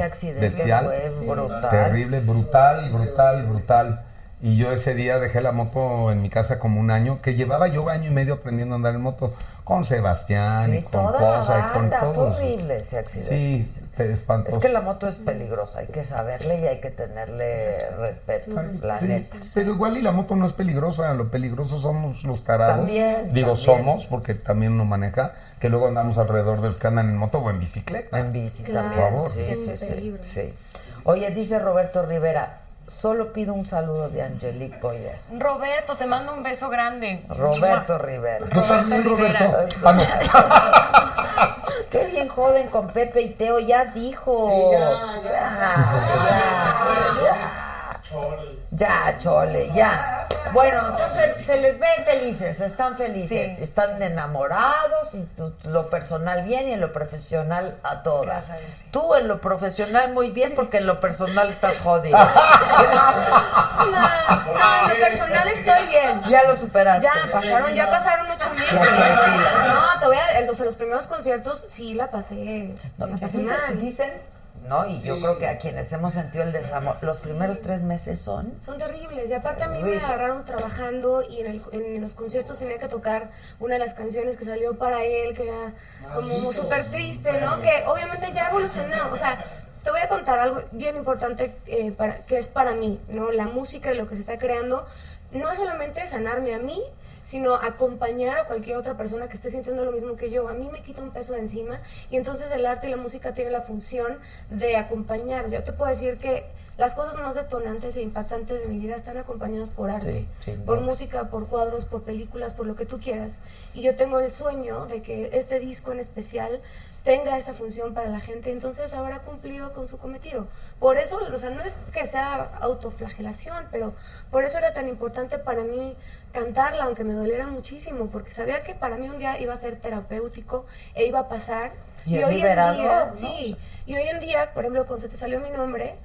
accidente, bestial, brutal. terrible, brutal, brutal, brutal. Y yo ese día dejé la moto en mi casa como un año, que llevaba yo año y medio aprendiendo a andar en moto con Sebastián Sí, y con Cosa y con fue todos. horrible ese accidente. Sí, te espantoso. Es que la moto es peligrosa, hay que saberle y hay que tenerle respeto, la Sí, neta. pero igual y la moto no es peligrosa, lo peligroso somos los tarados. También, Digo, también. somos, porque también uno maneja, que luego andamos alrededor de los que andan en moto o en bicicleta. En bici Claro, también. por favor. Sí, sí, sí. Oye, dice Roberto Rivera, solo pido un saludo de Angelique Boyer. Roberto, te mando un beso grande. Roberto Rivera. Yo también, Rivera. Roberto. Ah. Qué bien joden con Pepe y Teo, ya dijo. Sí, ya, ya. ya, ya. Ya, chole, ya. Bueno, entonces se les ve felices, están felices, Sí, están enamorados y tu- lo personal bien y en lo profesional a todas. Gracias. Tú en lo profesional muy bien porque en lo personal estás jodida. No, no, en lo personal estoy bien. ya lo superaste. Ya pasaron, ya pasaron ocho meses. No, te voy a, en los, en los primeros conciertos sí la pasé, No, la pasé dicen, mal. dicen, no, y yo creo que a quienes hemos sentido el desamor, los primeros tres meses son. Son terribles. Y aparte a mí me agarraron trabajando y en, el- en los conciertos tenía que tocar una de las canciones que salió para él, que era como súper triste, ¿no? Que obviamente ya evolucionó. O sea, te voy a contar algo bien importante eh, para, que es para mí, ¿no? La música y lo que se está creando no es solamente sanarme a mí, sino acompañar a cualquier otra persona que esté sintiendo lo mismo que yo. A mí me quita un peso de encima y entonces el arte y la música tienen la función de acompañar. Yo te puedo decir que las cosas más detonantes e impactantes de mi vida están acompañadas por arte, Sí, por música, por cuadros, por películas, por lo que tú quieras. Y yo tengo el sueño de que este disco en especial tenga esa función para la gente, entonces habrá cumplido con su cometido. Por eso, o sea, no es que sea autoflagelación, pero por eso era tan importante para mí cantarla, aunque me doliera muchísimo, porque sabía que para mí un día iba a ser terapéutico e iba a pasar. Y es hoy liberador, en día, ¿no? sí, y hoy en día, por ejemplo, cuando se te salió mi nombre,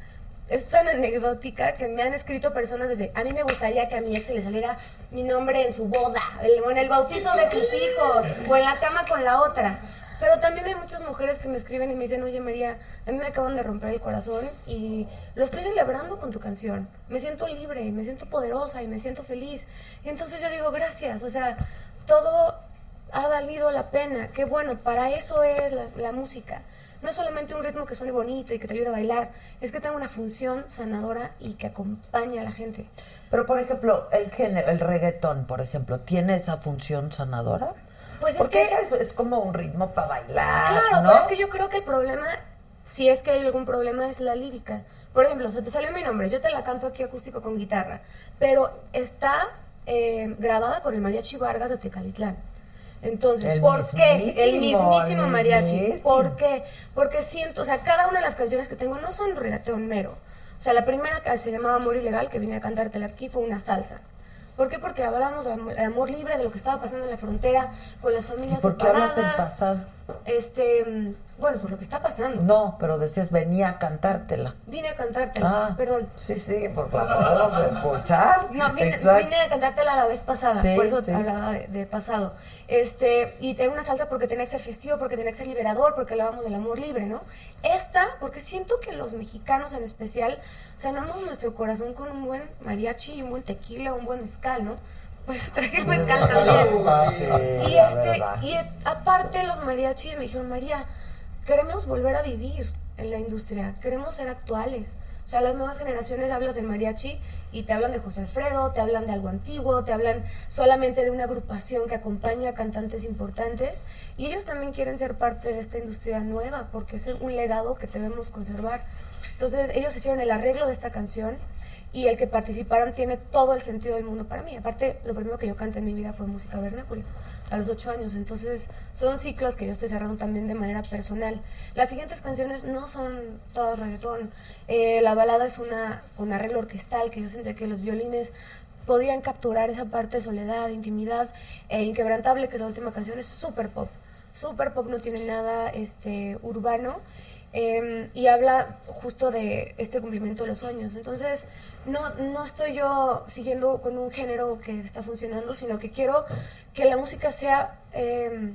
es tan anecdótica que me han escrito personas desde, a mí me gustaría que a mi ex se le saliera mi nombre en su boda, o en el bautizo de sus hijos, o en la cama con la otra. Pero también hay muchas mujeres que me escriben y me dicen, oye María, a mí me acaban de romper el corazón y lo estoy celebrando con tu canción. Me siento libre, me siento poderosa y me siento feliz. Y entonces yo digo, gracias, o sea, todo ha valido la pena. Qué bueno, para eso es la, música. No es solamente un ritmo que suene bonito y que te ayude a bailar, es que tenga una función sanadora y que acompañe a la gente. Pero, por ejemplo, el género, el reggaetón, por ejemplo, ¿tiene esa función sanadora? Pues es Porque que es, es como un ritmo para bailar, Claro, ¿no? pero es que yo creo que el problema, si es que hay algún problema, es la lírica. Por ejemplo, se te salió mi nombre, yo te la canto aquí acústico con guitarra, pero está eh, grabada con el mariachi Vargas de Tecalitlán. Entonces, El ¿por qué? El mismísimo, mariachi. mismísimo. ¿Por qué? Porque siento, o sea, cada una de las canciones que tengo no son reggaetón mero. O sea, la primera que se llamaba Amor Ilegal, que vine a cantártela aquí, fue una salsa. ¿Por qué? Porque hablamos de amor, libre, de lo que estaba pasando en la frontera, con las ¿Y familias por qué hablas del separadas. pasado? Este, bueno, por lo que está pasando. No, pero decías, venía a cantártela. Vine a cantártela, Ah, perdón. Sí, sí, porque la podemos escuchar. No, vine, vine a cantártela la vez pasada, Sí, por eso sí. hablaba de, de pasado. Este, y tengo una salsa porque tenía que ser festivo, porque tenía que ser liberador, porque hablábamos del amor libre, ¿no? Esta, porque siento que los mexicanos en especial sanamos nuestro corazón con un buen mariachi y un buen tequila, un buen mezcal, ¿no? Pues traje el mezcal también. Ah, sí, Y este, y aparte los mariachis me dijeron, María, queremos volver a vivir en la industria, queremos ser actuales. O sea, las nuevas generaciones hablas del mariachi y te hablan de José Alfredo, te hablan de algo antiguo, te hablan solamente de una agrupación que acompaña a cantantes importantes y ellos también quieren ser parte de esta industria nueva porque es un legado que debemos conservar. Entonces ellos hicieron el arreglo de esta canción y el que participaron tiene todo el sentido del mundo para mí. Aparte, lo primero que yo canté en mi vida fue música vernácula, a los ocho años. Entonces, son ciclos que yo estoy cerrando también de manera personal. Las siguientes canciones no son todas reggaetón. Eh, la balada es una un arreglo orquestal que yo sentía que los violines podían capturar esa parte de soledad, intimidad e inquebrantable, que la última canción es super pop. Super pop no tiene nada este, urbano. Eh, y habla justo de este cumplimiento de los sueños. Entonces, no, no estoy yo siguiendo con un género que está funcionando, sino que quiero que la música sea eh,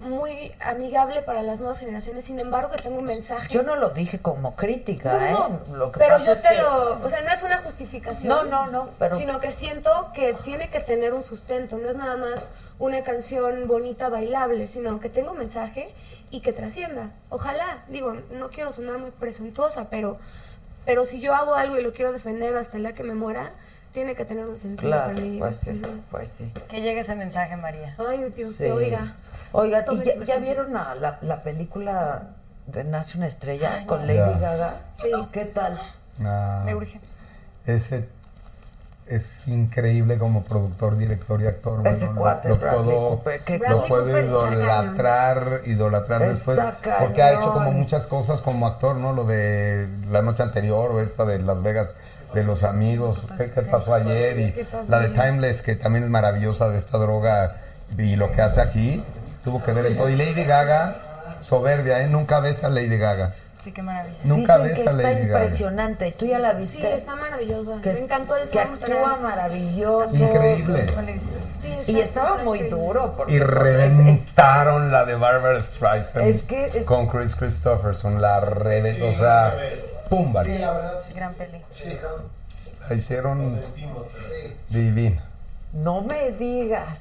muy amigable para las nuevas generaciones. Sin embargo, que tenga un mensaje. Yo no lo dije como crítica, No, ¿eh? Lo que pero yo te que- lo, o sea, no es una justificación. No, no, no, pero- Sino que siento que tiene que tener un sustento, no es nada más una canción bonita, bailable, sino que tenga un mensaje y que trascienda. Ojalá, digo, no quiero sonar muy presuntuosa, pero, pero si yo hago algo y lo quiero defender hasta el día que me muera, tiene que tener un sentido Claro, para mi vida. pues sí, pues sí. Que llegue ese mensaje, María. Ay, Dios, Sí. oiga. Oigan, ¿y Tomen ya, vieron a la, la película de Nace una estrella Ay, con no. Lady. Gaga? Sí. ¿Qué tal? Ah, Me urge. ese es increíble como productor, director y actor. Ese bueno, cuate, lo, Bradley puedo, Cooper, lo puedo idolatrar, idolatrar después, porque ha hecho como muchas cosas como actor, ¿no? Lo de la noche anterior o esta de Las Vegas de los amigos, ¿qué, qué pasó ayer? Y ¿Qué pasó la de? Timeless, que también es maravillosa de esta droga y lo que hace aquí, tuvo que ver en todo. Y Lady Gaga, soberbia, ¿eh? Nunca ves a Lady Gaga. Sí, qué maravilla. Nunca Dicen ves que a está Lady Gaga. impresionante. ¿Tú ya la viste? Sí, está maravillosa. Que Me es- encantó el Que actúa maravilloso. Increíble. Sí, Y estaba muy increíble. duro. Porque Y pues, es- es- reventaron la de Barbara Streisand Es que es- con Chris Christopherson, la reve, o sea, pum, vale. Sí, la verdad. Gran peli. La hicieron divina. No me digas.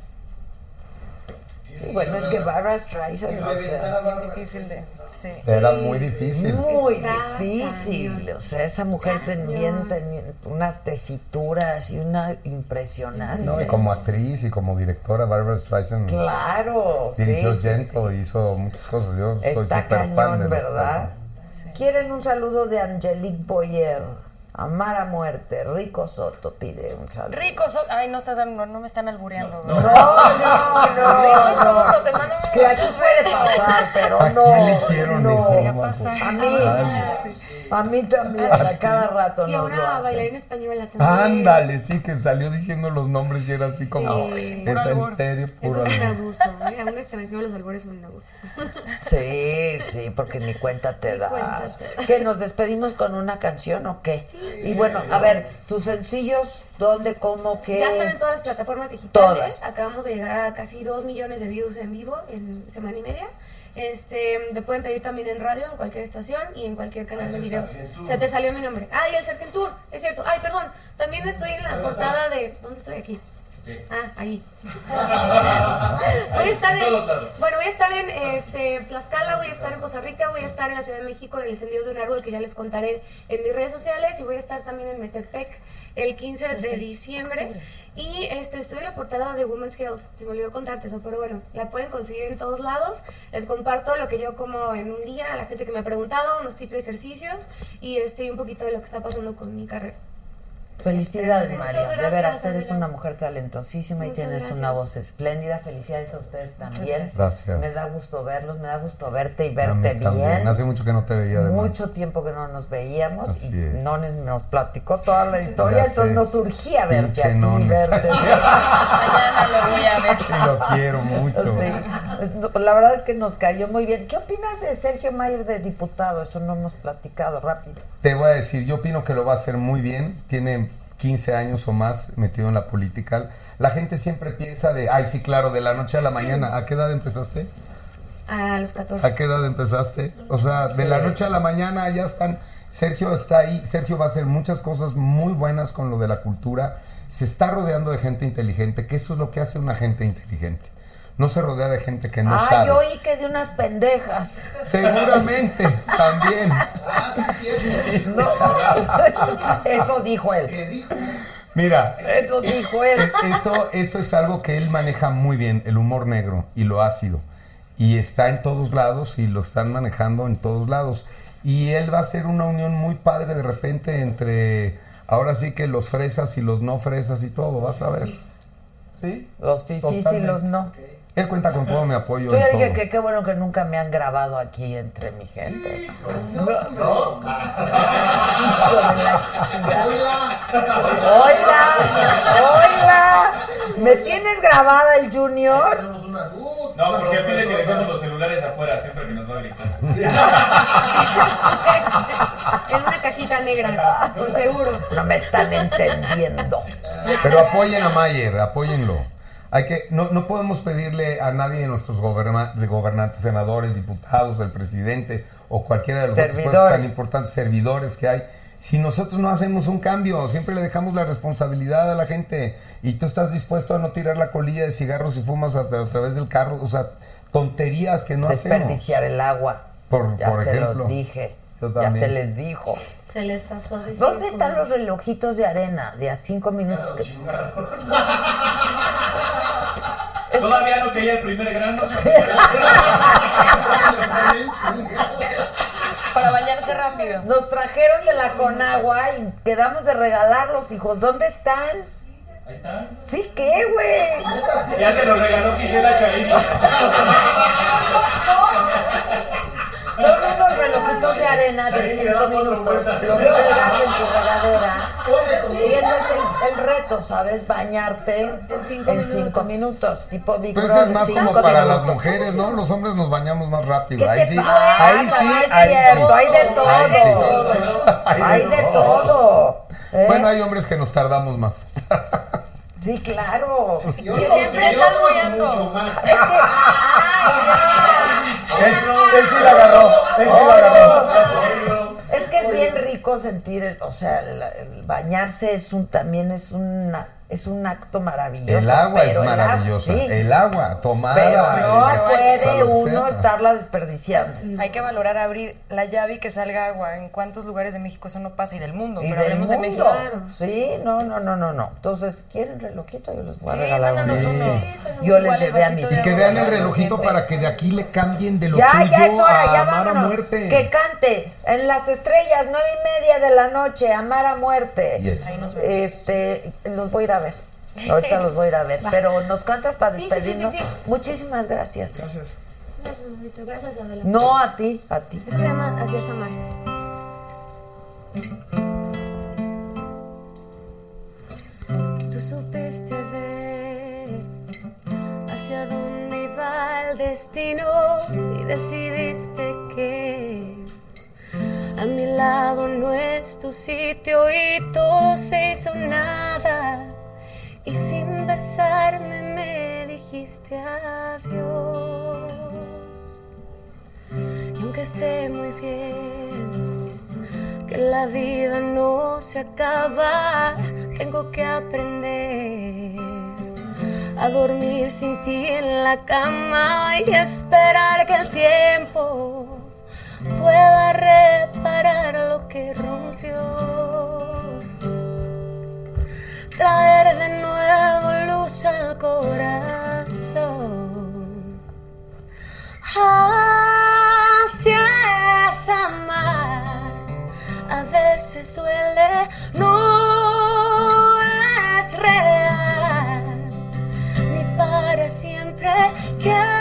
Sí, bueno, es que Barbara Streisand, o sea, difícil de. Sí. Era muy difícil. muy Está difícil. cañón. O sea, esa mujer también tenía unas tesituras y una impresionante. No, y como actriz y como directora, Barbara Streisand Claro, sí, dirigió sí, Gentle, hizo muchas cosas. Yo soy Está súper fan de las ¿verdad? Quieren un saludo de Angelique Boyer. Amar a muerte. Rico Soto pide un saludo. Rico Soto. Ay, no, está tan- no, no me están albureando. No, no, no. Rico no. Soto, te mando Que aquí muchos puede besos. pasar, pero ¿A no. quién le hicieron no. eso. A mí, a mí también, a cada rato Y a nos lo hacen. bailarina española también. Ándale, sí, que salió diciendo los nombres y era así como, Sí. ¿es en serio? Eso Puro es un abuso. ¿eh? A un extranjero los albores son un abuso. Sí, sí, porque ni cuenta te Ni das. cuenta te. ¿Que nos despedimos con una canción o qué? Y bueno, a ver, tus sencillos, ¿dónde, cómo, qué? Ya están en todas las plataformas digitales. Todas. Acabamos de llegar a casi 2 millones de views en vivo en semana y media. Este, te pueden pedir también en radio, en cualquier estación y en cualquier canal de videos. Se te salió mi nombre. Ay, el Sarkentur, es cierto. Ay, perdón. También estoy en la portada de. ¿Dónde estoy aquí? Ah, ahí. Voy a estar en, todos lados. bueno, voy a estar en este, Tlaxcala, voy a estar en Costa Rica, voy a estar en la Ciudad de México en el encendido de un árbol que ya les contaré en mis redes sociales y voy a estar también en Metepec el 15 de diciembre. Y este, estoy en la portada de Women's Health, se me olvidó contarte eso, pero bueno, la pueden conseguir en todos lados. Les comparto lo que yo como en un día, a la gente que me ha preguntado, unos tips de ejercicios y este, y un poquito de lo que está pasando con mi carrera. Felicidades, María. de veras, eres una mujer talentosísima y tienes gracias. una voz espléndida. Felicidades a ustedes también. Gracias. Me da gusto verlos, me da gusto verte y A verte también. bien. Hace mucho que no te veía además. Mucho tiempo que no nos veíamos Así y es. Nones nos platicó toda la historia, Ya entonces sé. nos surgía verte Pinche aquí, Nones. verte. Mañana lo voy a ver. Y lo quiero mucho. Sí. La verdad es que nos cayó muy bien. ¿Qué opinas de Sergio Mayer de diputado? Eso no hemos platicado rápido. Te voy a decir, yo opino que lo va a hacer muy bien. Tiene 15 años o más metido en la política. La gente siempre piensa de, ay, sí, claro, de la noche a la mañana. ¿A qué edad empezaste? A los 14. ¿A qué edad empezaste? O sea, de la noche a la mañana ya están. Sergio está ahí. Sergio va a hacer muchas cosas muy buenas con lo de la cultura. Se está rodeando de gente inteligente, que eso es lo que hace una gente inteligente. No se rodea de gente que no ah, sabe. yo oí que de unas pendejas. Seguramente, también. No. Eso dijo él. Mira, Eso dijo él. E- Eso, eso es algo que él maneja muy bien, el humor negro y lo ácido. Y está en todos lados y lo están manejando en todos lados. Y él va a hacer una unión muy padre de repente entre, ahora sí que los fresas y los no fresas y todo, vas a ver. ¿Sí? Los fifís y los no. Él cuenta con todo mi apoyo Yo ya dije todo. que qué bueno que nunca me han grabado aquí entre mi gente. No, Hola, hola. ¿Me tienes grabada el Junior? No, porque pide que dejemos los celulares afuera siempre que nos va a gritar. En una cajita negra, con seguro. No me están entendiendo. Pero apoyen a Mayer, apóyenlo. Hay que, no, no podemos pedirle a nadie de nuestros goberna- de gobernantes, senadores, diputados, el presidente o cualquiera de los otros tan importantes servidores que hay. Si nosotros no hacemos un cambio, siempre le dejamos la responsabilidad a la gente y tú estás dispuesto a no tirar la colilla de cigarros si fumas a, a través del carro, o sea, tonterías que no hacemos. Desperdiciar el agua. Por, Ya por se ejemplo. los dije. Ya se les dijo. Se les pasó a decir. ¿Dónde están los relojitos de arena de a cinco minutos? que- Todavía no caía el primer grano. Para bañarse rápido. Nos trajeron de la Conagua y quedamos de regalarlos, hijos. ¿Dónde están? Ahí está. ¿Sí qué, güey? Ya se lo regaló Gisela Chavito. Relojitos de arena de 5 minutos. Los pegas en tu regadera. Y ese es el, el reto, ¿sabes? Bañarte en 5 cinco minutos. Tipo Big Pues Brother, es más como para las minutos. mujeres, ¿no? Los hombres nos bañamos más rápido. ¿Qué Ahí sí, pasa? ahí sí, ahí sí. hay de todo. Ahí sí. Hay de todo. ¿eh? Bueno, hay hombres que nos tardamos más. Sí, claro. Y Que siempre otros bollando. mucho más. Es que, Él, él sí la agarró, él sí la agarró. es que es bien rico sentir, el- o sea, el, el bañarse es un también es una es un acto maravilloso. El agua es pero el agua, maravillosa. sí. El agua, tomada. pero no Pero puede uno estarla desperdiciando. Hay que valorar abrir la llave y que salga agua. En cuántos lugares de México eso no pasa y del mundo. Y pero del hablemos de mundo. México. Claro. Sí, no, no, no, no, no. Entonces, ¿quieren relojito? Yo les voy a Sí, regalar. Sí, estaría Yo les llevé a mis Y que vean el relojito para que de aquí le cambien de lo Ya, tuyo ya es hora, a ya amar a muerte. Que cante en las estrellas, nueve y media de la noche, amar a muerte. Yes. Ahí nos vemos. Este, los voy a ir a ver. Ahorita los voy a ir a ver. Pero nos cantas para Sí, sí, sí, despedirnos. sí, sí. Muchísimas gracias. Gracias. Gracias, Maurito. Gracias, Adela. No a ti, a ti. Eso se llama Así es amar. Tú supiste ver hacia dónde iba el destino y decidiste que a mi lado no es tu sitio y todo se hizo nada y sin besarme me dijiste adiós. Y aunque sé muy bien que la vida no se acaba, tengo que aprender a dormir sin ti en la cama y esperar que el tiempo pueda reparar lo que rompió. Traer de nuevo luz al corazón. Así es amar, a veces duele, no es real, ni para siempre quieres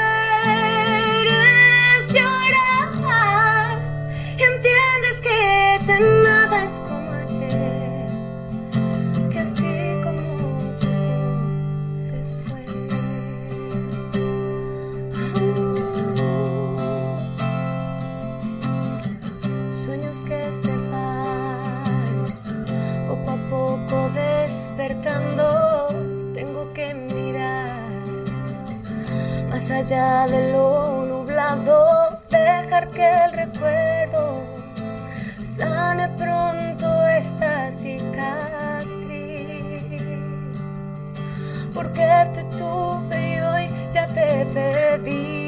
allá de lo nublado, dejar que el recuerdo sane pronto esta cicatriz. Porque te tuve y hoy ya te perdí.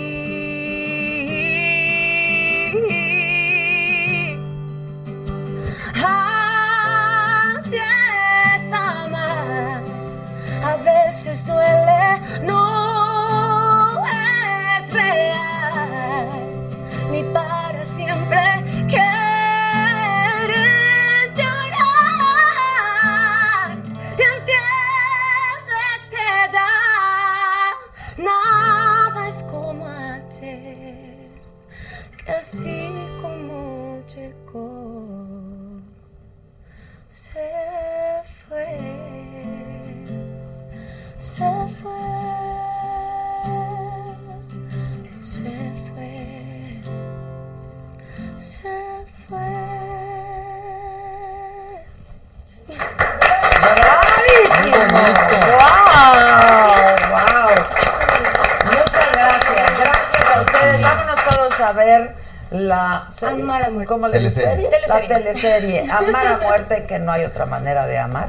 ¿Cómo le Teleserie. La Teleserie. Amar a muerte, que no hay otra manera de amar,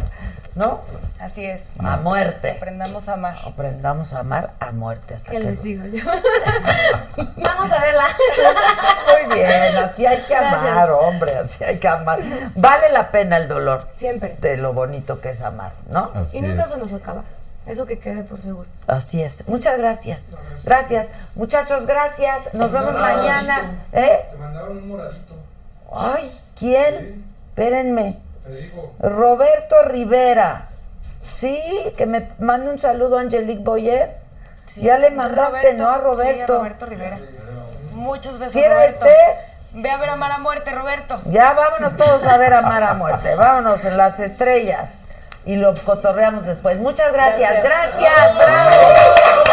¿no? Así es. A muerte. Aprendamos a amar. Aprendamos a amar a muerte hasta ¿Qué que... les digo yo? Vamos a verla. Muy bien, así hay que Gracias. amar, hombre, así hay que amar. Vale la pena el dolor Siempre. de lo bonito que es amar, ¿no? Así Y nunca es. se nos acaba. Eso que quede por seguro. Así es. Muchas gracias. Gracias. Muchachos, gracias. Nos vemos mañana. ¿Eh? Te mandaron un moradito. Ay, ¿quién? Espérenme. Roberto Rivera. Sí, que me mande un saludo a Angelique Boyer. ya le mandaste, ¿no? A Roberto. Sí, a Roberto Rivera. Muchas veces. ¿Sí era Roberto. este? Ve a ver a Mara Muerte, Roberto. Ya vámonos todos a ver a Mara Muerte. Vámonos en las estrellas. Y lo cotorreamos después. Muchas gracias. Gracias. bravo.